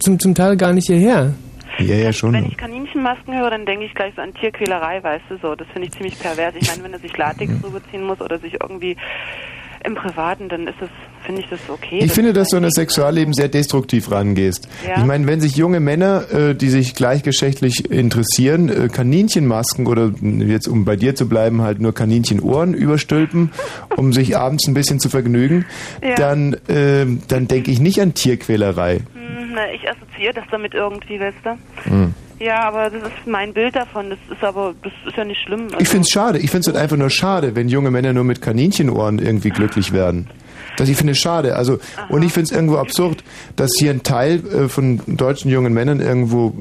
zum, zum Teil gar nicht hierher. Ja, ja, schon. Wenn ich Kaninchenmasken höre, dann denke ich gleich so an Tierquälerei, weißt du, so. Das finde ich ziemlich pervers. Ich meine, wenn er sich Latex rüberziehen muss oder sich irgendwie im Privaten, dann ist das, finde ich das okay. Ich Das finde, dass du an das Sexualleben sehr destruktiv rangehst. Ja. Ich meine, wenn sich junge Männer, äh, die sich gleichgeschlechtlich interessieren, äh, Kaninchenmasken oder mh, jetzt um bei dir zu bleiben, halt nur Kaninchenohren überstülpen, um sich abends ein bisschen zu vergnügen, Ja. dann, ähm, dann denke ich nicht an Tierquälerei. Hm, na, ich assoziiere das damit irgendwie, weißt du? Hm. Ja, aber das ist mein Bild davon. Das ist aber, das ist ja nicht schlimm. Ich finde es schade. Ich finde es halt einfach nur schade, wenn junge Männer nur mit Kaninchenohren irgendwie glücklich werden. Das ich finde es schade. Also und ich finde es irgendwo absurd, dass hier ein Teil äh, von deutschen jungen Männern irgendwo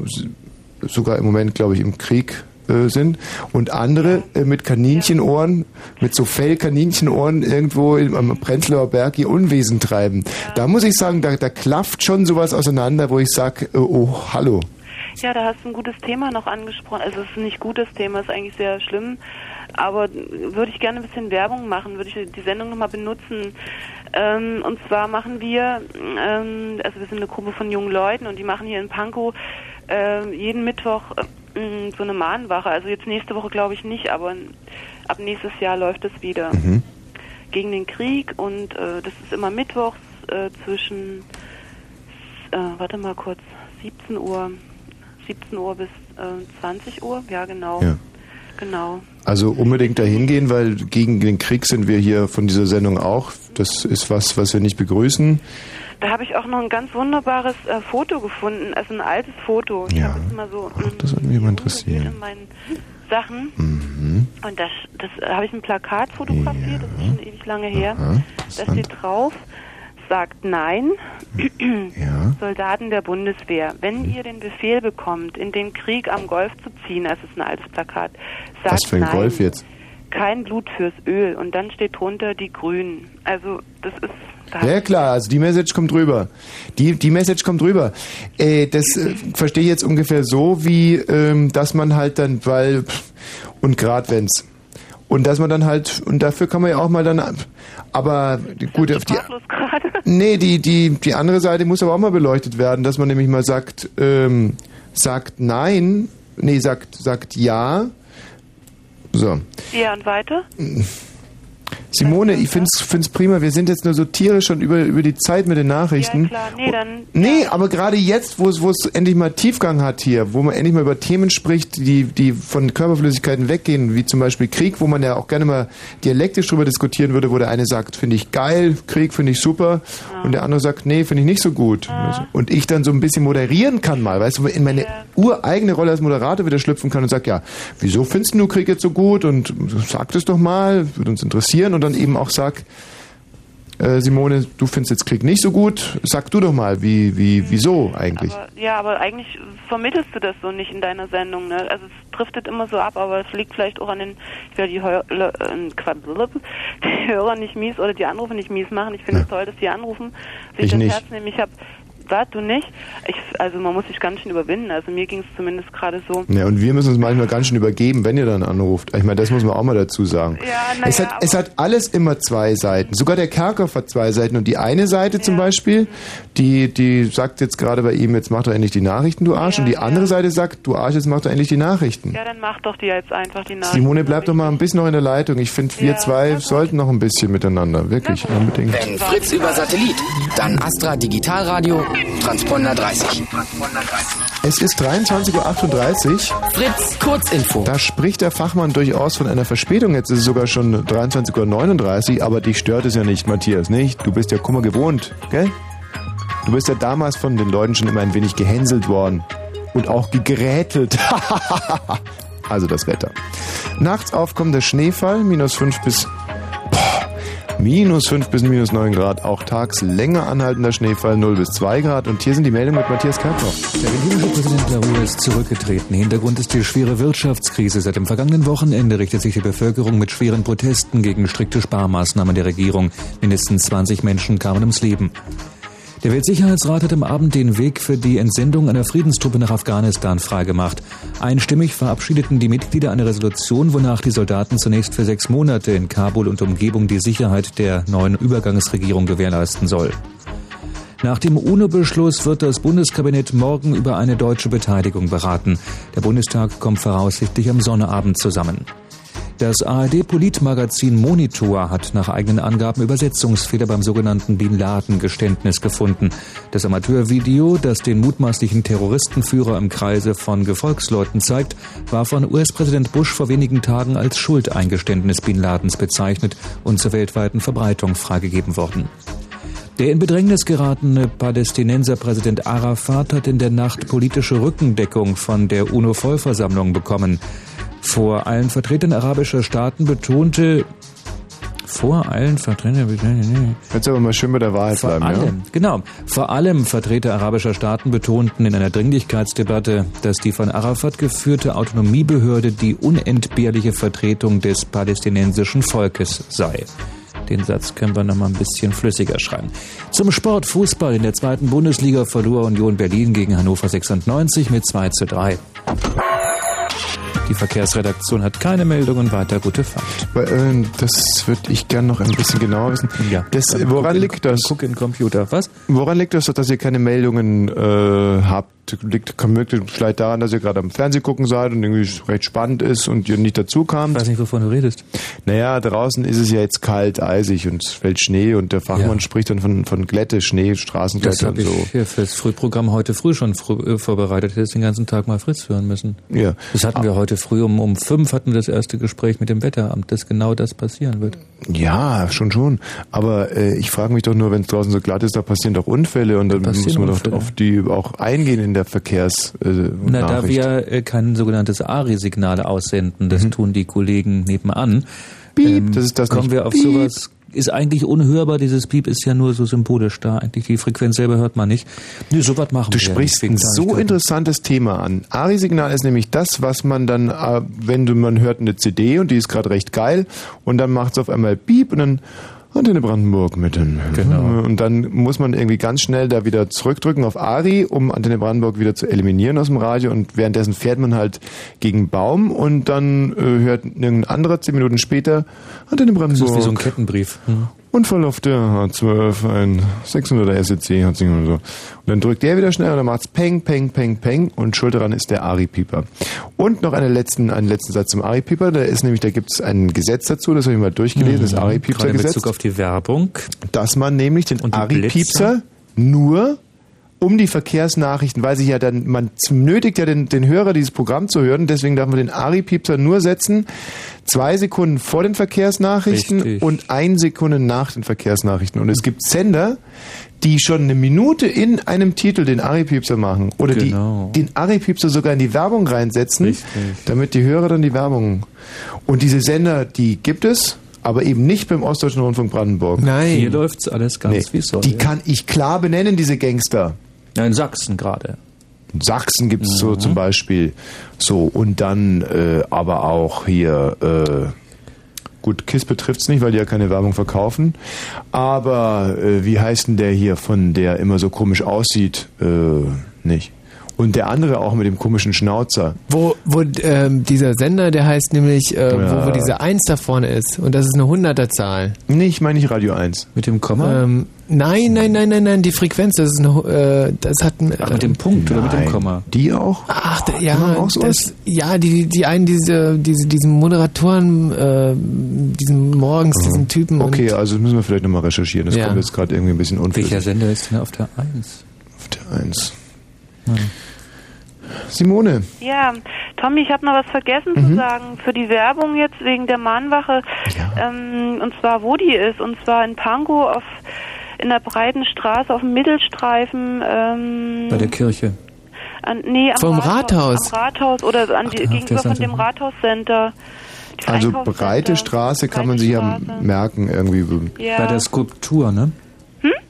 sogar im Moment, glaube ich, im Krieg äh, sind und andere äh, mit Kaninchenohren, mit so Fellkaninchenohren irgendwo im, am Prenzlauer Berg ihr Unwesen treiben. Da muss ich sagen, da, da klafft schon sowas auseinander, wo ich sage, äh, oh, hallo. Ja, da hast du ein gutes Thema noch angesprochen. Also es ist ein nicht gutes Thema, es ist eigentlich sehr schlimm. Aber würde ich gerne ein bisschen Werbung machen, würde ich die Sendung nochmal benutzen. Ähm, und zwar machen wir, ähm, also wir sind eine Gruppe von jungen Leuten und die machen hier in Pankow ähm, jeden Mittwoch ähm, so eine Mahnwache. Also jetzt nächste Woche glaube ich nicht, aber ab nächstes Jahr läuft es wieder. Gegen den Krieg und äh, das ist immer mittwochs äh, zwischen, äh, warte mal kurz, 17 Uhr, 17 Uhr bis äh, 20 Uhr, ja genau. Ja. Genau. Also unbedingt dahin gehen, weil gegen den Krieg sind wir hier von dieser Sendung auch. Das ist was, was wir nicht begrüßen. Da habe ich auch noch ein ganz wunderbares äh, Foto gefunden, also ein altes Foto. Ich Ja. so ähm, Das würde mich mal interessieren. in meinen Sachen Mhm. und das, das habe ich ein Plakat fotografiert, das ist schon ewig lange her. Aha, Da steht drauf, sagt nein, Ja. Soldaten der Bundeswehr, wenn ihr den Befehl bekommt, in den Krieg am Golf zu ziehen, das ist ein altes Plakat, sagt Was für ein nein. Golf jetzt? Kein Blut fürs Öl und dann steht drunter die Grünen. Also das ist Ja klar, also die Message kommt rüber. Die, die Message kommt rüber. Äh, das äh, verstehe ich jetzt ungefähr so, wie ähm, dass man halt dann, weil und grad wenn's. Und dass man dann halt, und dafür kann man ja auch mal dann, aber gut, auf die. Nee, die, die, die andere Seite muss aber auch mal beleuchtet werden, dass man nämlich mal sagt, ähm, sagt nein, nee, sagt, sagt ja. So. Ja, und weiter? Simone, ich find's, find's prima. Wir sind jetzt nur so tierisch schon über, über die Zeit mit den Nachrichten. Ja, klar. Nee, dann Nee, aber gerade jetzt, wo es, wo es endlich mal Tiefgang hat hier, wo man endlich mal über Themen spricht, die, die von Körperflüssigkeiten weggehen, wie zum Beispiel Krieg, wo man ja auch gerne mal dialektisch drüber diskutieren würde, wo der eine sagt, finde ich geil, Krieg finde ich super, und der andere sagt, nee, finde ich nicht so gut. Und ich dann so ein bisschen moderieren kann mal, weißt du, in meine ureigene Rolle als Moderator wieder schlüpfen kann und sag, ja, wieso findest du Krieg jetzt so gut? Und sag das doch mal, würde uns interessieren. Und dann eben auch sag, äh, Simone, du findest jetzt Krieg nicht so gut. Sag du doch mal, wie, wie, wieso eigentlich? Aber, ja, aber eigentlich vermittelst du das so nicht in deiner Sendung. Ne? Also es driftet immer so ab, aber es liegt vielleicht auch an den, ich will die, Heu äh, die Hörer nicht mies oder die Anrufe nicht mies machen. Ich finde es toll, dass die anrufen, sich Ich das nicht. Herz nehmen. Ich habe, was, du nicht? Ich, also man muss sich ganz schön überwinden. Also mir ging es zumindest gerade so. Ja, und wir müssen uns manchmal ganz schön übergeben, wenn ihr dann anruft. Ich meine, das muss man auch mal dazu sagen. Ja, na es, ja, hat, es hat alles immer zwei Seiten. Sogar der Kerkhoff hat zwei Seiten. Und die eine Seite zum Beispiel, die, die sagt jetzt gerade bei ihm, jetzt mach doch endlich die Nachrichten, du Arsch. und die andere Seite sagt, du Arsch, jetzt mach doch endlich die Nachrichten. Ja, dann mach doch die jetzt einfach die Nachricht. Simone, bleib doch mal ein bisschen noch in der Leitung. Ich finde, wir zwei sollten noch ein bisschen miteinander. Wirklich, unbedingt. Wenn Fritz über Satellit, dann Astra Digitalradio, Transponder 30. Es ist 23.38 Uhr. Fritz, Kurzinfo. Da spricht der Fachmann durchaus von einer Verspätung. Jetzt ist es sogar schon 23.39 Uhr, aber dich stört es ja nicht, Matthias, nicht? Du bist ja Kummer gewohnt, gell? Du bist ja damals von den Leuten schon immer ein wenig gehänselt worden. Und auch gegrätelt. also das Wetter. Nachts aufkommender Schneefall, minus 5 bis Minus 5 bis minus 9 Grad, auch tags länger anhaltender Schneefall 0 bis 2 Grad. Und hier sind die Meldungen mit Matthias Kerkhoff. Der argentinische Präsident Larue ist zurückgetreten. Hintergrund ist die schwere Wirtschaftskrise. Seit dem vergangenen Wochenende richtet sich die Bevölkerung mit schweren Protesten gegen strikte Sparmaßnahmen der Regierung. Mindestens 20 Menschen kamen ums Leben. Der Weltsicherheitsrat hat am Abend den Weg für die Entsendung einer Friedenstruppe nach Afghanistan freigemacht. Einstimmig verabschiedeten die Mitglieder eine Resolution, wonach die Soldaten zunächst für sechs Monate in Kabul und Umgebung die Sicherheit der neuen Übergangsregierung gewährleisten soll. Nach dem UNO-Beschluss wird das Bundeskabinett morgen über eine deutsche Beteiligung beraten. Der Bundestag kommt voraussichtlich am Sonnabend zusammen. Das ARD-Politmagazin Monitor hat nach eigenen Angaben Übersetzungsfehler beim sogenannten Bin Laden-Geständnis gefunden. Das Amateurvideo, das den mutmaßlichen Terroristenführer im Kreise von Gefolgsleuten zeigt, war von US-Präsident Bush vor wenigen Tagen als Schuldeingeständnis Bin Ladens bezeichnet und zur weltweiten Verbreitung freigegeben worden. Der in Bedrängnis geratene Palästinenser Präsident Arafat hat in der Nacht politische Rückendeckung von der UNO-Vollversammlung bekommen. Vor allen Vertretern arabischer Staaten betonte vor allen Vertretern. Jetzt aber mal schön bei der Wahrheit Vor bleiben, allem, genau. Vor allem Vertreter arabischer Staaten betonten in einer Dringlichkeitsdebatte, dass die von Arafat geführte Autonomiebehörde die unentbehrliche Vertretung des palästinensischen Volkes sei. Den Satz können wir noch mal ein bisschen flüssiger schreiben. Zum Sport Fußball in der zweiten Bundesliga verlor Union Berlin gegen Hannover 96 mit 2 zu 3. Die Verkehrsredaktion hat keine Meldungen weiter. Gute Fahrt. Äh, das würde ich gern noch ein bisschen genauer wissen. Ja. Das, woran in- liegt das? Guck in Computer. Was? Woran liegt das, dass ihr keine Meldungen äh, habt? Liegt möglich vielleicht daran, dass ihr gerade am Fernsehen gucken seid und irgendwie recht spannend ist und ihr nicht dazu kamt? Ich weiß nicht, wovon du redest. Naja, draußen ist es ja jetzt kalt, eisig und es fällt Schnee und der Fachmann Ja. spricht dann von, von Glätte, Schnee, Das Straßenglätte habe und ich so. hier fürs Frühprogramm heute früh schon früh, äh, vorbereitet. Ich hätte den ganzen Tag mal Fritz hören müssen. Ja. Das hatten wir heute früh um, um fünf hatten wir das erste Gespräch mit dem Wetteramt, dass genau das passieren wird. Ja, schon schon. Aber äh, ich frage mich doch nur, wenn es draußen so glatt ist, da passieren doch Unfälle und dann muss man Unfälle. doch auf die auch eingehen in der Verkehrs. Äh, Na, da wir äh, kein sogenanntes ARI-Signal aussenden, das tun die Kollegen nebenan. Piep, das ist das Kommen nicht. wir auf Piep. sowas. Ist eigentlich unhörbar, dieses Piep ist ja nur so symbolisch da. Eigentlich die Frequenz selber hört man nicht. Nee, sowas machen Du wir. sprichst ja ein so interessantes Thema an. ARI-Signal ist nämlich das, was man dann, äh, wenn du, man hört eine CD und die ist gerade recht geil und dann macht es auf einmal Piep und dann Antenne Brandenburg mit den. Genau. Und dann muss man irgendwie ganz schnell da wieder zurückdrücken auf ARI, um Antenne Brandenburg wieder zu eliminieren aus dem Radio und währenddessen fährt man halt gegen Baum und dann äh, hört irgendein anderer zehn Minuten später Antenne Das Brandenburg. ist wie so ein Kettenbrief. Hm. Unfall auf der H12, ein 600er SEC hat sich und so. Und dann drückt der wieder schnell und dann macht's Peng, Peng, Peng, Peng und schuld daran ist der Ari-Pieper. Und noch einen letzten, einen letzten Satz zum Ari-Pieper. Da ist nämlich, da gibt's ein Gesetz dazu, das habe ich mal durchgelesen, das Mhm. Gerade in Ari-Piepser-Gesetz. Bezug auf die Werbung. Dass man nämlich den Und Ari-Piepser nur um die Verkehrsnachrichten, weil sich ja dann, man nötigt ja den, den Hörer dieses Programm zu hören, deswegen darf man den Ari-Piepser nur setzen, zwei Sekunden vor den Verkehrsnachrichten Richtig. und ein Sekunde nach den Verkehrsnachrichten. Und es gibt Sender, die schon eine Minute in einem Titel den Ari-Piepser machen oder Genau. die den Ari-Piepser sogar in die Werbung reinsetzen, Richtig. damit die Hörer dann die Werbung. Und diese Sender, die gibt es, aber eben nicht beim Ostdeutschen Rundfunk Brandenburg. Nein. Hier läuft's alles ganz Nee, wie soll. die kann ich klar benennen, diese Gangster. Ja, in Sachsen gerade. In Sachsen gibt es Mhm. so zum Beispiel. So, und dann äh, aber auch hier, äh, gut, KISS betrifft es nicht, weil die ja keine Werbung verkaufen. Aber äh, wie heißt denn der hier von der immer so komisch aussieht? Äh, nicht. Und der andere auch mit dem komischen Schnauzer. Wo, wo ähm, dieser Sender, der heißt nämlich, äh, Ja. wo, wo diese Eins da vorne ist. Und das ist eine Hunderterzahl. Nee, ich meine nicht Radio 1. Mit dem Komma? Ähm, nein, nein, nein, nein, nein, die Frequenz, das ist eine, äh, das hat ein, Ach, mit dem Punkt oder mit dem Nein. Komma? Die auch? Ach, da, ja, auch sowas? das, ja, die, die einen, diese, diese, diesen Moderatoren, äh, diesen morgens, diesen Typen. Okay, also das müssen wir vielleicht nochmal recherchieren. Das Ja. kommt jetzt gerade irgendwie ein bisschen unflüssig. Welcher Sender ist denn auf der 1? Auf der 1. Simone. Ja, Tommy, ich habe noch was vergessen Mhm. zu sagen für die Werbung jetzt wegen der Mahnwache. Ähm, und zwar, wo die ist. Und zwar in Pankow auf in der breiten Straße auf dem Mittelstreifen. Ähm, Bei der Kirche. an, nee, am Vom Rathaus. Am Rathaus oder an die, Ach, auf gegenüber von dem Rathauscenter. Also breite Straße kann man sich ja merken irgendwie. Ja. Bei der Skulptur, ne?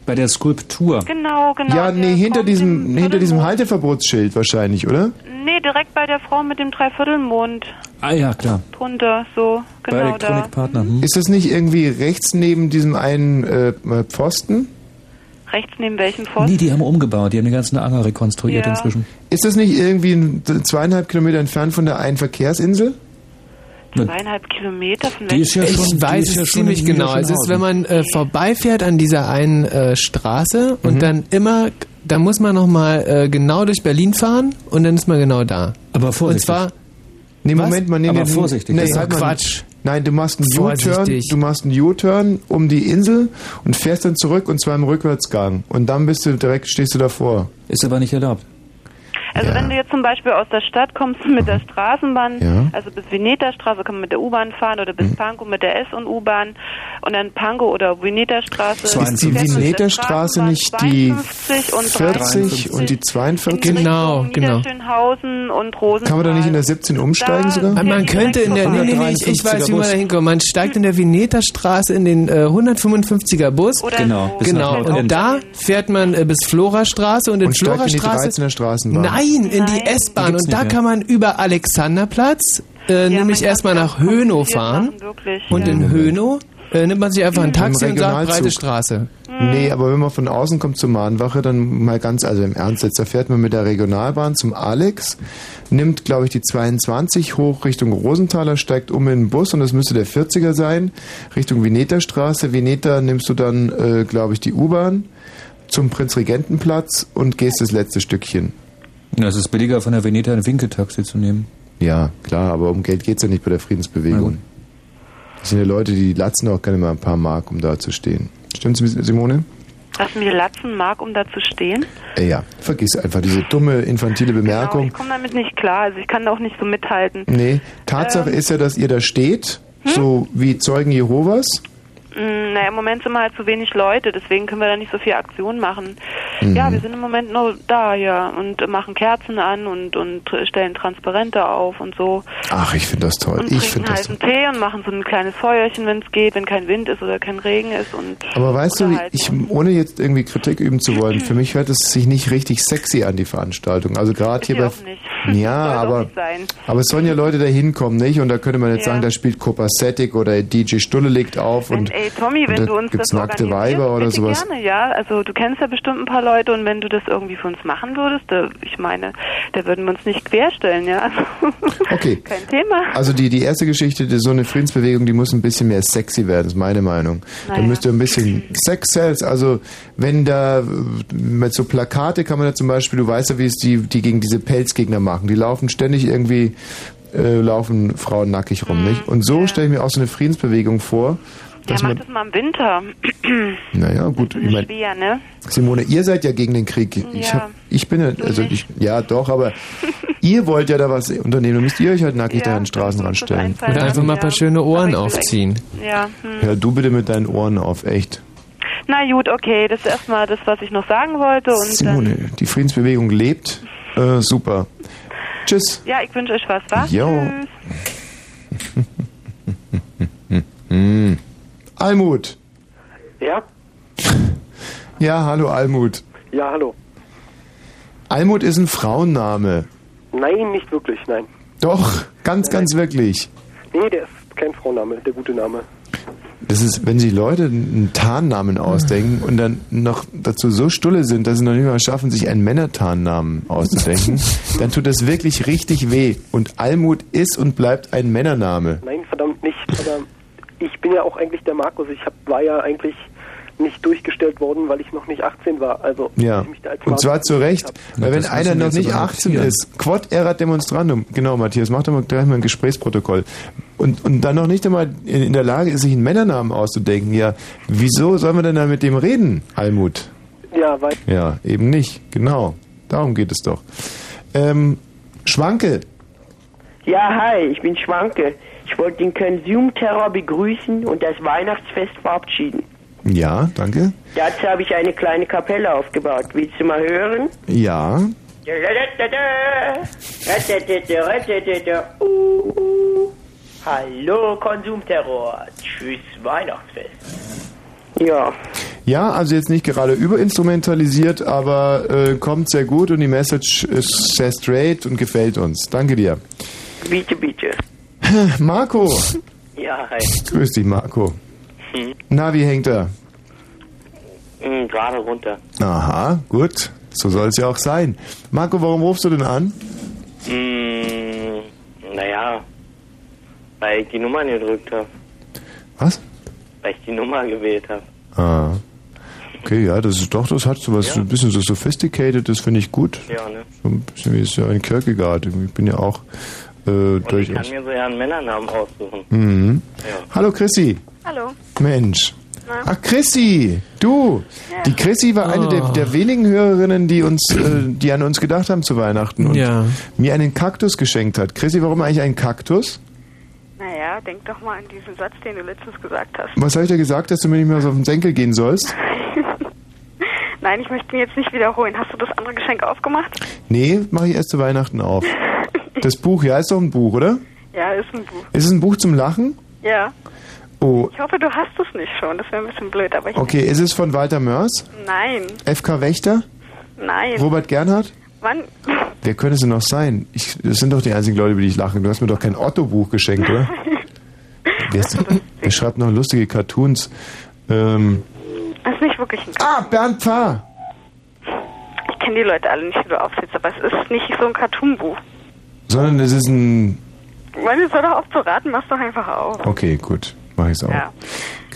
Bei der Skulptur. Genau, genau. Ja, nee, hinter diesem, hinter diesem Halteverbotsschild wahrscheinlich, oder? Nee, direkt bei der Frau mit dem Dreiviertelmond Ah ja, klar. drunter, so, Bei genau da. Elektronikpartner. Hm. Ist das nicht irgendwie rechts neben diesem einen äh, Pfosten? Rechts neben welchem Pfosten? Nee, die haben umgebaut. Die haben den ganzen Anger rekonstruiert Ja. inzwischen. Ist das nicht irgendwie ein- zweieinhalb Kilometer entfernt von der einen Verkehrsinsel? Zweieinhalb Kilometer von Die ist ja schon- Ich weiß ja es schon ziemlich genau. Es ist, wenn man äh, vorbeifährt an dieser einen äh, Straße Mhm. und dann immer, da muss man nochmal äh, genau durch Berlin fahren und dann ist man genau da. Aber Und vorsichtig. zwar, Nee? Moment mal, nee, Aber nee, vorsichtig, Nee, das ist halt. Quatsch. Nein, du machst einen U-Turn, Vorsichtig. du machst einen U-Turn um die Insel und fährst dann zurück und zwar im Rückwärtsgang. Und dann bist du direkt, stehst du davor. Ist aber nicht erlaubt. Also wenn du jetzt zum Beispiel aus der Stadt kommst mit der Straßenbahn, Ja. Mhm. also bis Veneta-Straße kann man mit der U-Bahn fahren oder bis Pankow mit der S- und U-Bahn und dann Pankow oder Veneta-Straße. Ist die Veneterstraße nicht die 40 und die 42? Genau, genau. Schönhausen und Rosen. Kann man da nicht in der 17 umsteigen sogar? Man könnte in der, nee, nee, nee, ich, ich weiß, wie man da hinkommt. Man steigt in der Veneterstraße in den äh, 155er Bus. Oder Genau, bis Genau, und da fährt man äh, bis Florastraße und in Und steigt in die Florastraße 13er Straßenbahn. Nein, in die S-Bahn. Und da mehr. kann man über Alexanderplatz äh, nämlich erstmal nach Hönow fahren. Wirklich. Und in Hönow äh, nimmt man sich einfach ein Taxi und sagt breite Straße. Nee, aber wenn man von außen kommt zur Mahnwache, dann mal ganz, also im Ernst jetzt, da fährt man mit der Regionalbahn zum Alex, nimmt, glaube ich, die 22 hoch Richtung Rosenthaler, steigt um in den Bus und das müsste der 40er sein, Richtung Veneterstraße. Veneta nimmst du dann, äh, glaube ich, die U-Bahn zum Prinzregentenplatz und gehst das letzte Stückchen. Ja, es ist billiger von der Veneta ein Winkeltaxi zu nehmen. Ja, klar, aber um Geld geht's ja nicht bei der Friedensbewegung. Das sind ja Leute, die latzen auch gerne mal ein paar Mark, um da zu stehen. Stimmt's, Simone? Dass mir Latzen mag, um da zu stehen. Äh, ja, vergiss einfach diese dumme, infantile Bemerkung. Ich komme damit nicht klar, also ich kann da auch nicht so mithalten. Nee, Tatsache Ähm. ist ja, dass ihr da steht, Hm? so wie Zeugen Jehovas. Mm, Naja, im Moment sind wir halt zu wenig Leute, deswegen können wir da nicht so viel Aktion machen. Mhm. Ja, wir sind im Moment nur da, ja, und machen Kerzen an und, und stellen Transparente auf und so. Ach, ich finde das toll. Und Ich trinken finde das heißen Tee und machen so ein kleines Feuerchen, wenn es geht, wenn kein Wind ist oder kein Regen ist. Und Aber weißt du, unterhalten ich, ohne jetzt irgendwie Kritik üben zu wollen, für mich hört es sich nicht richtig sexy an, die Veranstaltung. Also gerade hier bei. Ja, aber, aber es sollen ja Leute da hinkommen, nicht? Und da könnte man jetzt Ja. sagen, da spielt Copacetic oder DJ Stulle legt auf und, Ey, Tommy, und wenn da du uns gibt's das nackte Weiber oder sowas. gerne, ja. Also du kennst ja bestimmt ein paar Leute und wenn du das irgendwie für uns machen würdest, da, ich meine, da würden wir uns nicht querstellen, ja. Okay. Kein Thema. Also die, die erste Geschichte, die, so eine Friedensbewegung, die muss ein bisschen mehr sexy werden, ist meine Meinung. Da Naja. müsste ein bisschen Sex Sales, also wenn da mit so Plakate kann man da zum Beispiel, du weißt ja, wie es die, die gegen diese Pelzgegner machen. Die laufen ständig irgendwie, äh, laufen Frauen nackig rum, nicht? Und so stelle ich mir auch so eine Friedensbewegung vor, Ja, dass mach man, das mal im Winter. naja, gut, ich meine, Schwer, ne? Simone, ihr seid ja gegen den Krieg. Ich, Ja. hab, ich bin ja, also ich, ja doch, aber ihr wollt ja da was unternehmen. Dann müsst ihr euch halt nackig da an den Straßenrand stellen. Oder einfach mal ein paar schöne Ohren aufziehen. Ja, hm. Hör du bitte mit deinen Ohren auf, echt. Na gut, okay, das ist erstmal das, was ich noch sagen wollte und Simone, die Friedensbewegung lebt. Äh, super. Tschüss. ja, ich wünsche euch was, was? Jo. Tschüss. Almut. Ja? Ja, hallo Almut. Ja, hallo. Almut ist ein Frauenname. Nein, nicht wirklich, nein. Doch, ganz, ganz wirklich. Nee, der ist kein Frauenname, der gute Name. Das ist, wenn sich Leute einen Tarnnamen ausdenken und dann noch dazu so stulle sind, dass sie noch nicht mal schaffen, sich einen Männertarnnamen auszudenken, dann tut das wirklich richtig weh. Und Almut ist und bleibt ein Männername. Nein, verdammt nicht. Aber ich bin ja auch eigentlich der Markus. Ich hab, war ja eigentlich nicht durchgestellt worden, weil ich noch nicht 18 war. Also Ja, ich mich da als und zwar zu Recht, hab. weil wenn einer noch nicht 18 ist, quod erat demonstrandum, genau Matthias, mach doch mal gleich mal ein Gesprächsprotokoll, und, und dann noch nicht einmal in, in der Lage ist, sich einen Männernamen auszudenken, ja, wieso sollen wir denn da mit dem reden, Almut? Ja, weil Ja, eben nicht, genau, darum geht es doch. Ähm, Schwanke, Ja, hi, ich bin Schwanke. Ich wollte den Konsumterror begrüßen und das Weihnachtsfest verabschieden. Ja, danke, Dazu habe ich eine kleine Kapelle aufgebaut. Willst du mal hören? ja. Hallo Konsumterror. Tschüss Weihnachtsfest. Ja. ja, also jetzt nicht gerade überinstrumentalisiert, aber äh, kommt sehr gut und die Message ist sehr straight und gefällt uns. Danke dir. Bitte, bitte. Marco, Ja, hi. grüß dich Marco. Hm. Na, wie hängt er? Hm, Gerade runter. Aha, gut. So soll es ja auch sein. Marco, warum rufst du denn an? Hm, naja, weil ich die Nummer gedrückt habe. Was? Weil ich die Nummer gewählt habe. Ah. Okay, ja, das ist doch, das hat so was ein bisschen so sophisticated, das finde ich gut. Ja, ne? So ein bisschen wie es ja in Kierkegaard. Ich bin ja auch äh, Und ich durchaus. kann mir so ja einen Männernamen aussuchen. Mhm. Ja. Hallo Chrissy. Hallo. Mensch. Ach, Chrissy, du. Die Chrissy war eine der, Oh. der wenigen Hörerinnen, die uns, äh, die an uns gedacht haben zu Weihnachten und Ja. mir einen Kaktus geschenkt hat. Chrissy, warum eigentlich einen Kaktus? Naja, denk doch mal an diesen Satz, den du letztens gesagt hast. Was habe ich dir gesagt, dass du mir nicht mehr so auf den Senkel gehen sollst? Nein, ich möchte ihn jetzt nicht wiederholen. Hast du das andere Geschenk aufgemacht? Nee, mache ich erst zu Weihnachten auf. Das Buch, ja, ist doch ein Buch, oder? Ja, ist ein Buch. Ist es ein Buch zum Lachen? Ja. Oh, Ich hoffe, du hast es nicht schon. Das wäre ein bisschen blöd, aber ich. okay. Ist es von Walter Mörs? Nein, FK Wächter? nein. Robert Gernhardt? Wann? Wer könnte es denn noch sein? Ich, das sind doch die einzigen Leute, über die ich lache. Du hast mir doch kein Otto-Buch geschenkt, oder? Wer, ist wer schreibt noch lustige Cartoons? Ähm, Das ist nicht wirklich ein. Ah, Bernd Pfarr! Ich kenne die Leute alle nicht, die du aufzählst, aber es ist nicht so ein Cartoonbuch. sondern es ist ein... Wenn es so doch aufzuraten, mach's doch einfach auf. Okay, gut. Mach ich's auch. Ja.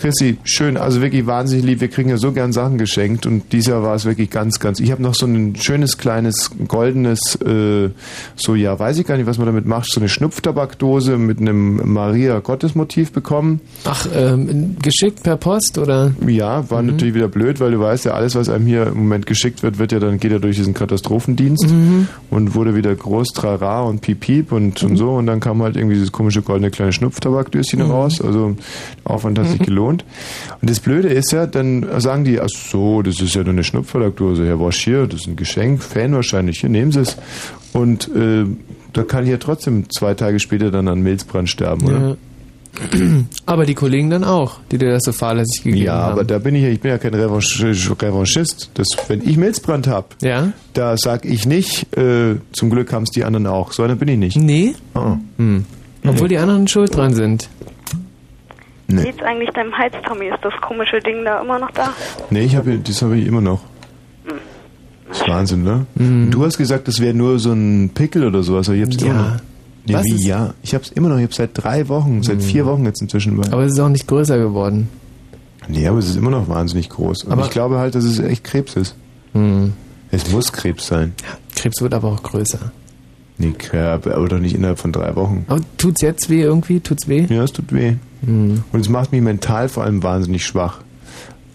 Chrissy, schön, also wirklich wahnsinnig lieb. Wir kriegen ja so gern Sachen geschenkt und dieses Jahr war es wirklich ganz, ganz. Ich habe noch so ein schönes kleines goldenes, äh, so ja, weiß ich gar nicht, was man damit macht, so eine Schnupftabakdose mit einem Maria-Gottes-Motiv bekommen. Ach, ähm, geschickt per Post oder? Ja, war natürlich wieder blöd, weil du weißt ja, alles, was einem hier im Moment geschickt wird, wird ja dann geht ja durch diesen Katastrophendienst Mhm. und wurde wieder groß Trara und Piep Piep und, und so und dann kam halt irgendwie dieses komische goldene kleine Schnupftabakdöschen Mhm. raus. Also der Aufwand hat sich gelohnt. Und das Blöde ist ja, dann sagen die, ach so, das ist ja nur eine Schnupftabakdose, Herr Wosch, hier, das ist ein Geschenk, Fan wahrscheinlich, hier, nehmen Sie es. Und äh, da kann ich ja trotzdem zwei Tage später dann an Milzbrand sterben, oder? Ja. Aber die Kollegen dann auch, die dir das so fahrlässig gegeben Ja, haben. aber da bin ich ja, ich bin ja kein Revanchist. Das, wenn ich Milzbrand hab, ja? da sag ich nicht, äh, zum Glück haben es die anderen auch. So einer bin ich nicht. Nee? Oh. Hm. Obwohl die anderen schuld dran sind. Nee. Geht's eigentlich deinem Hals, Tommy? Ist das komische Ding da immer noch da? Nee, ich hab, das habe ich immer noch. Das ist Wahnsinn, ne? Und Du hast gesagt, das wäre nur so ein Pickel oder sowas, aber ich hab's Ja. immer noch. Nee, Was wie ist- ja? Ich hab's immer noch, ich hab's seit drei Wochen, seit vier Wochen jetzt inzwischen bei. Aber es ist auch nicht größer geworden. Nee, aber es ist immer noch wahnsinnig groß. Und Aber- ich glaube halt, dass es echt Krebs ist. Hm. Es muss Krebs sein. Krebs wird aber auch größer. Nee, aber doch nicht innerhalb von drei Wochen. Aber tut's jetzt weh irgendwie? Tut's weh? Ja, es tut weh. Hm. Und es macht mich mental vor allem wahnsinnig schwach.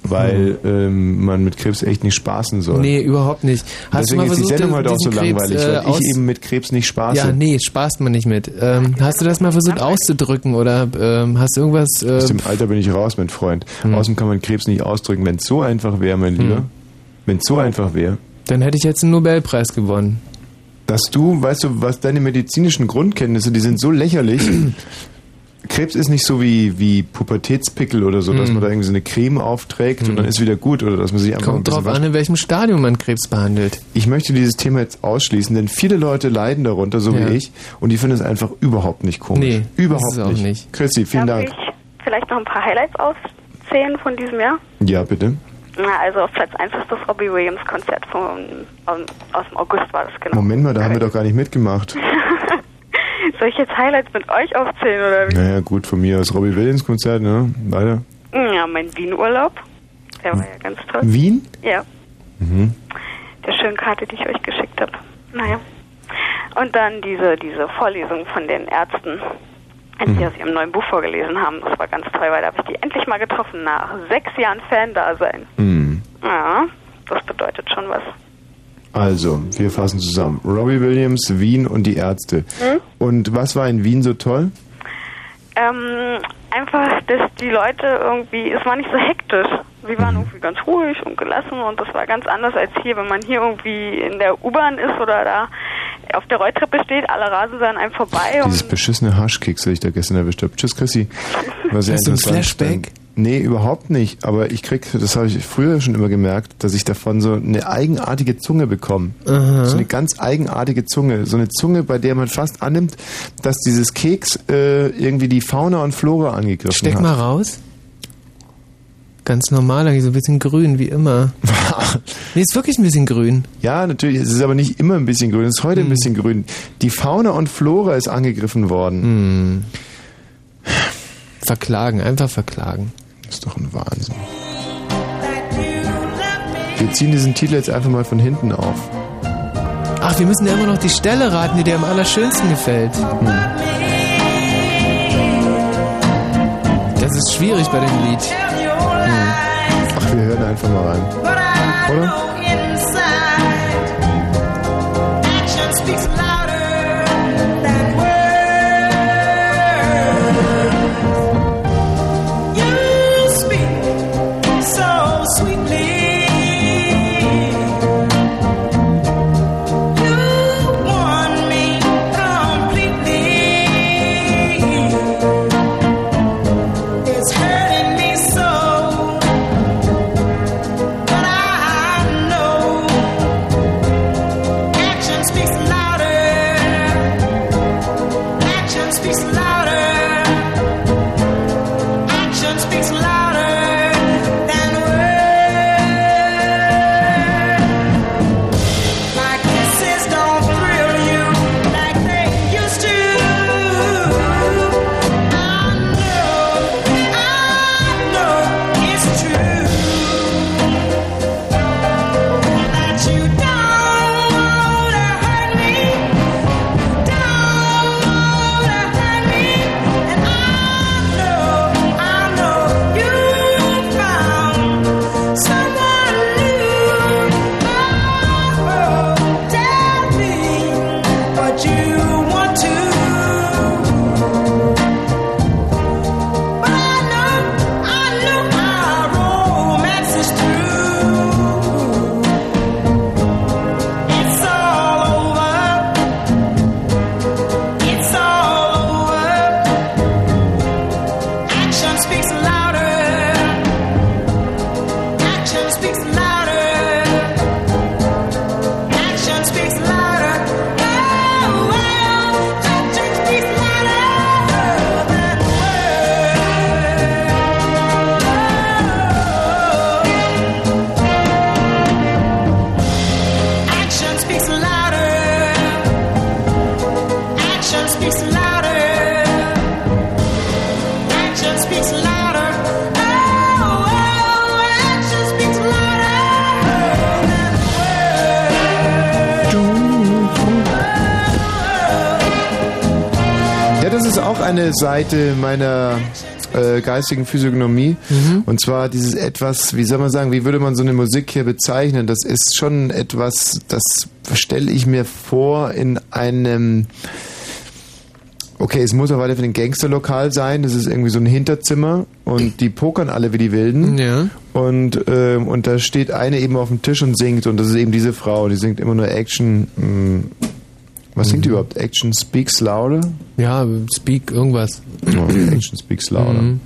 Weil ähm, man mit Krebs echt nicht spaßen soll. Nee, überhaupt nicht. Hast Deswegen du mal ist die versucht, Sendung heute auch so Krebs, langweilig, äh, weil aus- ich eben mit Krebs nicht spaße. Ja, nee, spaßt man nicht mit. Ähm, hast du das mal versucht auszudrücken oder ähm, hast du irgendwas... Äh, Aus dem Alter bin ich raus, mein Freund. Außerdem kann man Krebs nicht ausdrücken. Wenn es so einfach wäre, mein Lieber, wenn es so einfach wäre, dann hätte ich jetzt einen Nobelpreis gewonnen. dass du, weißt du, was deine medizinischen Grundkenntnisse, die sind so lächerlich. Krebs ist nicht so wie, wie Pubertätspickel oder so, dass Mhm. man da irgendwie so eine Creme aufträgt und dann ist wieder gut oder dass man sich einfach ein Kommt bisschen drauf an, in welchem Stadium man Krebs behandelt. Ich möchte dieses Thema jetzt ausschließen, denn viele Leute leiden darunter, so Ja. wie ich, und die finden es einfach überhaupt nicht komisch. Nee, überhaupt ist es auch nicht. nicht. Chrissy, vielen Darf Dank. ich vielleicht noch ein paar Highlights aufzählen von diesem Jahr? Ja, bitte. Na, also auf Platz 1 ist das Robbie Williams Konzert von, aus, aus dem August war das genau. Moment mal, da haben wir doch gar nicht mitgemacht. Soll ich jetzt Highlights mit euch aufzählen oder wie? Naja, gut, von mir aus Robbie Williams Konzert, ne? Weiter. Ja, mein Wien-Urlaub. Der war ja ganz toll. Wien? Ja, Mhm. der schönen Karte, die ich euch geschickt habe. Naja. Und dann diese, diese Vorlesung von den Ärzten, die aus ihrem neuen Buch vorgelesen haben. Das war ganz toll, weil da habe ich die endlich mal getroffen nach sechs Jahren Fan-Dasein. Mhm. Ja, das bedeutet schon was. Also, wir fassen zusammen. Robbie Williams, Wien und die Ärzte. Hm? Und was war in Wien so toll? Ähm, einfach, dass die Leute irgendwie, es war nicht so hektisch. Sie waren irgendwie ganz ruhig und gelassen und das war ganz anders als hier, wenn man hier irgendwie in der U-Bahn ist oder da auf der Rolltreppe steht, alle rasen an einem vorbei Dieses und beschissene Haschkeks, das ich da gestern erwischt habe. Tschüss, Chrissy. War sehr Hast du ein. Flashback? Nee, überhaupt nicht. Aber ich krieg, das habe ich früher schon immer gemerkt, dass ich davon so eine eigenartige Zunge bekomme. Aha. So eine ganz eigenartige Zunge. So eine Zunge, bei der man fast annimmt, dass dieses Keks äh, irgendwie die Fauna und Flora angegriffen Steck hat. mal raus. Ganz normal, eigentlich so ein bisschen grün, wie immer. nee, ist wirklich ein bisschen grün. Ja, natürlich. Es ist aber nicht immer ein bisschen grün. Es ist heute Hm. ein bisschen grün. Die Fauna und Flora ist angegriffen worden. Hm. Verklagen, einfach verklagen. Das ist doch ein Wahnsinn. Wir ziehen diesen Titel jetzt einfach mal von hinten auf. Ach, wir müssen ja immer noch die Stelle raten, die dir am allerschönsten gefällt. Das ist schwierig bei dem Lied. Ach, wir hören einfach mal rein. Oder? Seite meiner äh, geistigen Physiognomie. Und zwar dieses etwas, wie soll man sagen, wie würde man so eine Musik hier bezeichnen? Das ist schon etwas, das stelle ich mir vor in einem. Okay, es muss auf alle Fälle ein Gangsterlokal sein. Das ist irgendwie so ein Hinterzimmer und die pokern alle wie die Wilden. Ja. Und, ähm, und da steht eine eben auf dem Tisch und singt und das ist eben diese Frau. Die singt immer nur Action. Mh, was singt die überhaupt? Action Speaks Louder? Ja, Speak irgendwas. Oh, Action Speaks Louder. Mhm.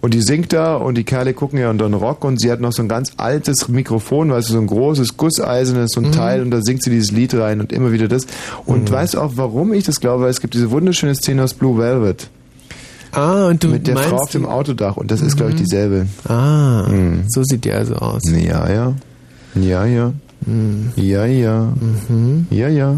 Und die singt da und die Kerle gucken ja unter den Rock und sie hat noch so ein ganz altes Mikrofon, weißt du, so ein großes, gusseisernes, so ein Mhm. Teil und da singt sie dieses Lied rein und immer wieder das. Und weißt du auch, warum ich das glaube? Weil es gibt diese wunderschöne Szene aus Blue Velvet. Ah, und du Mit der Frau auf dem Autodach und das ist, glaube ich, Mhm. dieselbe. Ah, Mhm. so sieht die also aus. Ja, ja. Ja, ja. Ja, ja. Ja, ja.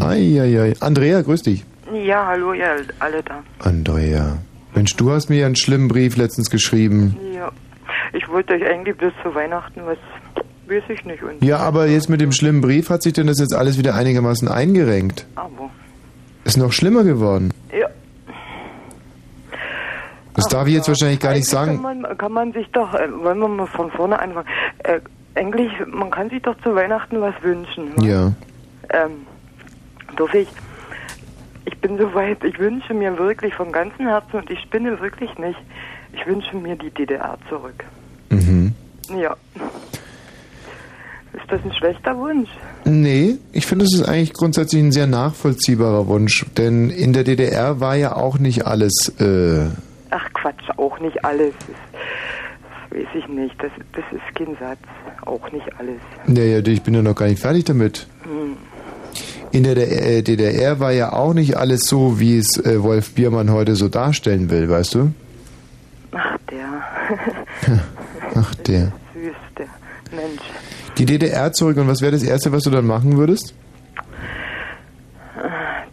Ai, ai, ai. Andrea, grüß dich. Ja, hallo, ihr alle da. Andrea. Mensch, du hast mir einen schlimmen Brief letztens geschrieben. Ja, ich wollte euch eigentlich bis zu Weihnachten was, weiß ich nicht. Und Ja, aber jetzt mit dem schlimmen Brief hat sich denn das jetzt alles wieder einigermaßen eingerenkt? Aber, Ist noch schlimmer geworden. ja. Das darf ich jetzt wahrscheinlich gar nicht Kann sagen. man, kann man sich doch, äh, wollen wir mal von vorne anfangen, äh, eigentlich, man kann sich doch zu Weihnachten was wünschen. wa? Ja. Ähm, darf ich, ich bin soweit, ich wünsche mir wirklich von ganzem Herzen und ich spinne wirklich nicht, ich wünsche mir die DDR zurück. Mhm. Ja. Ist das ein schlechter Wunsch? Nee, ich finde, das ist eigentlich grundsätzlich ein sehr nachvollziehbarer Wunsch. Denn in der DDR war ja auch nicht alles. Äh, Ach Quatsch, auch nicht alles. Weiß ich nicht. Das, das ist kein Satz. Auch nicht alles. naja, ich bin ja noch gar nicht fertig damit. Hm. In der äh, DDR war ja auch nicht alles so, wie es äh, Wolf Biermann heute so darstellen will, weißt du? Ach, der. Ach, der. Süß, der Mensch. Die DDR zurück und was wäre das Erste, was du dann machen würdest?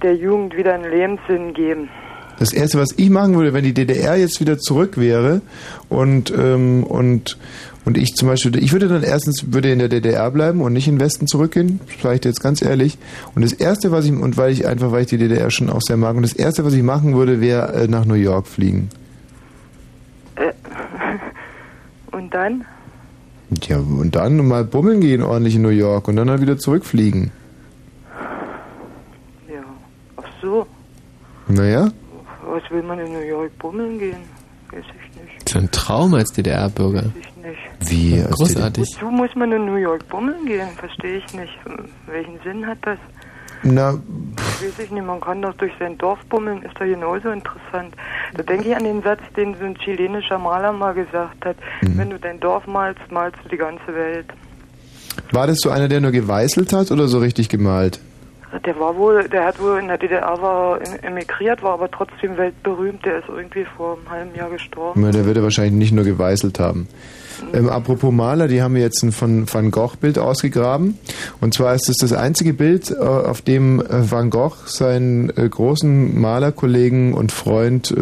Der Jugend wieder einen Lebenssinn geben. Das Erste, was ich machen würde, wenn die DDR jetzt wieder zurück wäre und, ähm, und, und ich zum Beispiel, ich würde dann erstens würde in der DDR bleiben und nicht in den Westen zurückgehen, das sage ich dir jetzt ganz ehrlich. Und das Erste, was ich, und weil ich einfach, weil ich die DDR schon auch sehr mag, und das Erste, was ich machen würde, wäre äh, nach New York fliegen. Äh, und dann? Ja, und dann mal bummeln gehen ordentlich in New York und dann halt wieder zurückfliegen. Ja. Ach so. Naja, Was will man in New York bummeln gehen? Weiß ich nicht. So ein Traum als DDR-Bürger. Ich nicht. Wie? Großartig. Wozu muss man in New York bummeln gehen? Verstehe ich nicht. Welchen Sinn hat das? Na, Weiß ich nicht, man kann doch durch sein Dorf bummeln, ist doch genauso interessant. Da denke ich an den Satz, den so ein chilenischer Maler mal gesagt hat. Mhm. Wenn du dein Dorf malst, malst du die ganze Welt. war das so einer, der nur geweißelt hat oder so richtig gemalt? Der war wohl, der hat wohl in der DDR war em- emigriert, war aber trotzdem weltberühmt. Der ist irgendwie vor einem halben Jahr gestorben. Der wird er wahrscheinlich nicht nur geweißelt haben. Ähm, apropos Maler, die haben jetzt ein von Van Gogh Bild ausgegraben. Und zwar ist es das einzige Bild, äh, auf dem äh, Van Gogh seinen äh, großen Malerkollegen und Freund äh,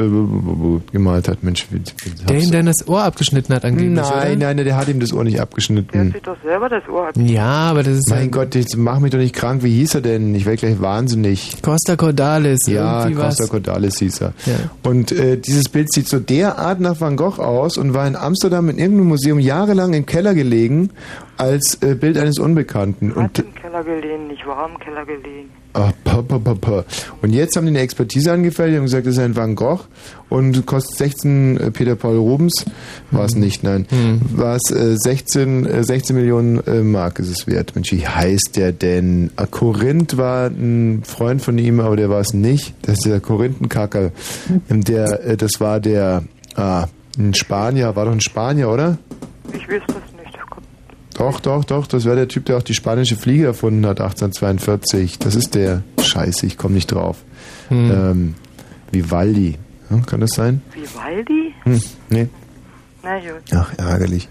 gemalt hat. Mensch, wie, wie Der ihm dann das Ohr abgeschnitten hat angeblich, Nein, oder? nein, der hat ihm das Ohr nicht abgeschnitten. Sich doch selber das Ohr ab. Ja, aber das ist Mein ein Gott, jetzt mach mich doch nicht krank. Wie hieß er denn? Ich werde gleich wahnsinnig. Costa Cordalis. Ja, irgendwie Costa was. Cordalis hieß er. Ja. Und äh, dieses Bild sieht so derart nach Van Gogh aus und war in Amsterdam in irgendeinem Museum jahrelang im Keller gelegen als äh, Bild eines Unbekannten. Und, Im Keller gelegen, nicht wahr? Im Keller gelegen. ah, pa, pa, pa, pa. und jetzt haben die eine Expertise angefertigt und gesagt, das ist ein Van Gogh und kostet 16 äh, Peter Paul Rubens. War es nicht, nein. War es äh, 16, äh, 16 Millionen äh, Mark ist es wert. Mensch, wie heißt der denn? Ah, Korinth war ein Freund von ihm, aber der war es nicht. Das ist der Korinthenkacker. Ähm, Der, äh, das war der, ah, ein Spanier, war doch ein Spanier, oder? Ich das nicht. Doch, doch, doch, das war der Typ, der auch die spanische Fliege erfunden hat, 1842. Das ist der. Scheiße, ich komme nicht drauf. Hm. Ähm, Vivaldi. Hm, kann das sein? Vivaldi? Hm, nee. Na gut. Ach, ärgerlich.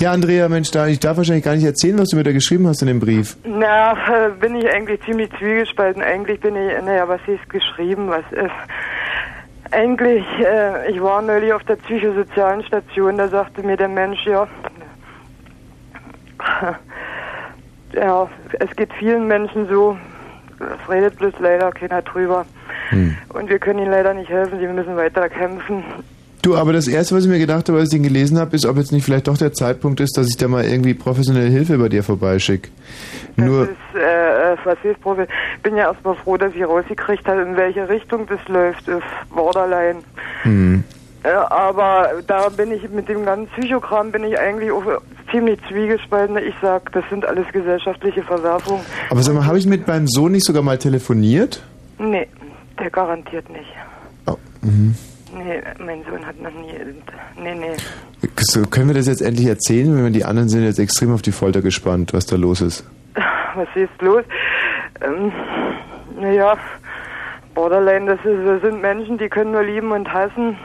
Ja, Andrea, Mensch, da, ich darf wahrscheinlich gar nicht erzählen, was du mir da geschrieben hast in dem Brief. Na, äh, bin ich eigentlich ziemlich zwiegespalten. Eigentlich bin ich, naja, was ist geschrieben, was ist. Eigentlich, äh, ich war neulich auf der psychosozialen Station, da sagte mir der Mensch, ja, ja, es geht vielen Menschen so, es redet bloß leider keiner drüber. Und wir können ihnen leider nicht helfen, sie müssen weiter kämpfen. Du, aber das Erste, was ich mir gedacht habe, als ich den gelesen habe, ist, ob jetzt nicht vielleicht doch der Zeitpunkt ist, dass ich da mal irgendwie professionelle Hilfe bei dir vorbeischicke. Nur, Das, äh, äh, was ist Profi? Ich bin ja erstmal froh, dass ich rausgekriegt habe, in welche Richtung das läuft, ist Borderline. hm. Aber da bin ich mit dem ganzen Psychogramm bin ich eigentlich auch ziemlich zwiegespalten. Ich sag, das sind alles gesellschaftliche Verwerfungen. aber sag mal, habe ich mit meinem Sohn nicht sogar mal telefoniert? Nee, der garantiert nicht. Mhm. Nee, mein Sohn hat noch nie. Nee, nee. So, können wir das jetzt endlich erzählen? Wenn wir die anderen sind jetzt extrem auf die Folter gespannt, was da los ist. Was ist los? Ähm, naja, Borderline, das, ist, das sind Menschen, die können nur lieben und hassen.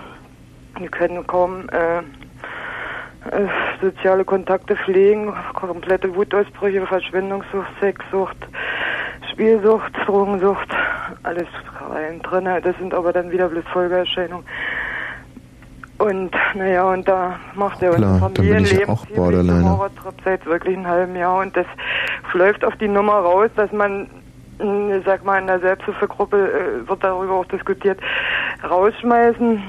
Die können kaum äh, äh, soziale Kontakte pflegen, komplette Wutausbrüche, Verschwendungssucht, Sexsucht, Spielsucht, Drogensucht, alles rein drin. Das sind aber dann wieder bloß Folgeerscheinungen. Und naja, und da macht er unser Familienleben auch Horrortrip seit wirklich einem halben Jahr und das läuft auf die Nummer raus, dass man, ich sag mal, in der Selbsthilfegruppe äh, wird darüber auch diskutiert, rausschmeißen.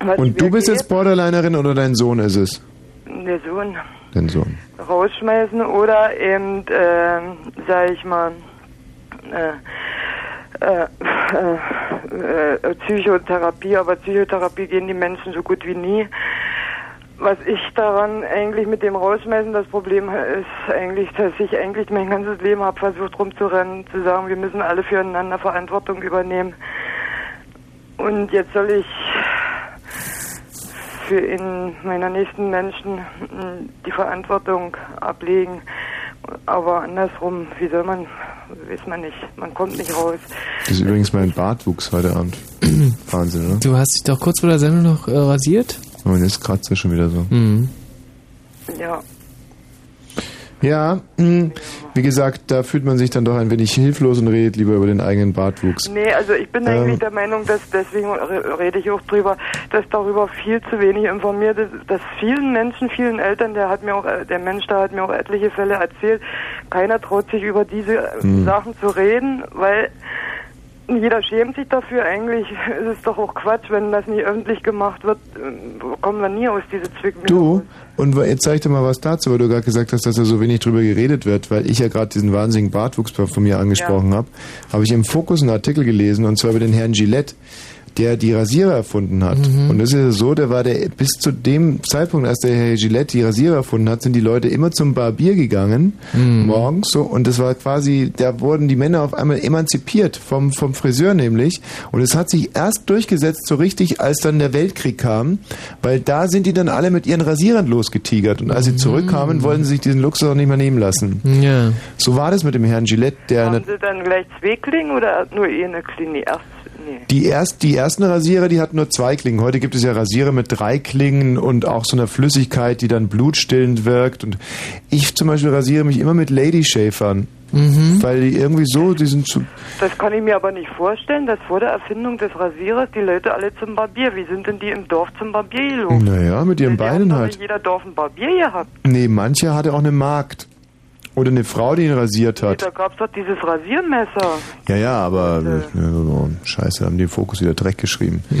Was Und du bist geht, jetzt Borderlinerin oder dein Sohn ist es? Der Sohn Dein Sohn. rausschmeißen oder eben, äh, sag ich mal, äh, äh, äh, äh, Psychotherapie, aber Psychotherapie gehen die Menschen so gut wie nie. Was ich daran eigentlich mit dem Rausschmeißen das Problem ist eigentlich, dass ich eigentlich mein ganzes Leben habe versucht rumzurennen, zu sagen, wir müssen alle füreinander Verantwortung übernehmen. Und jetzt soll ich für in meiner nächsten Menschen mh, die Verantwortung ablegen. Aber andersrum, wie soll man, weiß man nicht. Man kommt nicht raus. Das ist übrigens mein Bartwuchs heute Abend. Wahnsinn, oder? Du hast dich doch kurz vor der Sendung noch äh, rasiert? Und jetzt kratzt er schon wieder so. Mhm. Ja. Ja, mh, wie gesagt, da fühlt man sich dann doch ein wenig hilflos und redet lieber über den eigenen Bartwuchs. Nee, also ich bin Ähm. eigentlich der Meinung, dass deswegen re- rede ich auch drüber, dass darüber viel zu wenig informiert ist, dass vielen Menschen, vielen Eltern, der hat mir auch, äh, der Mensch da hat mir auch etliche Fälle erzählt, keiner traut sich über diese äh, Hm. Sachen zu reden, weil Jeder schämt sich dafür. Eigentlich ist es doch auch Quatsch, wenn das nicht öffentlich gemacht wird. äh, Kommen wir nie aus dieser Zwickmühle. Du, und jetzt zeig dir mal was dazu, weil du gerade gesagt hast, dass da so wenig drüber geredet wird, weil ich ja gerade diesen wahnsinnigen Bartwuchs von mir angesprochen habe, habe ich im Fokus einen Artikel gelesen, und zwar über den Herrn Gillette, der die Rasierer erfunden hat. Mhm. Und das ist ja so, der war der, bis zu dem Zeitpunkt, als der Herr Gillette die Rasierer erfunden hat, sind die Leute immer zum Barbier gegangen, Mhm. morgens so, und das war quasi, da wurden die Männer auf einmal emanzipiert vom, vom Friseur nämlich. Und es hat sich erst durchgesetzt, so richtig, als dann der Weltkrieg kam, weil da sind die dann alle mit ihren Rasierern losgetigert. Und als sie zurückkamen, wollten sie sich diesen Luxus auch nicht mehr nehmen lassen. Ja. So war das mit dem Herrn Gillette, der Haben Sie dann gleich zwei Klingen oder nur eine Klinge? Erst, nee. Die, erst, die ersten Rasierer, die hatten nur zwei Klingen. Heute gibt es ja Rasierer mit drei Klingen und auch so einer Flüssigkeit, die dann blutstillend wirkt. Und ich zum Beispiel rasiere mich immer mit Lady Shafern. Mhm. Weil die irgendwie so, die sind zu. Das kann ich mir aber nicht vorstellen, dass vor der Erfindung des Rasierers die Leute alle zum Barbier. Wie sind denn die im Dorf zum Barbier gelogen? Naja, mit ihren Beinen Hat halt. doch jeder Dorf ein Barbier gehabt. Nee, manche hatte auch eine Magd. Oder eine Frau, die ihn rasiert hat. Da gab's doch dieses Rasiermesser. Ja, ja, aber ja, so, scheiße, haben die im Fokus wieder Dreck geschrieben.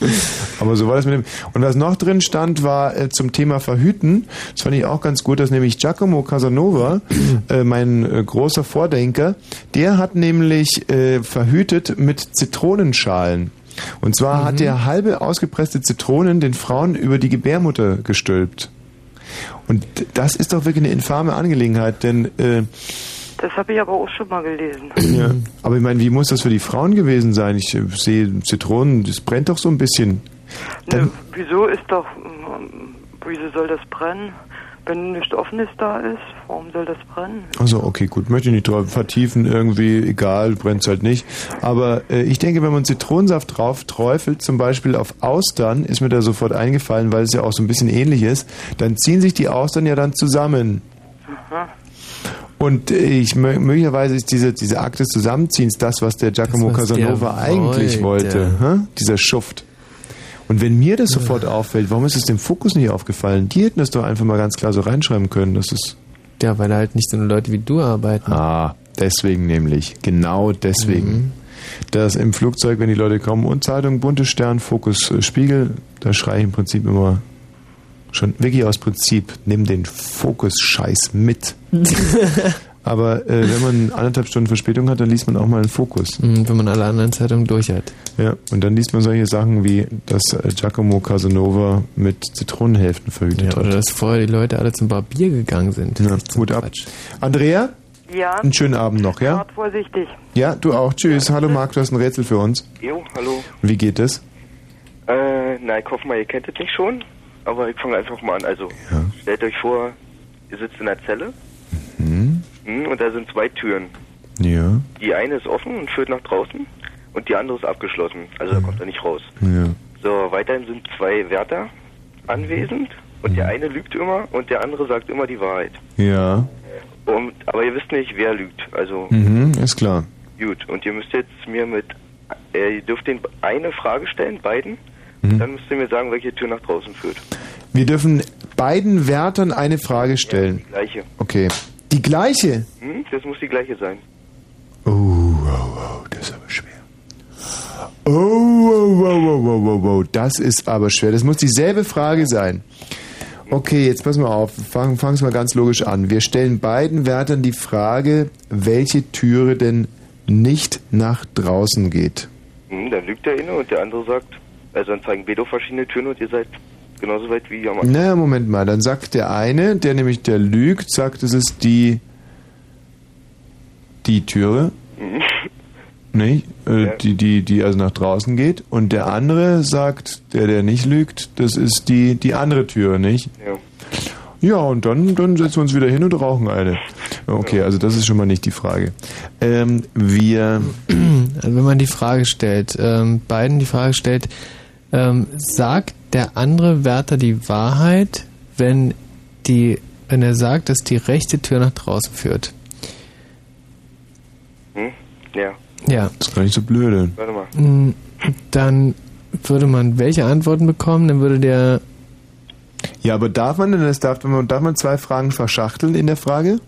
aber so war das mit dem. Und was noch drin stand, war äh, zum Thema Verhüten. Das fand ich auch ganz gut, dass nämlich Giacomo Casanova, äh, mein äh, großer Vordenker, der hat nämlich äh, verhütet mit Zitronenschalen. Und zwar hat er halbe ausgepresste Zitronen den Frauen über die Gebärmutter gestülpt. Und das ist doch wirklich eine infame Angelegenheit, denn äh, Das habe ich aber auch schon mal gelesen. ja. Aber ich meine, wie muss das für die Frauen gewesen sein? Ich äh, sehe Zitronen, das brennt doch so ein bisschen. Ne, wieso ist doch, ähm, wieso soll das brennen? Wenn nichts Offenes da ist, warum soll das brennen? Also okay, gut, möchte ich nicht drauf vertiefen, irgendwie, egal, brennt's halt nicht. Aber äh, ich denke, wenn man Zitronensaft drauf träufelt, zum Beispiel auf Austern, ist mir da sofort eingefallen, weil es ja auch so ein bisschen ähnlich ist, dann ziehen sich die Austern ja dann zusammen. Aha. Und äh, ich mö- möglicherweise ist diese, diese Akt des Zusammenziehens das, was der Giacomo Das, was der Casanova eigentlich wollte. wollte. Dieser Schuft. Und wenn mir das sofort auffällt, warum ist es dem Fokus nicht aufgefallen? Die hätten das doch einfach mal ganz klar so reinschreiben können. Das ist Ja, weil da halt nicht so Leute wie du arbeiten. Ah, deswegen nämlich. Genau deswegen. Mhm. Das im Flugzeug, wenn die Leute kommen, und Zeitung, bunte Stern, Fokus, äh, Spiegel, da schreie ich im Prinzip immer schon wirklich aus Prinzip, nimm den Fokus-Scheiß mit. Aber äh, wenn man anderthalb Stunden Verspätung hat, dann liest man auch mal einen Fokus. Mhm, wenn man alle anderen Zeitungen durch hat. Ja, und dann liest man solche Sachen wie, dass äh, Giacomo Casanova mit Zitronenhälften verhütet Ja, oder hat. dass vorher die Leute alle zum Barbier gegangen sind. Ja, Hut ab. Andrea, Ja, einen schönen Abend noch, ja? Fahrt vorsichtig. Ja, du auch. Tschüss. Hallo Marc, du hast ein Rätsel für uns. Jo, hallo. Und wie geht es? Äh, na, ich hoffe mal, ihr kennt es nicht schon, aber ich fange einfach mal an. Also, stellt euch vor, ihr sitzt in einer Zelle und da sind zwei Türen. Ja. Die eine ist offen und führt nach draußen und die andere ist abgeschlossen. Also da kommt er nicht raus. Ja. So, weiterhin sind zwei Wärter anwesend und der eine lügt immer und der andere sagt immer die Wahrheit. Ja. Und, aber ihr wisst nicht, wer lügt. Also, Mhm, ist klar. gut. Und ihr müsst jetzt mir mit, äh, ihr dürft den eine Frage stellen, beiden. Mhm. Dann müsst ihr mir sagen, welche Tür nach draußen führt. Wir dürfen beiden Wärtern eine Frage stellen. Die gleiche. Okay. Die gleiche? Hm? Das muss die gleiche sein. Oh, oh, oh, das ist aber schwer. Oh, oh, oh, oh, oh, oh, oh, das ist aber schwer. Das muss dieselbe Frage sein. Okay, jetzt pass mal auf. Fangen es mal ganz logisch an. Wir stellen beiden Wärtern die Frage, welche Türe denn nicht nach draußen geht. Hm, dann lügt der eine und der andere sagt, also dann zeigen auf verschiedene Türen und ihr seid genauso weit wie am Anfang. Na, Moment mal. Dann sagt der eine, der nämlich der lügt, sagt, es ist die die Türe, Mhm. nicht? Äh, die, die, die also nach draußen geht. Und der andere sagt, der, der nicht lügt, das ist die, die andere Türe, nicht? Ja. Ja, und dann, dann setzen wir uns wieder hin und rauchen eine. Okay, also das ist schon mal nicht die Frage. Ähm, wir. Also wenn man die Frage stellt, ähm, beiden die Frage stellt, ähm, sagt der andere Wärter die Wahrheit, wenn die, wenn er sagt, dass die rechte Tür nach draußen führt? Hm? Ja. Ja. Das ist gar nicht so blöde. Warte mal. Mm, Dann würde man welche Antworten bekommen? Dann würde der Ja, aber darf man denn das? Darf man, darf man zwei Fragen verschachteln in der Frage?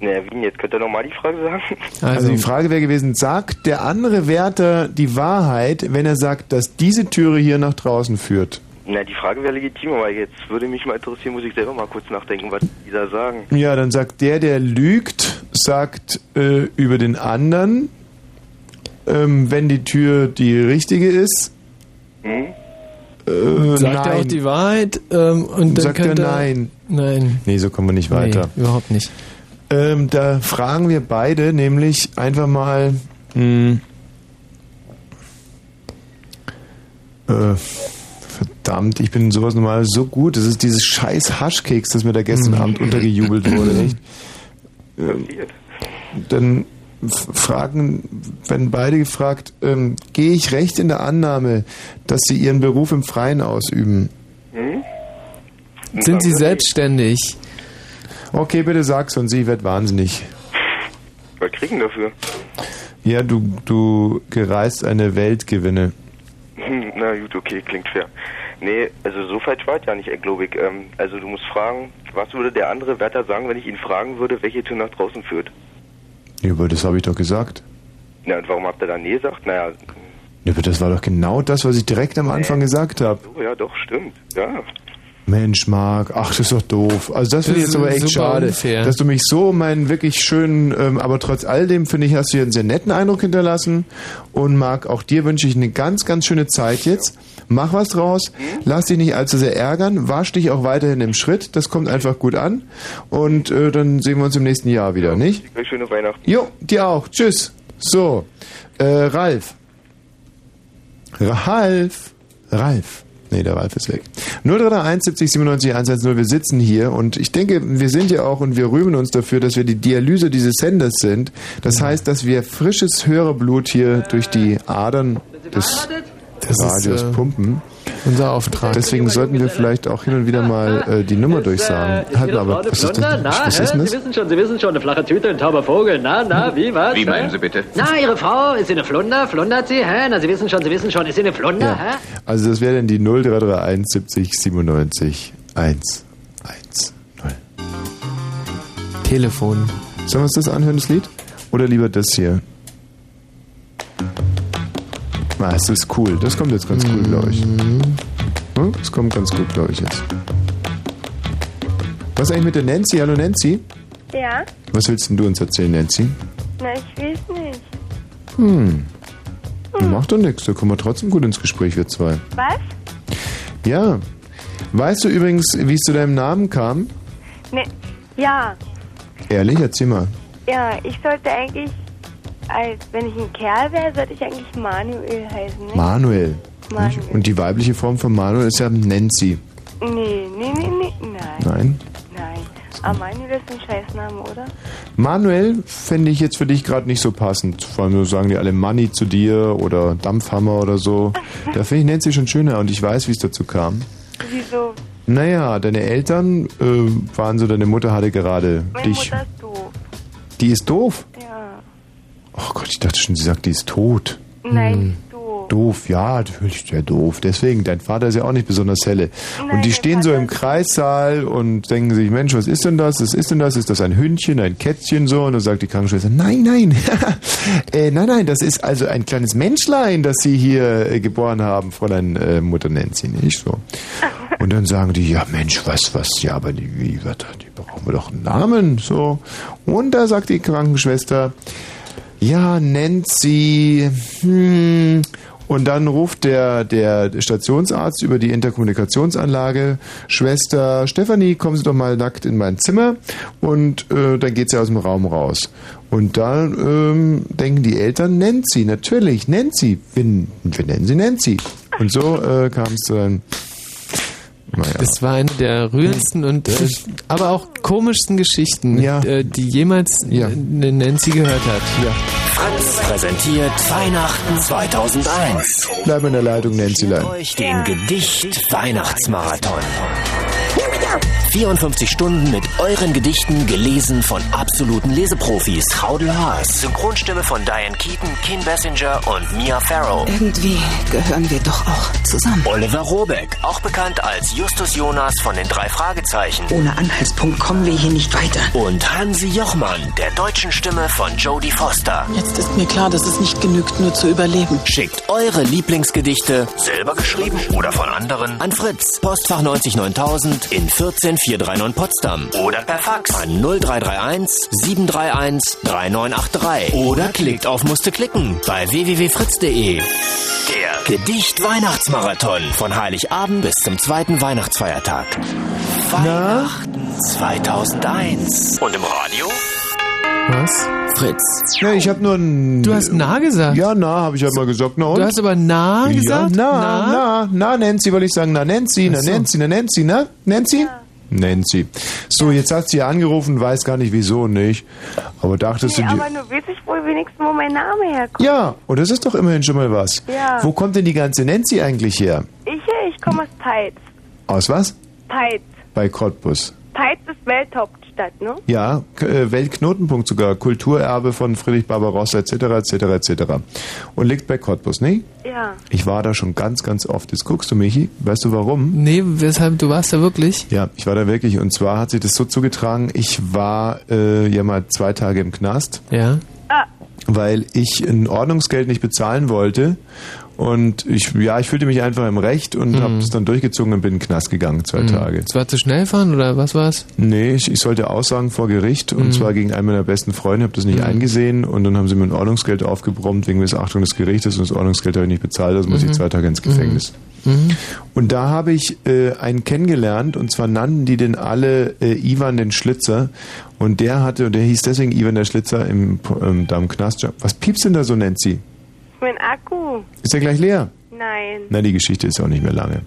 Naja, wie denn jetzt? Könnt ihr nochmal die Frage sagen? Also, die Frage wäre gewesen, sagt der andere Wärter die Wahrheit, wenn er sagt, dass diese Türe hier nach draußen führt? Na, die Frage wäre legitim, aber jetzt würde mich mal interessieren, muss ich selber mal kurz nachdenken, was die da sagen. Ja, dann sagt der, der lügt, sagt äh, über den anderen, ähm, wenn die Tür die richtige ist. Hm? Äh, Sagt nein. er auch die Wahrheit ähm, und dann Sagt er könnte nein. Nein. Nee, so kommen wir nicht weiter. Nee, überhaupt nicht. Ähm, da fragen wir beide nämlich einfach mal. Mh, äh, verdammt, ich bin in sowas normal so gut. Das ist dieses scheiß Haschkeks, das mir da gestern Abend untergejubelt wurde, echt. Ähm, dann fragen, wenn beide gefragt, ähm, gehe ich recht in der Annahme, dass sie ihren Beruf im Freien ausüben? Hm? Sind Sie selbstständig? Okay, bitte sag's und sie wird wahnsinnig. Was kriegen dafür? Ja, du, du gereist eine Weltgewinne. Hm, na gut, okay, klingt fair. Nee, also so falsch war es ja nicht, glaube ich. Ähm, also du musst fragen, was würde der andere Wärter sagen, wenn ich ihn fragen würde, welche Tür nach draußen führt? Ja, aber das habe ich doch gesagt. Na, und warum habt ihr dann nee gesagt? Naja, Ja, aber das war doch genau das, was ich direkt am Anfang gesagt habe. so, ja, doch, stimmt. Ja. Mensch, Marc, ach, das ist doch doof. Also das finde ich Das jetzt aber echt schade, unfair. dass du mich so meinen wirklich schönen, ähm, aber trotz all dem finde ich, hast du hier einen sehr netten Eindruck hinterlassen. Und Marc, auch dir wünsche ich eine ganz, ganz schöne Zeit jetzt. Mach was draus, lass dich nicht allzu sehr ärgern, wasch dich auch weiterhin im Schritt, das kommt einfach gut an. Und äh, dann sehen wir uns im nächsten Jahr wieder, nicht? Schöne Weihnachten. Jo, dir auch. Tschüss. So, äh, Ralf. Ralf. Ralf. Nee, der Ralf ist weg. 0331 70 97 110. Wir sitzen hier und ich denke, wir sind ja auch und wir rühmen uns dafür, dass wir die Dialyse dieses Senders sind. Das heißt, dass wir frisches Hörerblut hier durch die Adern des Das ist, Radios äh, pumpen. Unser Auftrag. Deswegen sollten wir vielleicht auch hin und wieder mal äh, die Nummer durchsagen. Halt mal, aber was ist das? Na, Was ist denn das? Sie wissen schon, Sie wissen schon, eine flache Tüte, ein tauber Vogel. Na, na, wie, was? Wie meinen? Sie bitte? Na, Ihre Frau, ist sie eine Flunder? Flundert sie, hä? Na, Sie wissen schon, Sie wissen schon, ist sie eine Flunder, Ja. hä? Also das wäre dann die 0331 70 97 1 1 0. Telefon. Sollen wir uns das anhören, das Lied? Oder lieber das hier? Das ist cool. Das kommt jetzt ganz cool, glaube ich. Hm? Das kommt ganz gut, glaube ich jetzt. Was eigentlich mit der Nancy? Hallo Nancy? Ja? Was willst denn du uns erzählen, Nancy? Na, ich weiß nicht. Hm. Macht doch nichts, da kommen wir trotzdem gut ins Gespräch, wir zwei. Was? Ja. Weißt du übrigens, wie es zu deinem Namen kam? Ne, ja. Ehrlich, erzähl mal. Ja, ich sollte eigentlich, als wenn ich ein Kerl wäre, sollte ich eigentlich Manuel heißen, ne? Manuel. Manuel. Und die weibliche Form von Manuel ist ja Nancy. Nee, nee, nee, nee, nein. Nein? Nein. Aber Manuel ist ein Scheißname, oder? Manuel fände ich jetzt für dich gerade nicht so passend. Vor allem sagen die alle Money zu dir oder Dampfhammer oder so. Da finde ich Nancy schon schöner und ich weiß, wie es dazu kam. Wieso? Naja, deine Eltern äh, waren so, deine Mutter hatte gerade Meine dich. Mutter ist doof. Die ist doof. Ja. Oh Gott, ich dachte schon, sie sagt, die ist tot. Nein, ist doof. Doof, ja, natürlich sehr doof. Deswegen, dein Vater ist ja auch nicht besonders helle. Nein, und die stehen so im Kreissaal und denken sich, Mensch, was ist denn das? Was ist denn das? Ist das ein Hündchen, ein Kätzchen so? Und dann sagt die Krankenschwester, nein, nein, äh, nein, nein, das ist also ein kleines Menschlein, das Sie hier äh, geboren haben, Fräulein äh, Mutter Nancy, nicht so. Und dann sagen die, ja Mensch, was, was, ja, aber die, wie, was, die brauchen wir doch einen Namen, so. Und da sagt die Krankenschwester, ja, Nancy, hm. Und dann ruft der, der Stationsarzt über die Interkommunikationsanlage, Schwester Stefanie, kommen Sie doch mal nackt in mein Zimmer. Und äh, dann geht sie aus dem Raum raus. Und dann ähm, denken die Eltern, Nancy, natürlich, Nancy. Wir, wir nennen sie Nancy. Und so äh, kam es dann. Naja. Das war eine der rührendsten und äh, aber auch komischsten Geschichten, äh, die jemals Ja. eine Nancy gehört hat. Ja. Fritz präsentiert Weihnachten 2001. Bleib in der Leitung, Nancy Lein. Euch den Gedicht Weihnachtsmarathon. 54 Stunden mit euren Gedichten gelesen von absoluten Leseprofis. Traudel Haas, Synchronstimme von Diane Keaton, Kim Basinger und Mia Farrow. Irgendwie gehören wir doch auch zusammen. Oliver Robeck, auch bekannt als Justus Jonas von den drei Fragezeichen. Ohne Anhaltspunkt kommen wir hier nicht weiter. Und Hansi Jochmann, der deutschen Stimme von Jodie Foster. Jetzt ist mir klar, dass es nicht genügt, nur zu überleben. Schickt eure Lieblingsgedichte, selber geschrieben oder von anderen, an Fritz, Postfach 99000 in 14439 Potsdam oder per Fax an 0331 731 3983 oder klickt auf Musste klicken bei www.fritz.de. Der Gedicht-Weihnachtsmarathon von Heiligabend bis zum zweiten Weihnachtsfeiertag. Weihnachten 2001. Und im Radio? Was? Fritz. Ja, ich habe nur ein. Du hast nah gesagt. Ja, na, habe ich halt mal gesagt. Na und? Du hast aber nah ja, gesagt? na, na, na, Nancy, wollte ich sagen. Na, Nancy, na. Nancy, na, Nancy, na, Nancy? Nancy. So, jetzt hat sie angerufen, weiß gar nicht wieso nicht. Aber dachtest Nee, du dir. aber nur weiß ich wohl wenigstens, wo mein Name herkommt. Ja, und das ist doch immerhin schon mal was. Ja. Wo kommt denn die ganze Nancy eigentlich her? Ich, ich komme aus Peitz. Aus was? Peitz. Bei Cottbus. Peitz ist Welthauptstadt, ne? Ja, äh, Weltknotenpunkt sogar, Kulturerbe von Friedrich Barbarossa etc. etc. etc. Und liegt bei Cottbus, ne? Ja. Ich war da schon ganz, ganz oft. Jetzt guckst du, Michi, weißt du warum? Nee, weshalb, du warst da wirklich? Ja, ich war da wirklich. Und zwar hat sich das so zugetragen, ich war äh, ja mal zwei Tage im Knast, Ja. weil ich ein Ordnungsgeld nicht bezahlen wollte. Und ich, ja, ich fühlte mich einfach im Recht und Mhm. habe es dann durchgezogen und bin in den Knast gegangen, zwei Mhm. Tage. Es war zu schnell fahren oder was war's? Nee, ich, ich sollte aussagen vor Gericht und Mhm. zwar gegen einen meiner besten Freunde, habe das nicht Mhm. eingesehen und dann haben sie mir ein Ordnungsgeld aufgebrummt wegen Missachtung des Gerichtes und das Ordnungsgeld habe ich nicht bezahlt, also muss Mhm. ich zwei Tage ins Gefängnis. Mhm. Und da habe ich äh, einen kennengelernt und zwar nannten die den alle äh, Ivan den Schlitzer und der hatte, und der hieß deswegen Ivan der Schlitzer im, ähm, da im Knast. Was piepst denn da so, Nancy? Mein Akku. Ist der gleich leer? Nein. Na, die Geschichte ist auch nicht mehr lange.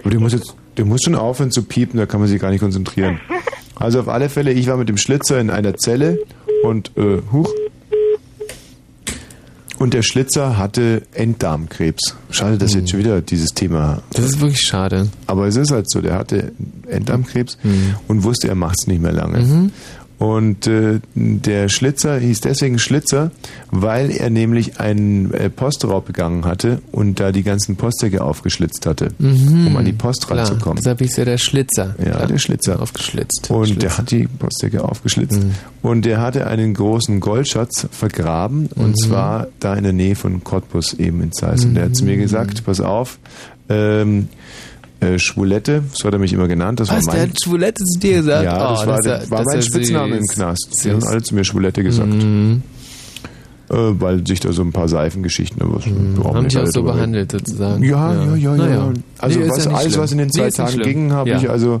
Aber der muss jetzt, der muss schon aufhören zu piepen, da kann man sich gar nicht konzentrieren. Also auf alle Fälle, ich war mit dem Schlitzer in einer Zelle und, äh, huch. Und der Schlitzer hatte Enddarmkrebs. Schade, dass jetzt schon wieder dieses Thema. Das ist wirklich schade. Aber es ist halt so, der hatte Enddarmkrebs und wusste, er macht es nicht mehr lange. Mhm. Und äh, der Schlitzer hieß deswegen Schlitzer, weil er nämlich einen äh, Postraub begangen hatte und da die ganzen Postsäcke aufgeschlitzt hatte, Mhm. um an die Post Klar, ranzukommen. Deshalb hieß ja der Schlitzer. Ja, Klar. der Schlitzer. Aufgeschlitzt. Und Schlitz. der hat die Postdecke aufgeschlitzt. Mhm. Und der hatte einen großen Goldschatz vergraben. Und Mhm. zwar da in der Nähe von Cottbus eben in Zeiss. Und der hat zu mir Mhm. gesagt, pass auf, ähm, äh, Schwulette, so hat er mich immer genannt. Das Was, war der mein, hat Schwulette zu dir gesagt? ja, das Oh, war, der, war das mein Spitzname süß. im Knast. Süß. haben alle zu mir Schwulette gesagt. Mhm. Äh, weil sich da so ein paar Seifengeschichten aber Mhm. Haben dich auch so behandelt sozusagen. Ja, ja, ja, ja. Naja. Also Nee, was, ja alles, schlimm. was in den zwei Tagen ging, habe Ja. ich also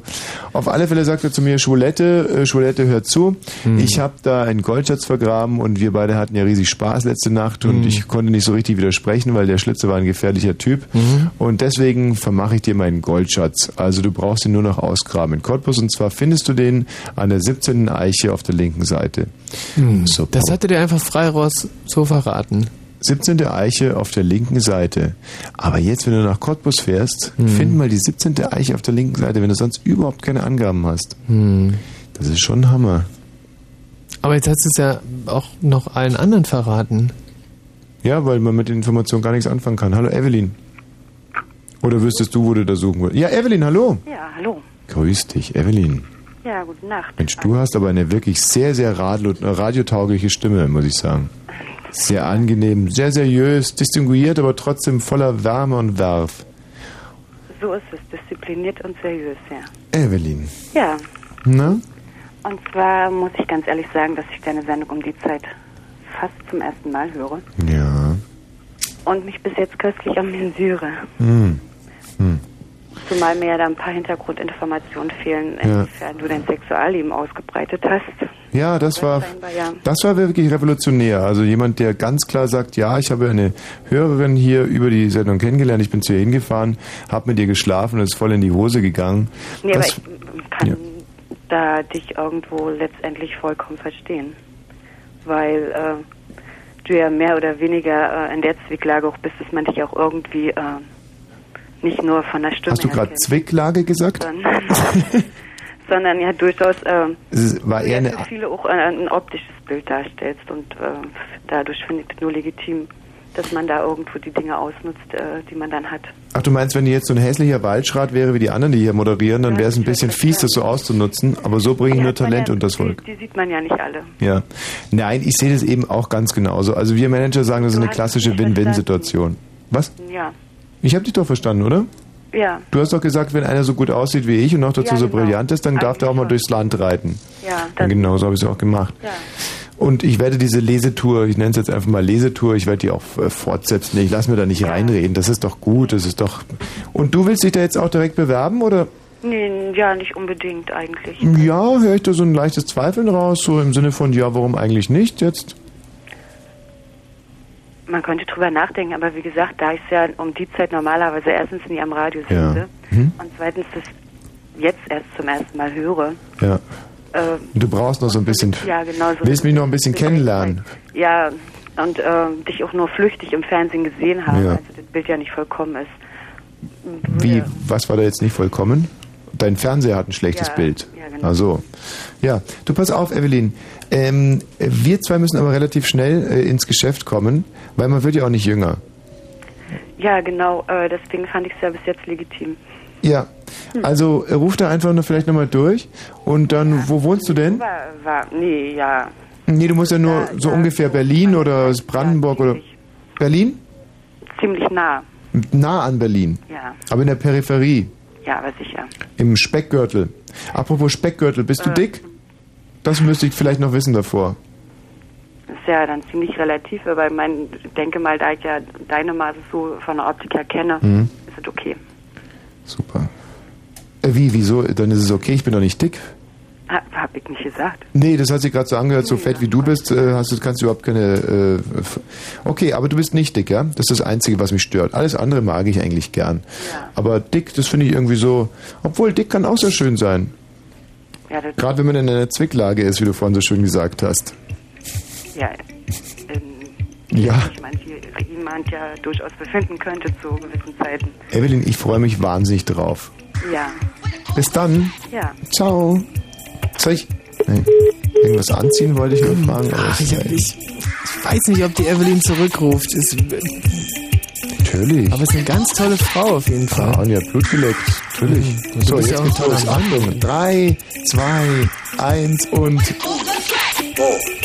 auf alle Fälle sagt er zu mir, Schwulette, äh, Schwulette, hör zu. Hm. Ich habe da einen Goldschatz vergraben und wir beide hatten ja riesig Spaß letzte Nacht und Hm. ich konnte nicht so richtig widersprechen, weil der Schlitzer war ein gefährlicher Typ. Mhm. Und deswegen vermache ich dir meinen Goldschatz. Also du brauchst ihn nur noch ausgraben in Cottbus und zwar findest du den an der 17. Eiche auf der linken Seite. Hm. So, Das hatte der einfach frei raus so verraten. 17. Eiche auf der linken Seite. Aber jetzt, wenn du nach Cottbus fährst, Hm. find mal die 17. Eiche auf der linken Seite, wenn du sonst überhaupt keine Angaben hast. Hm. Das ist schon ein Hammer. Aber jetzt hast du es ja auch noch allen anderen verraten. Ja, weil man mit den Informationen gar nichts anfangen kann. Hallo Evelyn. Oder wüsstest du, wo du da suchen würdest? Ja, Evelyn, hallo. Ja, hallo. Grüß dich, Evelyn. Ja, gute Nacht. Mensch, du hast aber eine wirklich sehr, sehr äh, radiotaugliche Stimme, muss ich sagen. Sehr angenehm, sehr seriös, distinguiert, aber trotzdem voller Wärme und Werf. So ist es, diszipliniert und seriös, ja. Evelyn. Ja, Na? und zwar muss ich ganz ehrlich sagen, dass ich deine Sendung um die Zeit fast zum ersten Mal höre Ja. und mich bis jetzt köstlich amüsiere. Hm. Hm. Zumal mir ja da ein paar Hintergrundinformationen fehlen, Ja. inwiefern du dein Sexualleben ausgebreitet hast. Ja, das war, ja. das war wirklich revolutionär. Also jemand, der ganz klar sagt, ja, ich habe eine Hörerin hier über die Sendung kennengelernt, ich bin zu ihr hingefahren, habe mit ihr geschlafen und ist voll in die Hose gegangen. Nee, aber das, ich kann Ja. da dich irgendwo letztendlich vollkommen verstehen. Weil äh, du ja mehr oder weniger äh, in der Zwicklage auch bist, dass man dich auch irgendwie äh, nicht nur von der Stimme hast du gerade Zwicklage gesagt? sondern sondern ja durchaus äh, Es war eher eine, für viele auch ein, ein optisches Bild darstellst und äh, dadurch finde ich es nur legitim, dass man da irgendwo die Dinge ausnutzt, äh, die man dann hat. ach du meinst, wenn die jetzt so ein hässlicher Waldschrat wäre wie die anderen, die hier moderieren, dann wäre es ein bisschen fies, das so auszunutzen, aber so bringe ich nur Talent unters Volk. Die sieht man ja nicht alle. Ja. Nein, ich sehe das eben auch ganz genauso. Also wir Manager sagen, das ist eine klassische Win-Win-Situation. Was? Ja. Ich habe dich doch verstanden, oder? Ja. Du hast doch gesagt, wenn einer so gut aussieht wie ich und noch dazu Ja, so genau. brillant ist, dann darf der auch mal durchs Land reiten. Ja, Und genau so habe ich es auch gemacht. Und ich werde diese Lesetour, ich nenne es jetzt einfach mal Lesetour, ich werde die auch äh, fortsetzen. Ich lasse mir da nicht reinreden. Das ist doch gut, das ist doch. Und du willst dich da jetzt auch direkt bewerben oder? Nee, ja, nicht unbedingt eigentlich. Ja, höre ich da so ein leichtes Zweifeln raus, so im Sinne von, ja, warum eigentlich nicht jetzt? Man könnte drüber nachdenken, aber wie gesagt, da ich es ja um die Zeit normalerweise erstens nie am Radio Ja. sitze Hm? und zweitens das jetzt erst zum ersten Mal höre. Ja. Äh, Du brauchst noch so ein bisschen. ja, genau so. Willst mich noch ein bisschen kennenlernen? Ja, und äh, dich auch nur flüchtig im Fernsehen gesehen habe, Ja. also das Bild ja nicht vollkommen ist. Wie, was war da jetzt nicht vollkommen? Dein Fernseher hat ein schlechtes Ja, Bild. ja, genau. Also, ja, du pass auf, Evelyn. Ähm, wir zwei müssen aber relativ schnell äh, ins Geschäft kommen, weil man wird ja auch nicht jünger. Ja, genau, äh, deswegen fand ich es ja bis jetzt legitim. Ja, also äh, ruf da einfach nur vielleicht nochmal durch und dann, wo wohnst du denn? War, war, nee, ja, Nee, du musst ja nur so ungefähr Berlin oder Brandenburg oder Berlin? ziemlich nah. Nah an Berlin, Ja, aber in der Peripherie, ja, aber sicher. im Speckgürtel. Apropos Speckgürtel, bist du Äh. dick? Das müsste ich vielleicht noch wissen davor. Das ist ja dann ziemlich relativ, aber ich mein, ich denke mal, da ich ja deine Maße so von der Optik her kenne, Mhm. ist es okay. Super. Äh, wie, wieso? Dann ist es okay, ich bin doch nicht dick. Ha, hab ich nicht gesagt. Nee, das hat sich gerade so angehört, so fett wie du bist, äh, hast kannst du überhaupt keine... Äh, okay, aber du bist nicht dick, ja? Das ist das Einzige, was mich stört. Alles andere mag ich eigentlich gern. Aber dick, das finde ich irgendwie so... Obwohl, dick kann auch sehr schön sein. Ja, Gerade wenn man in einer Zwicklage ist, wie du vorhin so schön gesagt hast. ja, in, Ja. ich manche, jemand ja durchaus befinden könnte zu gewissen Zeiten. Evelyn, ich freue mich wahnsinnig drauf. Ja, Bis dann. ja. Ciao. Soll ich... Nee. Irgendwas anziehen wollte ich nur fragen. Ach, ich, ich, ich weiß nicht, ob die Evelyn zurückruft. Ist, Natürlich. aber es ist eine ganz tolle Frau auf jeden Fall. Ja, und ja, Blut geleckt. Natürlich. Mhm. So, jetzt ja auch geht's ein los. Achtung. Drei, zwei, eins und... Hä?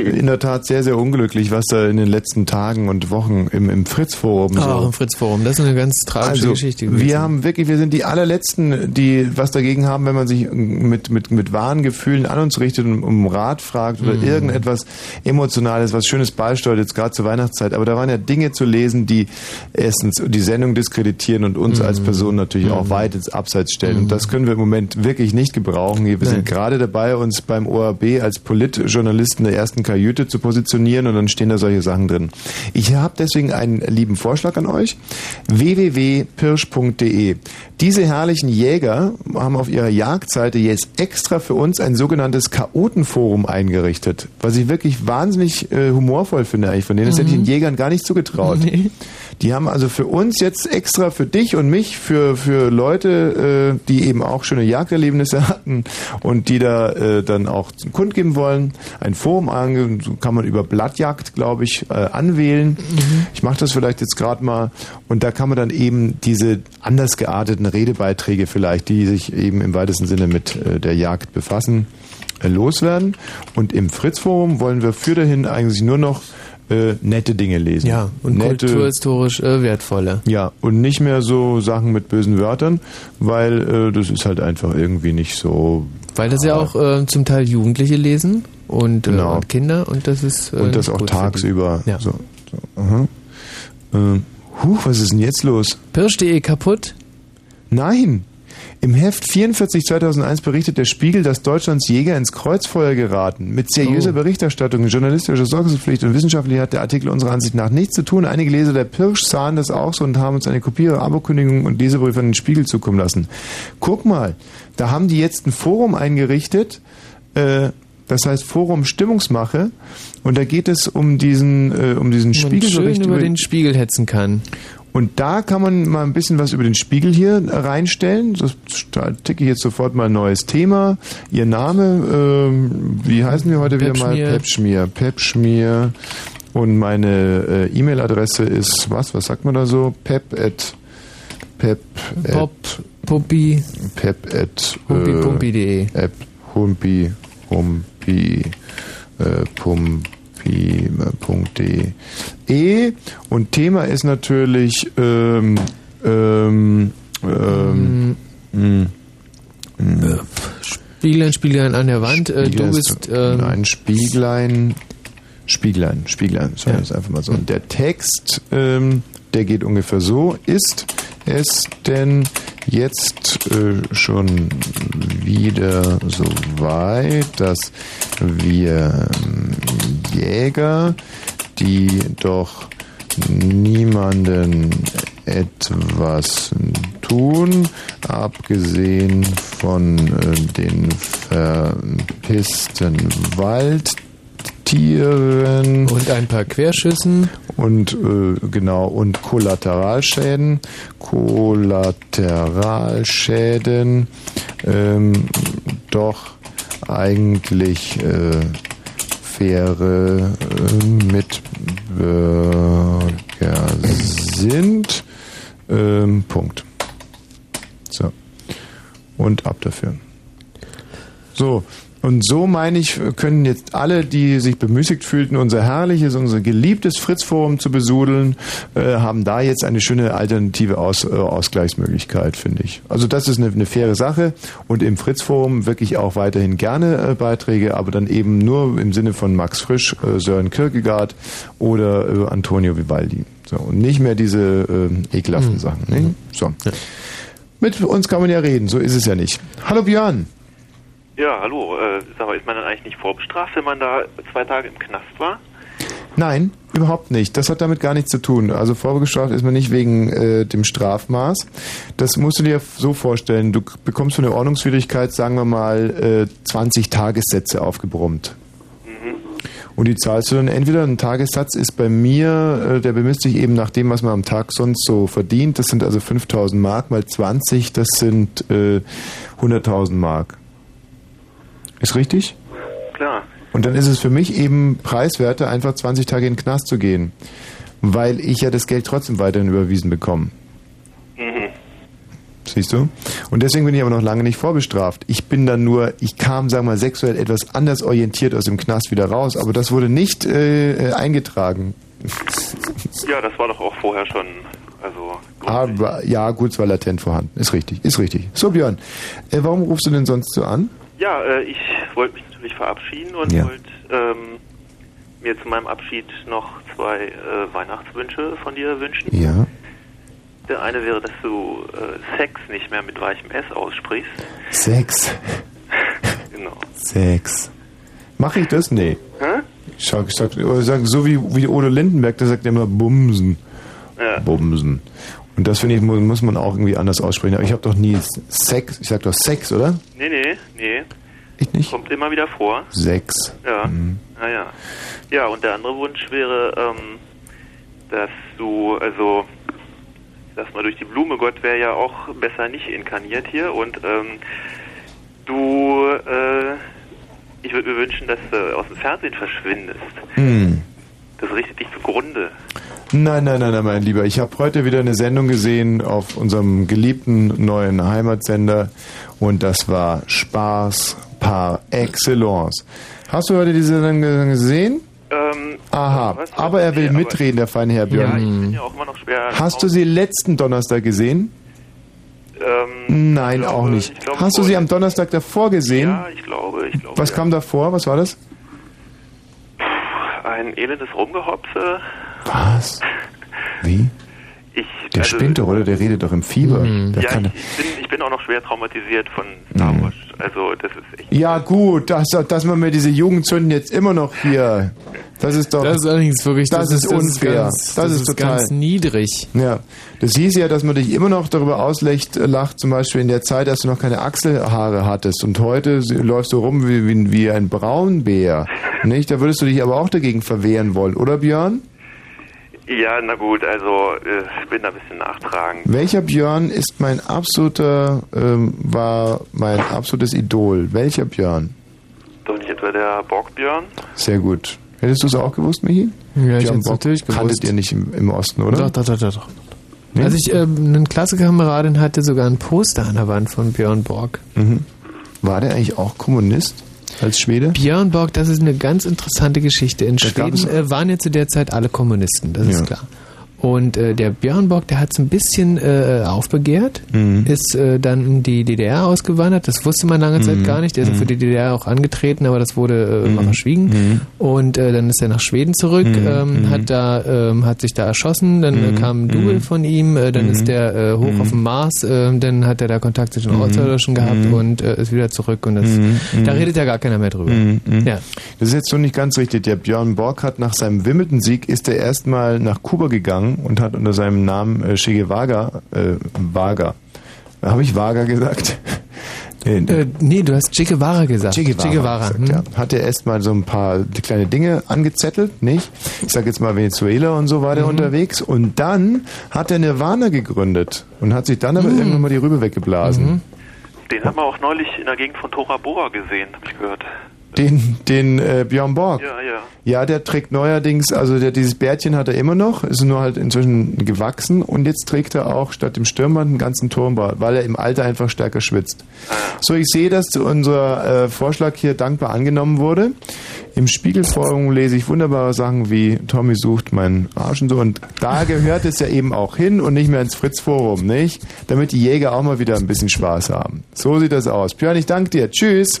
In der Tat sehr, sehr unglücklich, was da in den letzten Tagen und Wochen im, im Fritz-Forum so. Auch im Fritz-Forum. Das ist eine ganz tragische Also, Geschichte. gewesen. wir haben wirklich, wir sind die allerletzten, die was dagegen haben, wenn man sich mit, mit, mit wahren Gefühlen an uns richtet und um Rat fragt oder Mhm. irgendetwas Emotionales, was Schönes beisteuert, jetzt gerade zur Weihnachtszeit. Aber da waren ja Dinge zu lesen, die erstens die Sendung diskreditieren und uns Mhm. als Person natürlich auch weit ins Abseits stellen. Und das können wir im Moment wirklich nicht gebrauchen. Wir Nein. sind gerade dabei, uns beim ORB als Politjournalisten der ersten Kajüte zu positionieren und dann stehen da solche Sachen drin. Ich habe deswegen einen lieben Vorschlag an euch. www.pirsch.de Diese herrlichen Jäger haben auf ihrer Jagdseite jetzt extra für uns ein sogenanntes Chaotenforum eingerichtet, was ich wirklich wahnsinnig äh, humorvoll finde eigentlich von denen. Das hätte ich den Jägern gar nicht zugetraut. Die haben also für uns jetzt extra für dich und mich, für, für Leute, äh, die eben auch schöne Jagderlebnisse hatten und die da äh, dann auch kundgeben wollen, ein Forum ange kann man über Blattjagd, glaube ich, äh, anwählen. Ich mache das vielleicht jetzt gerade mal und da kann man dann eben diese anders gearteten Redebeiträge vielleicht, die sich eben im weitesten Sinne mit äh, der Jagd befassen, äh, loswerden. Und im Fritz-Forum wollen wir für dahin eigentlich nur noch äh, nette Dinge lesen. Ja, und nette, kulturhistorisch äh, wertvolle. ja, und nicht mehr so Sachen mit bösen Wörtern, weil äh, das ist halt einfach irgendwie nicht so. Weil das ja auch äh, zum Teil Jugendliche lesen und, äh, Genau. und Kinder und das ist äh, Und das auch tagsüber. Ja. So, so. Ähm, huch, was ist denn jetzt los? Pirsch.de kaputt? Nein. Im Heft 44 2001 berichtet der Spiegel, dass Deutschlands Jäger ins Kreuzfeuer geraten. Mit seriöser Oh. Berichterstattung, journalistischer Sorgfaltspflicht und wissenschaftlich hat der Artikel unserer Ansicht nach nichts zu tun. Einige Leser der Pirsch sahen das auch so und haben uns eine Kopie ihrer Abokündigung und Lesebrief an den Spiegel zukommen lassen. Guck mal, da haben die jetzt ein Forum eingerichtet, äh, das heißt Forum Stimmungsmache und da geht es um diesen, äh, um diesen Man Spiegelbericht schön über den Spiegel hetzen kann. Und da kann man mal ein bisschen was über den Spiegel hier reinstellen. Das da ticke ich jetzt sofort mal ein neues Thema. Ihr Name, ähm, wie heißen wir heute wieder mal? Pepschmier. Pepschmier. Und meine äh, E-Mail-Adresse ist was? Was sagt man da so? Pep at Pep Pop, Puppi, Pep at Humpi, äh, Pumpi.de. App Humpi Humpi äh, Pumpi.de E und Thema ist natürlich ähm, ähm, ähm, Mhm. mh. Spieglein, Spieglein an der Wand. Äh, du ist- bist ähm, nein Spieglein Spieglein Spieglein sagen wir es einfach mal so und der Text ähm, der geht ungefähr so ist es denn jetzt äh, schon wieder so weit, dass wir Jäger, die doch niemanden etwas tun, abgesehen von äh, den verpissten Waldtieren. Und ein paar Querschüssen. Und äh, genau und Kollateralschäden, Kollateralschäden ähm, doch eigentlich äh, faire äh, Mitbürger sind. Ähm, Punkt. So. Und ab dafür. So. Und so meine ich, können jetzt alle, die sich bemüßigt fühlten, unser herrliches, unser geliebtes Fritz-Forum zu besudeln, äh, haben da jetzt eine schöne alternative Aus, äh, Ausgleichsmöglichkeit, finde ich. Also das ist eine, eine faire Sache und im Fritz-Forum wirklich auch weiterhin gerne äh, Beiträge, aber dann eben nur im Sinne von Max Frisch, äh, Sören Kierkegaard oder äh, Antonio Vivaldi. So, und nicht mehr diese äh, ekelhaften Mhm. Sachen. Ne? So. Mit uns kann man ja reden, so ist es ja nicht. Hallo Björn. Ja, hallo. Äh, sag mal, ist man dann eigentlich nicht vorbestraft, wenn man da zwei Tage im Knast war? Nein, überhaupt nicht. Das hat damit gar nichts zu tun. Also vorbestraft ist man nicht wegen äh, dem Strafmaß. Das musst du dir so vorstellen. Du bekommst für eine Ordnungswidrigkeit, sagen wir mal, äh, 20 Tagessätze aufgebrummt. Und die zahlst du dann entweder, ein Tagessatz ist bei mir, äh, der bemisst sich eben nach dem, was man am Tag sonst so verdient. Das sind also 5000 Mark mal 20, das sind äh, 100.000 Mark. Ist richtig? Klar. Und dann ist es für mich eben preiswerter, einfach 20 Tage in den Knast zu gehen. Weil ich ja das Geld trotzdem weiterhin überwiesen bekomme. Mhm. Siehst du? Und deswegen bin ich aber noch lange nicht vorbestraft. Ich bin dann nur, ich kam, sagen wir mal, sexuell etwas anders orientiert aus dem Knast wieder raus, aber das wurde nicht äh, äh, eingetragen. Ja, das war doch auch vorher schon. Also, Aber ja, gut, es war latent vorhanden. Ist richtig, ist richtig. So, Björn, äh, warum rufst du denn sonst so an? Ja, äh, ich wollte mich natürlich verabschieden und Ja. wollte ähm, mir zu meinem Abschied noch zwei äh, Weihnachtswünsche von dir wünschen. Ja. Der eine wäre, dass du äh, Sex nicht mehr mit weichem S aussprichst. Sex. Genau. Sex. Mache ich das? Nee. Hä? Ich sag, ich sag, so wie, wie Odo Lindenberg, der sagt ja immer Bumsen. Ja. Bumsen. Und das finde ich, muss, muss man auch irgendwie anders aussprechen. Aber ich habe doch nie Sex, ich sag doch Sex, oder? Nee, nee, nee. Ich nicht? Kommt immer wieder vor. Sex. Ja. Mhm. Naja. Ja, und der andere Wunsch wäre, ähm, dass du, also, sag's mal, durch die Blume, Gott wäre ja auch besser nicht inkarniert hier und ähm, du, äh, ich würde mir wünschen, dass du aus dem Fernsehen verschwindest. Hm. Das richtet dich zugrunde. Nein, nein, nein, nein, mein Lieber. Ich habe heute wieder eine Sendung gesehen auf unserem geliebten neuen Heimatsender und das war Spaß par excellence. Hast du heute diese Sendung gesehen? Ähm, Aha, was? aber er will Nee, mitreden, der feine Herr Björn. Ja, ich bin ja auch immer noch schwer. Hast du sie letzten Donnerstag gesehen? Ähm, Nein, auch nicht. Hast du sie am Donnerstag davor gesehen? ja, ich glaube, ich glaube. Was ja. kam davor? Was war das? Ein elendes Rumgehopse. Was? Wie? Ich, Der also, spinnt doch, oder? Der redet doch im Fieber. Der Ja, kann, ich, bin, ich bin auch noch schwer traumatisiert von Star Wars. Also, das ist echt. ja gut, dass, dass man mir diese Jugendzünden jetzt immer noch hier... Das ist doch... Das ist allerdings wirklich, Das, ist unfair. ganz- das, ist, total... ganz niedrig. Ja, das hieß ja, dass man dich immer noch darüber auslächt, äh, lacht, zum Beispiel in der Zeit, als du noch keine Achselhaare hattest. Und heute läufst du rum wie, wie, wie ein Braunbär. Nicht? Da würdest du dich aber auch dagegen verwehren wollen, oder Björn? Ja, na gut, also, äh, ich bin da ein bisschen nachtragend. Welcher Björn ist mein absoluter, ähm, war mein absolutes Idol? Welcher Björn? Doch nicht etwa der Borgbjörn? Sehr gut. Hättest du es auch gewusst, Michi? Ja, ich Björn hätte es natürlich gewusst. Kanntet ihr nicht im, im Osten, oder? Doch, doch, doch, doch. doch. Also ich, ähm, eine Klassenkameradin hatte sogar ein Poster an der Wand von Björn Borg. Mhm. War der eigentlich auch Kommunist als Schwede? Björn Borg, das ist eine ganz interessante Geschichte. In Da Schweden äh, waren ja zu der Zeit alle Kommunisten, das Ja. ist klar. Und äh, der Björn Borg, der hat es ein bisschen äh, aufbegehrt, Mhm. ist äh, dann in die DDR ausgewandert. Das wusste man lange Zeit Mhm. gar nicht. Der ist Mhm. für die DDR auch angetreten, aber das wurde äh, immer verschwiegen. Mhm. Und äh, dann ist er nach Schweden zurück, Mhm. ähm, Mhm. hat da ähm, hat sich da erschossen. Dann äh, Mhm. kam ein Double Mhm. von ihm. Äh, dann Mhm. ist der hoch Mhm. auf dem Mars. Äh, dann hat er da Kontakt zu den Mhm. Außerirdischen gehabt Mhm. und ist wieder zurück. Und das, Mhm. da Mhm. redet ja gar keiner mehr drüber. Mhm, mhm. Ja. Das ist jetzt so nicht ganz richtig. Der Björn Borg hat nach seinem Wimbledon-Sieg ist er erstmal nach Kuba gegangen und hat unter seinem Namen äh, Che Guevara, äh, Vaga. Habe ich Vaga gesagt? nee, Äh, nee, du hast Che Guevara gesagt. Che Guevara, gesagt, hm? ja. Hat er erstmal so ein paar kleine Dinge angezettelt, nicht? Ich sag jetzt mal Venezuela und so war der Mhm. unterwegs. Und dann hat er Nirvana gegründet und hat sich dann aber Mhm. irgendwann mal die Rübe weggeblasen. Den haben wir auch neulich in der Gegend von Tora Bora gesehen, habe ich gehört. Den, den äh, Björn Borg. Ja, ja. Ja, der trägt neuerdings, also der, dieses Bärtchen hat er immer noch, ist nur halt inzwischen gewachsen und jetzt trägt er auch statt dem Stirnband einen ganzen Turmbart, weil er im Alter einfach stärker schwitzt. So, ich sehe, dass unser äh, Vorschlag hier dankbar angenommen wurde. Im Spiegelforum lese ich wunderbare Sachen wie Tommy sucht meinen Arsch und so und da gehört es ja eben auch hin und nicht mehr ins Fritz-Forum, nicht? Damit die Jäger auch mal wieder ein bisschen Spaß haben. So sieht das aus. Björn, ich danke dir. Tschüss.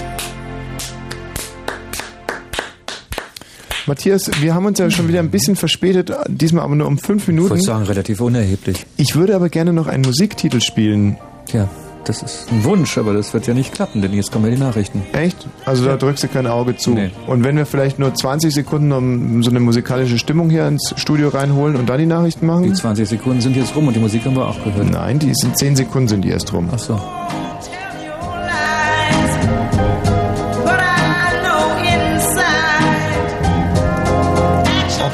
Matthias, wir haben uns ja schon wieder ein bisschen verspätet, diesmal aber nur um fünf Minuten. Ich würde sagen, relativ unerheblich. Ich würde aber gerne noch einen Musiktitel spielen. Tja, das ist ein Wunsch, aber das wird ja nicht klappen, denn jetzt kommen ja die Nachrichten. Echt? Also da drückst du kein Auge zu. Nee. Und wenn wir vielleicht nur 20 Sekunden um so eine musikalische Stimmung hier ins Studio reinholen und dann die Nachrichten machen? Die 20 Sekunden sind jetzt rum und die Musik haben wir auch gehört. Nein, die sind 10 Sekunden sind die erst rum. Ach so.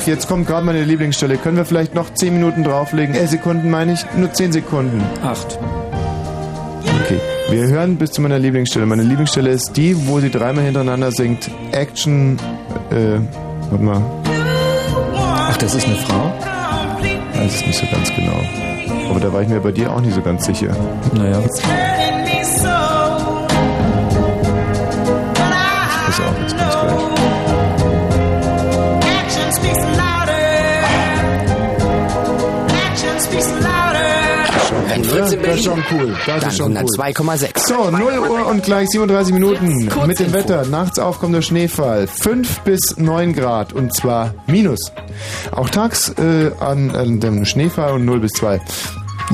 Jetzt kommt gerade meine Lieblingsstelle. Können wir vielleicht noch 10 Minuten drauflegen? Äh, Sekunden meine ich? Nur 10 Sekunden. Acht. Okay. Wir hören bis zu meiner Lieblingsstelle. Meine Lieblingsstelle ist die, wo sie dreimal hintereinander singt Action. Äh, warte mal. Ach, das ist eine Frau? Weiß es nicht so ganz genau. Aber da war ich mir bei dir auch nicht so ganz sicher. Naja. Fritz in Das ist Berlin, schon cool. Das dann ist schon cool. 102,6. So, 0 Uhr und gleich 37 Minuten mit dem Wetter. Nachts aufkommender Schneefall. 5 bis 9 Grad und zwar minus. Auch tags äh, an, an dem Schneefall und 0 bis 2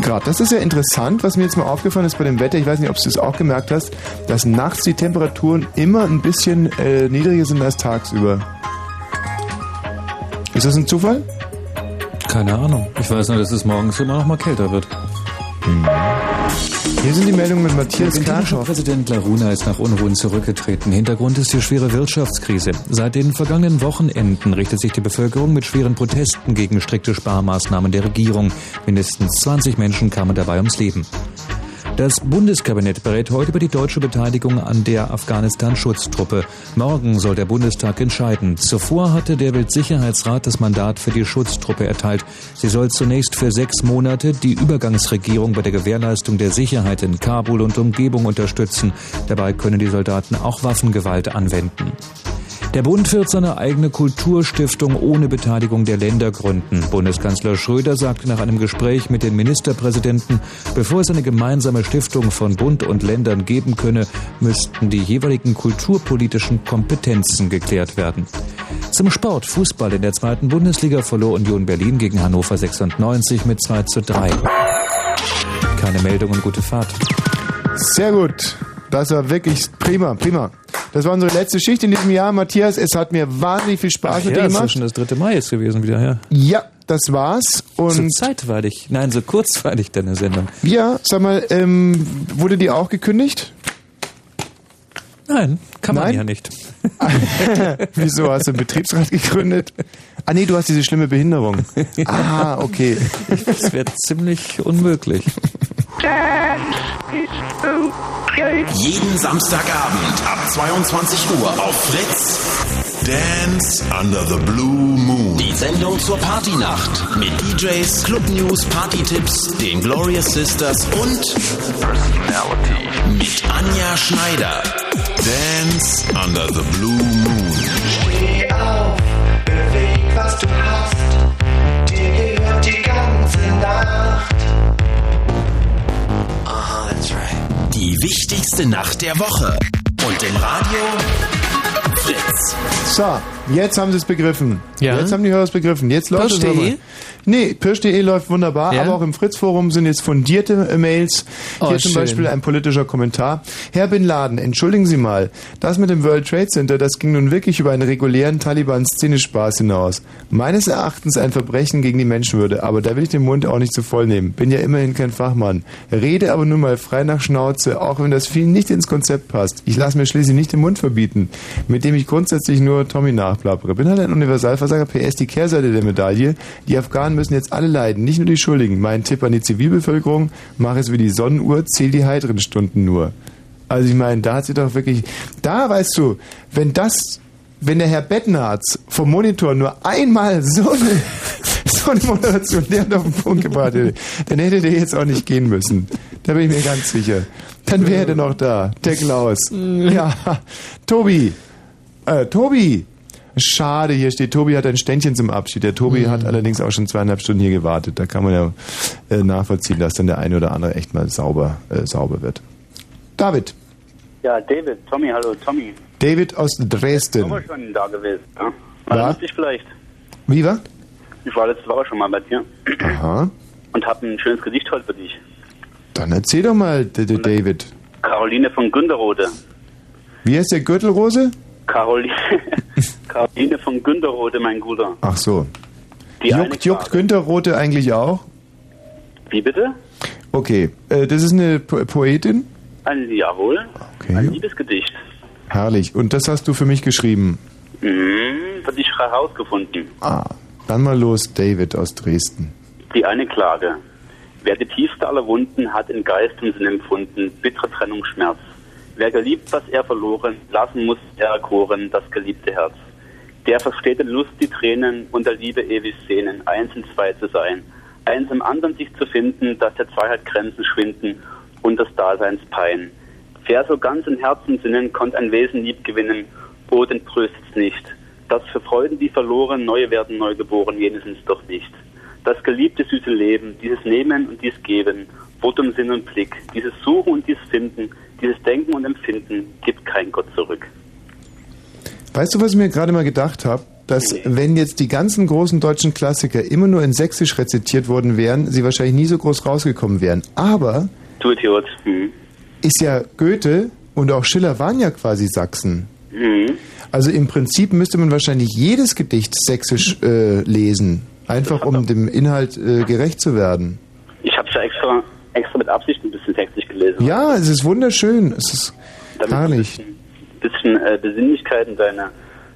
Grad. Das ist ja interessant, was mir jetzt mal aufgefallen ist bei dem Wetter. Ich weiß nicht, ob du es auch gemerkt hast, dass nachts die Temperaturen immer ein bisschen äh, niedriger sind als tagsüber. Ist das ein Zufall? Keine Ahnung. Ich weiß nur, dass es morgens immer noch mal kälter wird. Hier sind die Meldungen mit Matthias Karchow. Präsident Laruna ist nach Unruhen zurückgetreten. Hintergrund ist die schwere Wirtschaftskrise. Seit den vergangenen Wochenenden richtet sich die Bevölkerung mit schweren Protesten gegen strikte Sparmaßnahmen der Regierung. Mindestens 20 Menschen kamen dabei ums Leben. Das Bundeskabinett berät heute über die deutsche Beteiligung an der Afghanistan-Schutztruppe. Morgen soll der Bundestag entscheiden. Zuvor hatte der Weltsicherheitsrat das Mandat für die Schutztruppe erteilt. Sie soll zunächst für sechs Monate die Übergangsregierung bei der Gewährleistung der Sicherheit in Kabul und Umgebung unterstützen. Dabei können die Soldaten auch Waffengewalt anwenden. Der Bund wird seine eigene Kulturstiftung ohne Beteiligung der Länder gründen. Bundeskanzler Schröder sagte nach einem Gespräch mit den Ministerpräsidenten, bevor es eine gemeinsame Stiftung von Bund und Ländern geben könne, müssten die jeweiligen kulturpolitischen Kompetenzen geklärt werden. Zum Sport. Fußball in der zweiten Bundesliga verlor Union Berlin gegen Hannover 96 mit 2 zu 3. Keine Meldung und gute Fahrt. Sehr gut. Das war wirklich prima, prima. Das war unsere letzte Schicht in diesem Jahr, Matthias. Es hat mir wahnsinnig viel Spaß mit dir ja, das ist gemacht. schon das dritte Mai jetzt gewesen wieder, ja. Ja, das war's. So Und zeitweilig, nein, so kurzweilig deine Sendung. ja, sag mal, ähm, wurde die auch gekündigt? Nein, kann man Nein? ja nicht. Wieso hast du einen Betriebsrat gegründet? Ah nee, du hast diese schlimme Behinderung. Ah, okay. Das wäre ziemlich unmöglich. Jeden Samstagabend ab 22 Uhr auf Fritz. Dance Under the Blue Moon. Die Sendung zur Partynacht mit DJs, Club News, Partytipps, den Glorious Sisters und Personality mit Anja Schneider. Dance Under the Blue Moon. Steh auf, beweg, was du hast. Dir gehört die ganze Nacht. Die wichtigste Nacht der Woche. Und im Radio Fritz. So, jetzt haben sie es begriffen. Ja. Jetzt haben die Hörer es begriffen. Jetzt läuft es. Nee, Pirsch.de läuft wunderbar, Ja? aber auch im Fritz-Forum sind jetzt fundierte äh, Mails. Oh, Hier zum schön. Beispiel ein politischer Kommentar. Herr Bin Laden, entschuldigen Sie mal, das mit dem World Trade Center, das ging nun wirklich über einen regulären Taliban-Szenespaß hinaus. Meines Erachtens ein Verbrechen gegen die Menschenwürde, aber da will ich den Mund auch nicht zu voll nehmen. Bin ja immerhin kein Fachmann. Rede aber nur mal frei nach Schnauze, auch wenn das vielen nicht ins Konzept passt. Ich lasse mir schließlich nicht den Mund verbieten, mit dem ich grundsätzlich nur Tommy nachplappere. Bin halt ein Universalversager. PS die Kehrseite der Medaille. Die Afghanen müssen jetzt alle leiden, nicht nur die Schuldigen. Mein Tipp an die Zivilbevölkerung, mach es wie die Sonnenuhr, zähl die heiteren Stunden nur. Also ich meine, da hat sie doch wirklich, da weißt du, wenn das, wenn der Herr Bettenharz vom Monitor nur einmal so eine, so eine Moderation der auf den Punkt gebracht hätte, dann hätte der jetzt auch nicht gehen müssen. Da bin ich mir ganz sicher. Dann wäre der noch da, der Klaus. Ja, Tobi, äh, Tobi. Schade, hier steht, Tobi hat ein Ständchen zum Abschied. Der Tobi hat allerdings auch schon zweieinhalb Stunden hier gewartet. Da kann man ja äh, nachvollziehen, dass dann der eine oder andere echt mal sauber, äh, sauber wird. David. Ja, David, Tommy, hallo, Tommy. David aus Ich Dresden. war schon da gewesen. Ja? Ja. Erinnerst dich vielleicht? Wie war? Ich war letzte Woche schon mal bei dir Aha. und habe ein schönes Gedicht heute für dich. Dann erzähl doch mal, D -D David. Caroline von Günderrode. Wie heißt der Gürtelrose? Caroline, Caroline von Günderrode, mein Guter. Ach so. Die Juckt, juckt Günther Rote eigentlich auch? Wie bitte? Okay, äh, das ist eine po Poetin? Ein, jawohl. Ein Liebesgedicht. Herrlich. Und das hast du für mich geschrieben. Mhm, für dich herausgefunden. Ah, dann mal los, David aus Dresden. Die eine Klage. Wer die tiefste aller Wunden hat in Geist und Sinn empfunden, bittere Trennung, Schmerz. Wer geliebt, was er verloren, lassen muss er erkoren, das geliebte Herz. Der versteht in Lust die Tränen und der Liebe ewig sehnen, eins in zwei zu sein, eins im anderen sich zu finden, dass der Zweiheit Grenzen schwinden und des Daseins Pein. Wer so ganz in Herzen sinnen, konnt ein Wesen lieb gewinnen, oh, den tröstet's nicht. Das für Freuden, die verloren, neue werden neu geboren, jenes doch nicht. Das geliebte süße Leben, dieses Nehmen und dies Geben, Wortum Sinn und Blick, dieses Suchen und dies Finden, dieses Denken und Empfinden, gibt kein Gott zurück. Weißt du, was ich mir gerade mal gedacht habe? Dass, wenn jetzt die ganzen großen deutschen Klassiker immer nur in Sächsisch rezitiert worden wären, sie wahrscheinlich nie so groß rausgekommen wären. Aber Du Idiot. Hm. ist ja Goethe und auch Schiller waren ja quasi Sachsen. Hm. Also im Prinzip müsste man wahrscheinlich jedes Gedicht sächsisch äh, lesen, einfach um dem Inhalt äh, gerecht zu werden. Ich habe ja extra, extra mit Absicht ein bisschen textlich gelesen. Ja, es ist wunderschön, es ist herrlich. Ein bisschen äh, Besinnlichkeit in deine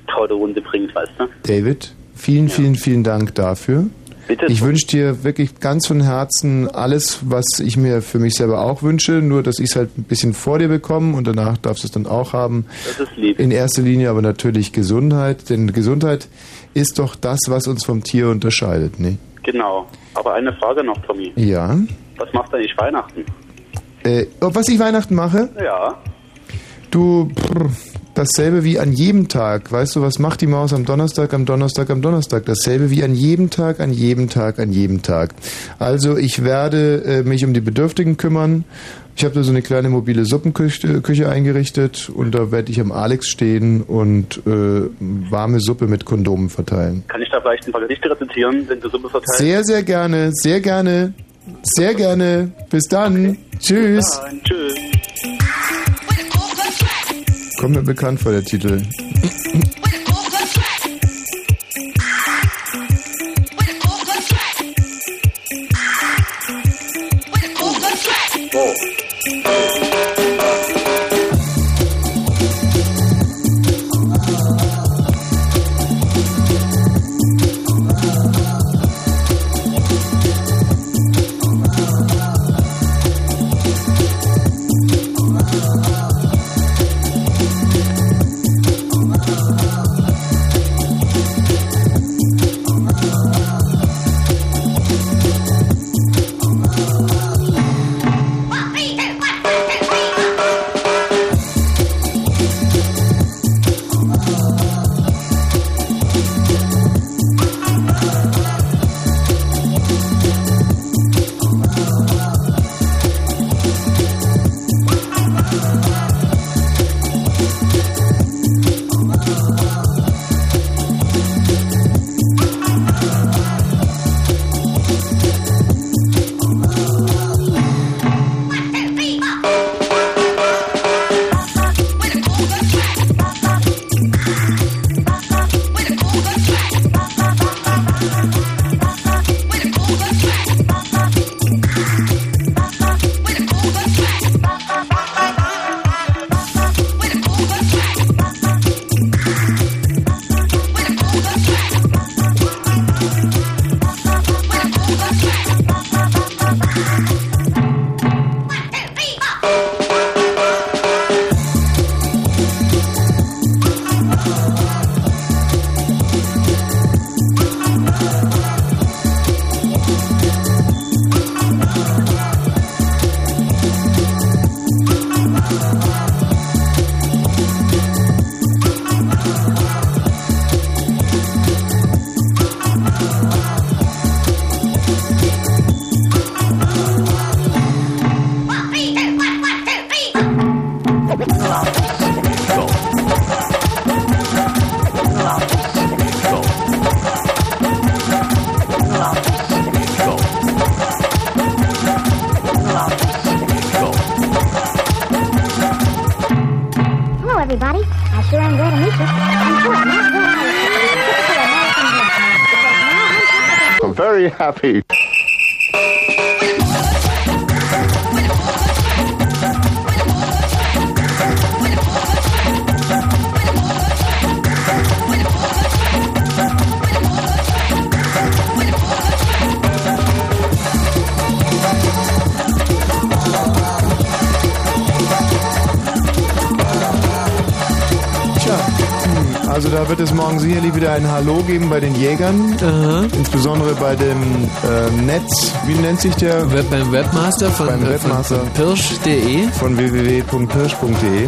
traute Runde bringt, weißt du? David, vielen, vielen, vielen Dank dafür. Bitte. Ich wünsche dir wirklich ganz von Herzen alles, was ich mir für mich selber auch wünsche, nur dass ich es halt ein bisschen vor dir bekomme und danach darfst du es dann auch haben. Das ist lieb. In erster Linie aber natürlich Gesundheit, denn Gesundheit ist doch das, was uns vom Tier unterscheidet, ne? Genau. Aber eine Frage noch, Tommy. Ja. Was machst du eigentlich Weihnachten? Äh, oh, was ich Weihnachten mache? Ja. Du, prr, dasselbe wie an jedem Tag. Weißt du, was macht die Maus am Donnerstag, am Donnerstag, am Donnerstag? Dasselbe wie an jedem Tag, an jedem Tag, an jedem Tag. Also ich werde äh, mich um die Bedürftigen kümmern. Ich habe da so eine kleine mobile Suppenküche Küche eingerichtet und da werde ich am Alex stehen und äh, warme Suppe mit Kondomen verteilen. Kann ich da vielleicht ein paar Gedichte rezitieren, wenn du Suppe verteilst? Sehr, sehr gerne, sehr gerne, sehr gerne. Bis dann. Okay. Tschüss. Bis dann. Tschüss. Kommt mir bekannt vor der Titel. Oh. Also da wird es morgen sicherlich wieder ein Hallo geben bei den Jägern. Insbesondere bei dem ähm, Netz, wie nennt sich der? Web, beim Webmaster von, beim äh, Webmaster von, von pirsch.de. Von www.pirsch.de.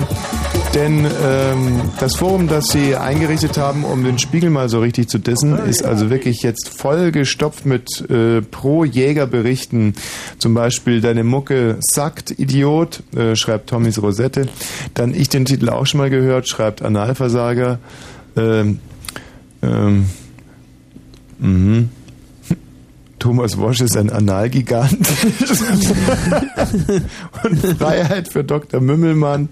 Denn ähm, das Forum, das sie eingerichtet haben, um den Spiegel mal so richtig zu dissen, ist also wirklich jetzt voll gestopft mit äh, Pro-Jäger-Berichten. Zum Beispiel Deine Mucke sackt, Idiot, äh, schreibt Tommys Rosette. Dann ich den Titel auch schon mal gehört, schreibt Analversager. Ähm, ähm, mhm. Thomas Wosch ist ein Analgigant. Und Freiheit für Dr. Mümmelmann.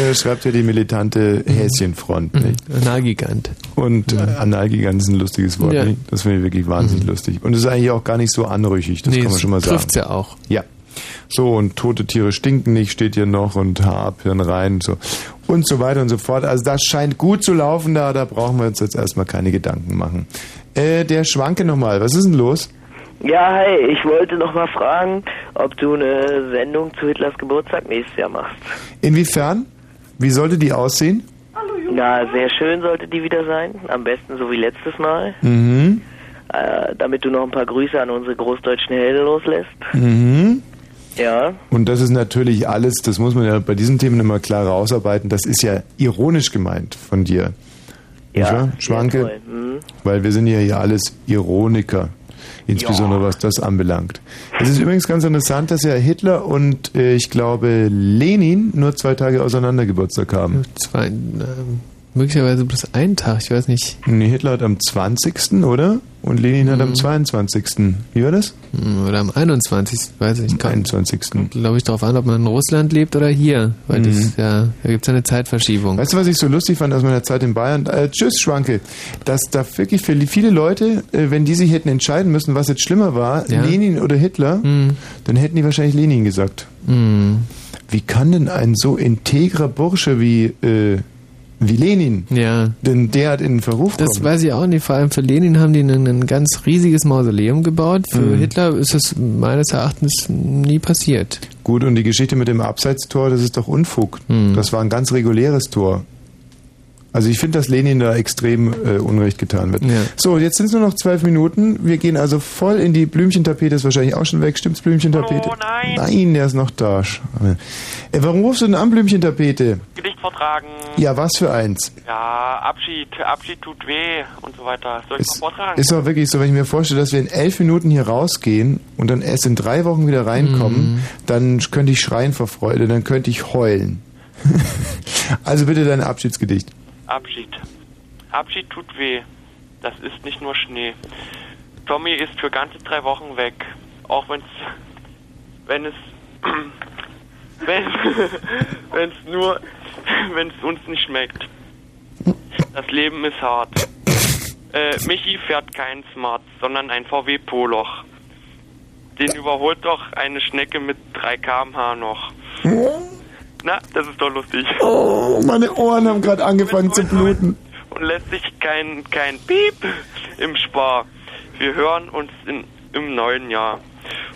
Äh, schreibt ja die militante Häschenfront. Nicht? Analgigant. Und äh, Analgigant ist ein lustiges Wort. Ja. Das finde ich wirklich wahnsinnig lustig. Und es ist eigentlich auch gar nicht so anrüchig, das Nee, kann man schon mal sagen. trifft's ja auch. Ja. So, und tote Tiere stinken nicht, steht hier noch, und Haarpirn rein, und so. Und so weiter und so fort. Also das scheint gut zu laufen da, da brauchen wir uns jetzt erstmal keine Gedanken machen. Äh, der Schwanke nochmal, was ist denn los? Ja, hi, ich wollte noch mal fragen, ob du eine Sendung zu Hitlers Geburtstag nächstes Jahr machst. Inwiefern? Wie sollte die aussehen? Na, sehr schön sollte die wieder sein. Am besten so wie letztes Mal. Mhm. Äh, damit du noch ein paar Grüße an unsere großdeutschen Helden loslässt. Mhm. Ja. Und das ist natürlich alles, das muss man ja bei diesen Themen immer klar rausarbeiten, das ist ja ironisch gemeint von dir. Ja, Schwanke, toll. Mhm. weil wir sind ja hier alles Ironiker, insbesondere was das anbelangt. Es ist übrigens ganz interessant, dass ja Hitler und äh, ich glaube Lenin nur zwei Tage auseinander Geburtstag haben. Zwei, ähm, möglicherweise bloß einen Tag, ich weiß nicht. Nee, Hitler hat am 20. oder? Und Lenin hat am Mhm. 22. Wie war das? Hm, Oder am 21. weiß ich nicht. Am 21. Glaube ich darauf an, ob man in Russland lebt oder hier. Weil Mhm. das ja, da gibt es eine Zeitverschiebung. Weißt du, was ich so lustig fand aus meiner Zeit in Bayern? Äh, tschüss, Schwanke. Dass da wirklich für viele Leute, äh, wenn die sich hätten entscheiden müssen, was jetzt schlimmer war, Ja. Lenin oder Hitler, dann hätten die wahrscheinlich Lenin gesagt. Mhm. Wie kann denn ein so integrer Bursche wie, äh, wie Lenin Ja. denn derart in den Verruf? Das weiß ich auch nicht. Vor allem für Lenin haben die ein, ein ganz riesiges Mausoleum gebaut. Für Mhm. Hitler ist es meines Erachtens nie passiert. Gut, und die Geschichte mit dem Abseitstor, das ist doch Unfug. Hm. Das war ein ganz reguläres Tor. Also ich finde, dass Lenin da extrem äh, Unrecht getan wird. Ja. So, jetzt sind es nur noch zwölf Minuten. Wir gehen also voll in die Blümchentapete. Ist wahrscheinlich auch schon weg. Stimmt's, Blümchentapete? Oh nein. Nein, der ist noch da. Äh, warum rufst du denn an, Blümchentapete? Gedicht vortragen. Ja, was für eins? Ja, Abschied. Abschied tut weh und so weiter. Soll ich mal vortragen? Ist doch wirklich so, wenn ich mir vorstelle, dass wir in elf Minuten hier rausgehen und dann erst in drei Wochen wieder reinkommen, Mhm. dann könnte ich schreien vor Freude, dann könnte ich heulen. also bitte dein Abschiedsgedicht. Abschied. Abschied tut weh. Das ist nicht nur Schnee. Tommy ist für ganze drei Wochen weg. Auch wenn's, wenn es, wenn, wenn es nur, wenn es uns nicht schmeckt. Das Leben ist hart. Äh, Michi fährt keinen Smart, sondern ein VW Poloch. Den überholt doch eine Schnecke mit 3 km/h noch. Na, das ist doch lustig. Oh, meine Ohren haben gerade angefangen zu bluten. und lässt sich kein, kein Piep im Spar. Wir hören uns in, im neuen Jahr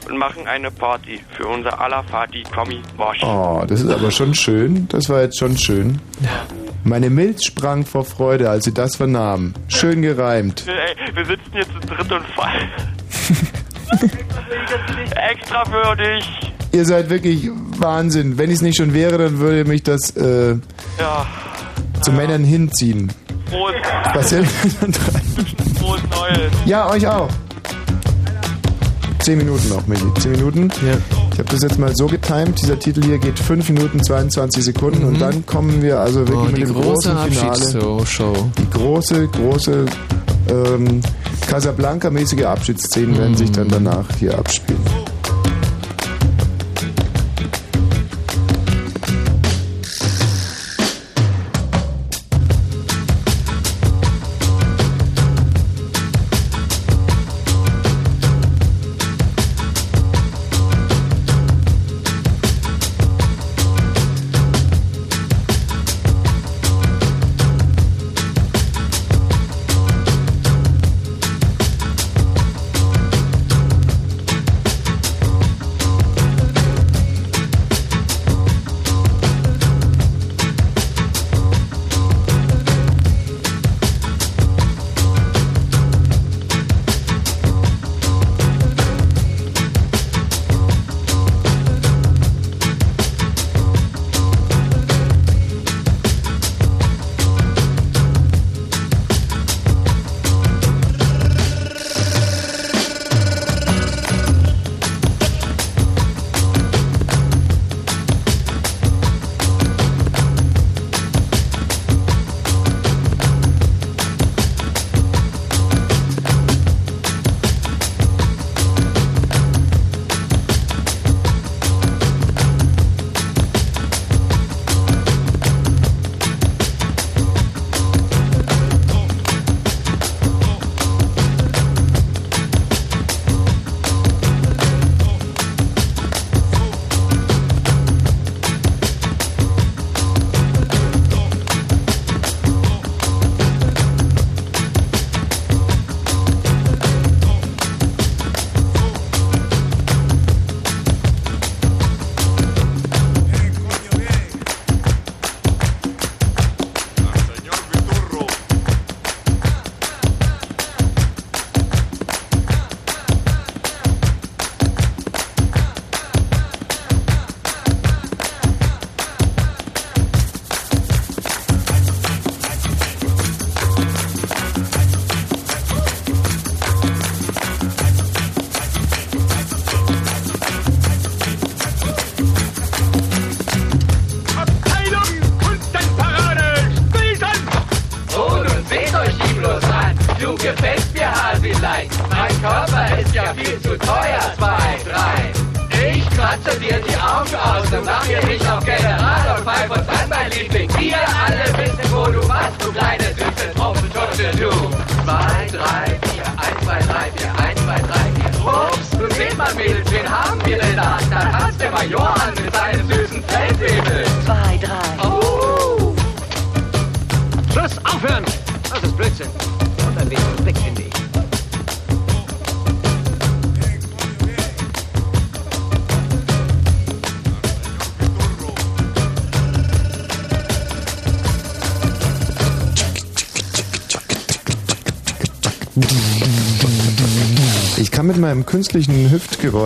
und machen eine Party für unser aller Party Tommy Bosch. Oh, das ist aber schon schön. Das war jetzt schon schön. Meine Milz sprang vor Freude, als sie das vernahm. Schön gereimt. Ey, wir sitzen hier zu dritt und fallen. Extra für dich. Ihr seid wirklich Wahnsinn. Wenn ich es nicht schon wäre, dann würde mich das äh, Ja, zu Männern hinziehen. frohes, Was denn? frohes Neues. Ja, euch auch. Zehn Minuten noch, Michi. Zehn Minuten. Ja. Ich habe das jetzt mal so getimt. Dieser Titel hier geht 5 Minuten 22 Sekunden und dann kommen wir also wirklich Oh, mit dem große großen Finale. Abschiedsshow. Die große, große ähm, Casablanca-mäßige Abschiedsszenen werden sich dann danach hier abspielen.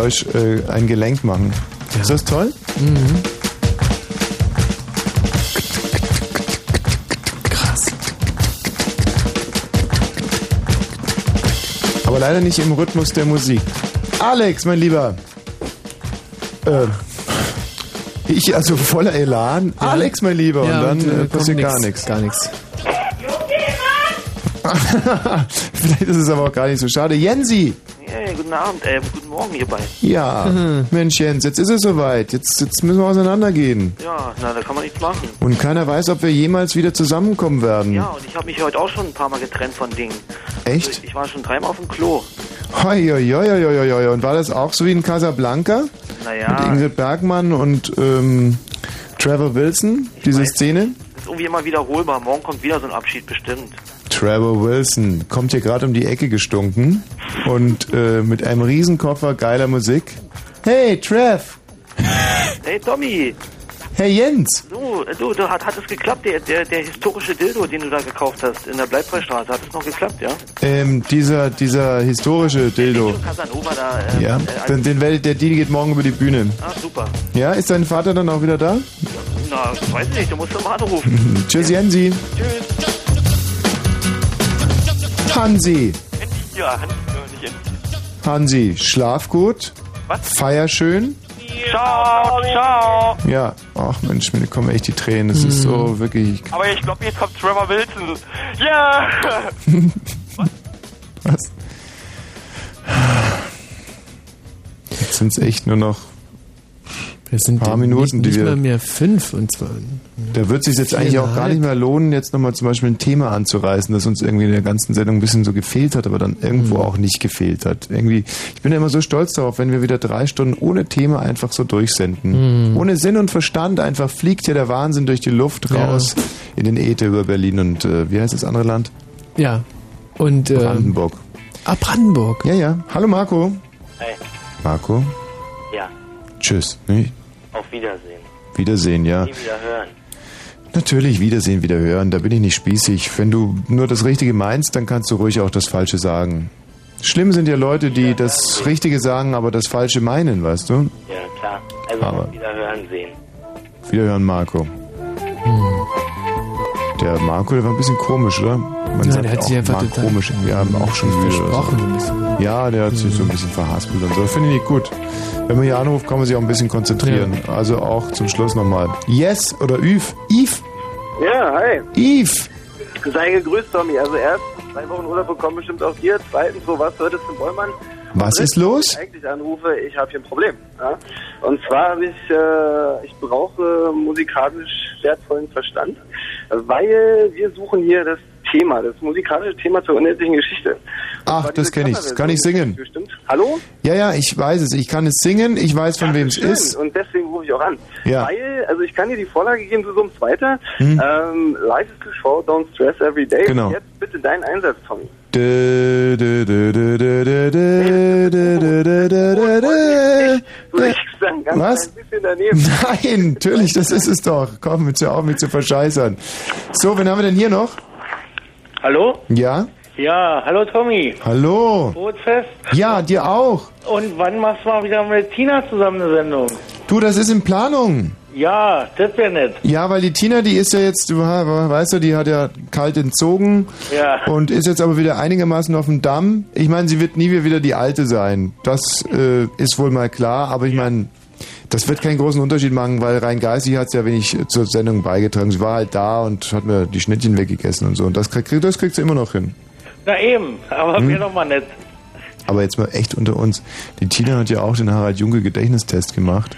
Hüftgeräusch äh, ein Gelenk machen. Ist das toll? Mhm. Krass. Aber leider nicht im Rhythmus der Musik. Alex, mein Lieber. Äh, ich also voller Elan. Alex, mein Lieber. Ja, und dann und, äh, äh, passiert gar nichts. Gar nichts. Vielleicht ist es aber auch gar nicht so schade. Jensi! Hey, guten Abend, äh, guten Morgen, ihr beiden. Ja, Mhm. Mensch Jens, jetzt ist es soweit. Jetzt, jetzt müssen wir auseinandergehen. Ja, na, da kann man nichts machen. Und keiner weiß, ob wir jemals wieder zusammenkommen werden. Ja, und ich habe mich heute auch schon ein paar Mal getrennt von Dingen. Echt? Also ich war schon dreimal auf dem Klo. Hoi, hoi, hoi, hoi, hoi. Und war das auch so wie in Casablanca? Naja. Mit Ingrid Bergmann und ähm, Trevor Wilson, diese Szene? Das ist irgendwie immer wiederholbar. Morgen kommt wieder so ein Abschied bestimmt. Trevor Wilson kommt hier gerade um die Ecke gestunken und äh, mit einem Riesenkoffer geiler Musik. Hey, Trev! Hey, Tommy! Hey, Jens! Du, du, du hat, hat es geklappt, der, der, der historische Dildo, den du da gekauft hast in der Bleibfreistraße. Hat es noch geklappt, ja? Ähm, dieser, dieser historische Dildo. Casanova da. Äh, Ja, Äh, den, den, Wel- der Deal geht morgen über die Bühne. ah, super. Ja, ist dein Vater dann auch wieder da? Na, weiß nicht, du musst doch mal anrufen. Tschüss, Jensi. Tschüss. Hansi. Ja, Hans, nicht Jens. Hansi, schlaf gut. Was? Feier schön. Ciao, ciao. Ja, ach Mensch, mir kommen echt die Tränen. Das ist so wirklich. Aber ich glaube, jetzt kommt Trevor Wilson. Ja! Was? Jetzt sind es echt nur noch Das sind ein paar nicht, Minuten, die nicht wir. mal mehr fünf und zwar. Da wird sich jetzt eigentlich auch gar nicht mehr lohnen, jetzt nochmal zum Beispiel ein Thema anzureißen, das uns irgendwie in der ganzen Sendung ein bisschen so gefehlt hat, aber dann irgendwo auch nicht gefehlt hat. Irgendwie, ich bin ja immer so stolz darauf, wenn wir wieder drei Stunden ohne Thema einfach so durchsenden. Mhm. Ohne Sinn und Verstand einfach fliegt ja der Wahnsinn durch die Luft Ja. raus in den Äther über Berlin und äh, wie heißt das andere Land? Ja. Und ähm, Brandenburg. Ah, Brandenburg. Ja, ja. Hallo Marco. Hey, Marco, ja, tschüss. Nee, auf Wiedersehen. Wiedersehen, ja. Nie wieder hören. Natürlich, Wiedersehen, wieder hören. Da bin ich nicht spießig. Wenn du nur das Richtige meinst, dann kannst du ruhig auch das Falsche sagen. Schlimm sind ja Leute, die das Richtige sagen, aber das Falsche meinen, weißt du? Ja, klar. Also Aber- wieder hören sehen. Wiederhören, Marco. Der Marco, der war ein bisschen komisch, oder? Man Ja, sagt der hat auch sich einfach Mark total komisch. Wir haben auch schon müde Ja, der hat sich so ein bisschen verhaspelt und so. Finde ich nicht gut. Wenn man hier anruft, kann man sich auch ein bisschen konzentrieren. Also auch zum Schluss nochmal. Yes oder Yves? Yves? Ja, hi. Yves! Sei gegrüßt, Tommy. Also erstens, drei Wochen Urlaub bekommen bestimmt auch dir. Zweitens, so was solltest du Bollmann? Was ist los? Ich eigentlich anrufe, ich habe hier ein Problem. Ja? Und zwar habe ich, äh, ich brauche musikalisch wertvollen Verstand, weil wir suchen hier das Thema, das musikalische Thema zur unendlichen Geschichte. Ach, das kenne ich. Das kann ich singen. Bestimmt. Hallo? Ja, ja, ich weiß es. Ich kann es singen. Ich weiß, von ja, wem es ist. Und deswegen rufe ich auch an. Ja. Weil, also ich kann dir die Vorlage geben, du summst weiter. Hm. Ähm, Life is too short, don't stress every day. Genau. Und jetzt bitte deinen Einsatz, Tommy. Was? Nein, natürlich, das ist es doch. Komm, hör auf, mich zu verscheißern. So, wen haben wir denn hier noch? Hallo? Ja? Ja, hallo Tommy. Hallo? Brotfest. Ja, dir auch. Und wann machst du mal wieder mit Tina zusammen eine Sendung? Du, das ist in Planung. Ja, das wäre nett. Ja, weil die Tina, die ist ja jetzt, weißt du, die hat ja kalt entzogen Ja. und ist jetzt aber wieder einigermaßen auf dem Damm. Ich meine, sie wird nie wieder die Alte sein. Das äh, ist wohl mal klar, aber ich meine, das wird keinen großen Unterschied machen, weil rein geistig hat sie ja wenig zur Sendung beigetragen. Sie war halt da und hat mir die Schnittchen weggegessen und so. Und das kriegt, das kriegt sie immer noch hin. Na eben, aber Hm. wäre doch mal nett. Aber jetzt mal echt unter uns. Die Tina hat ja auch den Harald Junke Gedächtnistest gemacht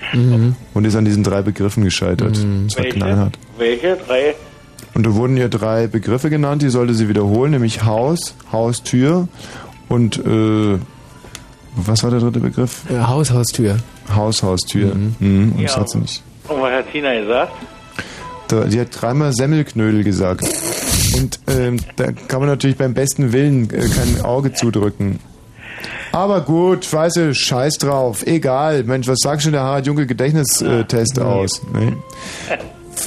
und ist an diesen drei Begriffen gescheitert. Das war Welche? knallhart. Welche? Drei? Und da wurden ihr drei Begriffe genannt, die sollte sie wiederholen, nämlich Haus, Haustür und äh, was war der dritte Begriff? Äh, Haus, Haustür. Haus, Haustür. Mhm. Und das Ja. hat sie nicht. Und was hat Tina gesagt? Da, sie hat dreimal Semmelknödel gesagt. Und ähm, da kann man natürlich beim besten Willen äh, kein Auge zudrücken. Aber gut, weißt du, scheiß drauf. Egal. Mensch, was sagt schon der Harald Junke Gedächtnistest aus? Ne?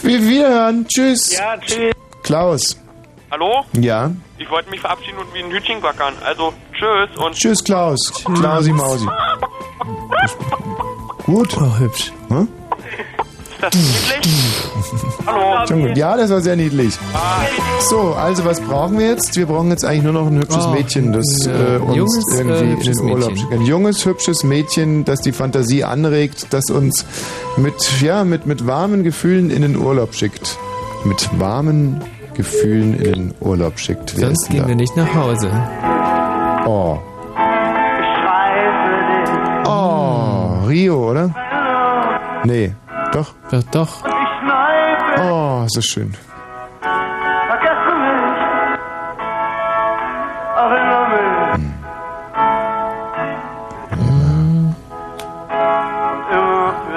Wir wiederhören. Tschüss. Ja, tschüss. Klaus. Hallo? Ja. Ich wollte mich verabschieden und wie ein Hütchen quackern. Also, tschüss und. Tschüss, Klaus. Klausi Mausi. Gut. Oh, hübsch. Hm? Ist das niedlich? Hallo? Schon gut. Ja, das war sehr niedlich. So, also was brauchen wir jetzt? Wir brauchen jetzt eigentlich nur noch ein hübsches Oh, Mädchen, das äh, äh, uns junges, äh, irgendwie in hübsches den Urlaub Mädchen. schickt. Ein junges, hübsches Mädchen, das die Fantasie anregt, das uns mit, ja, mit, mit warmen Gefühlen in den Urlaub schickt. Mit warmen Gefühlen in den Urlaub schickt. Wer Sonst gehen da? wir nicht nach Hause. Oh. Oh, Rio, oder? Nee, doch. Doch, doch. Oh, ist das schön.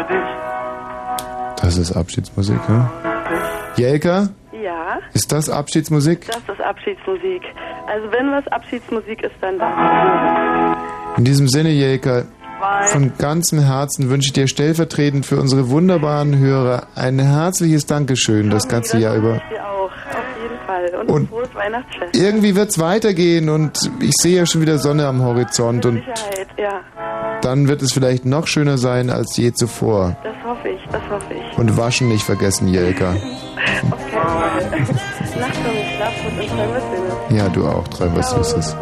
Dich. Das ist Abschiedsmusik, ja? Jelka, Ja, ist das Abschiedsmusik? das ist Abschiedsmusik. Also wenn was Abschiedsmusik ist, dann das. In diesem Sinne, Jelka, von ganzem Herzen wünsche ich dir stellvertretend für unsere wunderbaren Hörer ein herzliches Dankeschön das ganze Jahr über. Ich auch, auf jeden Fall. Und, Und ein frohes Weihnachtsfest. Irgendwie wird es weitergehen und ich sehe ja schon wieder Sonne am Horizont und Sicherheit, ja. dann wird es vielleicht noch schöner sein als je zuvor. Das hoffe ich, das hoffe ich. Und waschen nicht vergessen, Jelka. Nacht ich schlaf und träum was. Ja, du auch, treib was Süßes.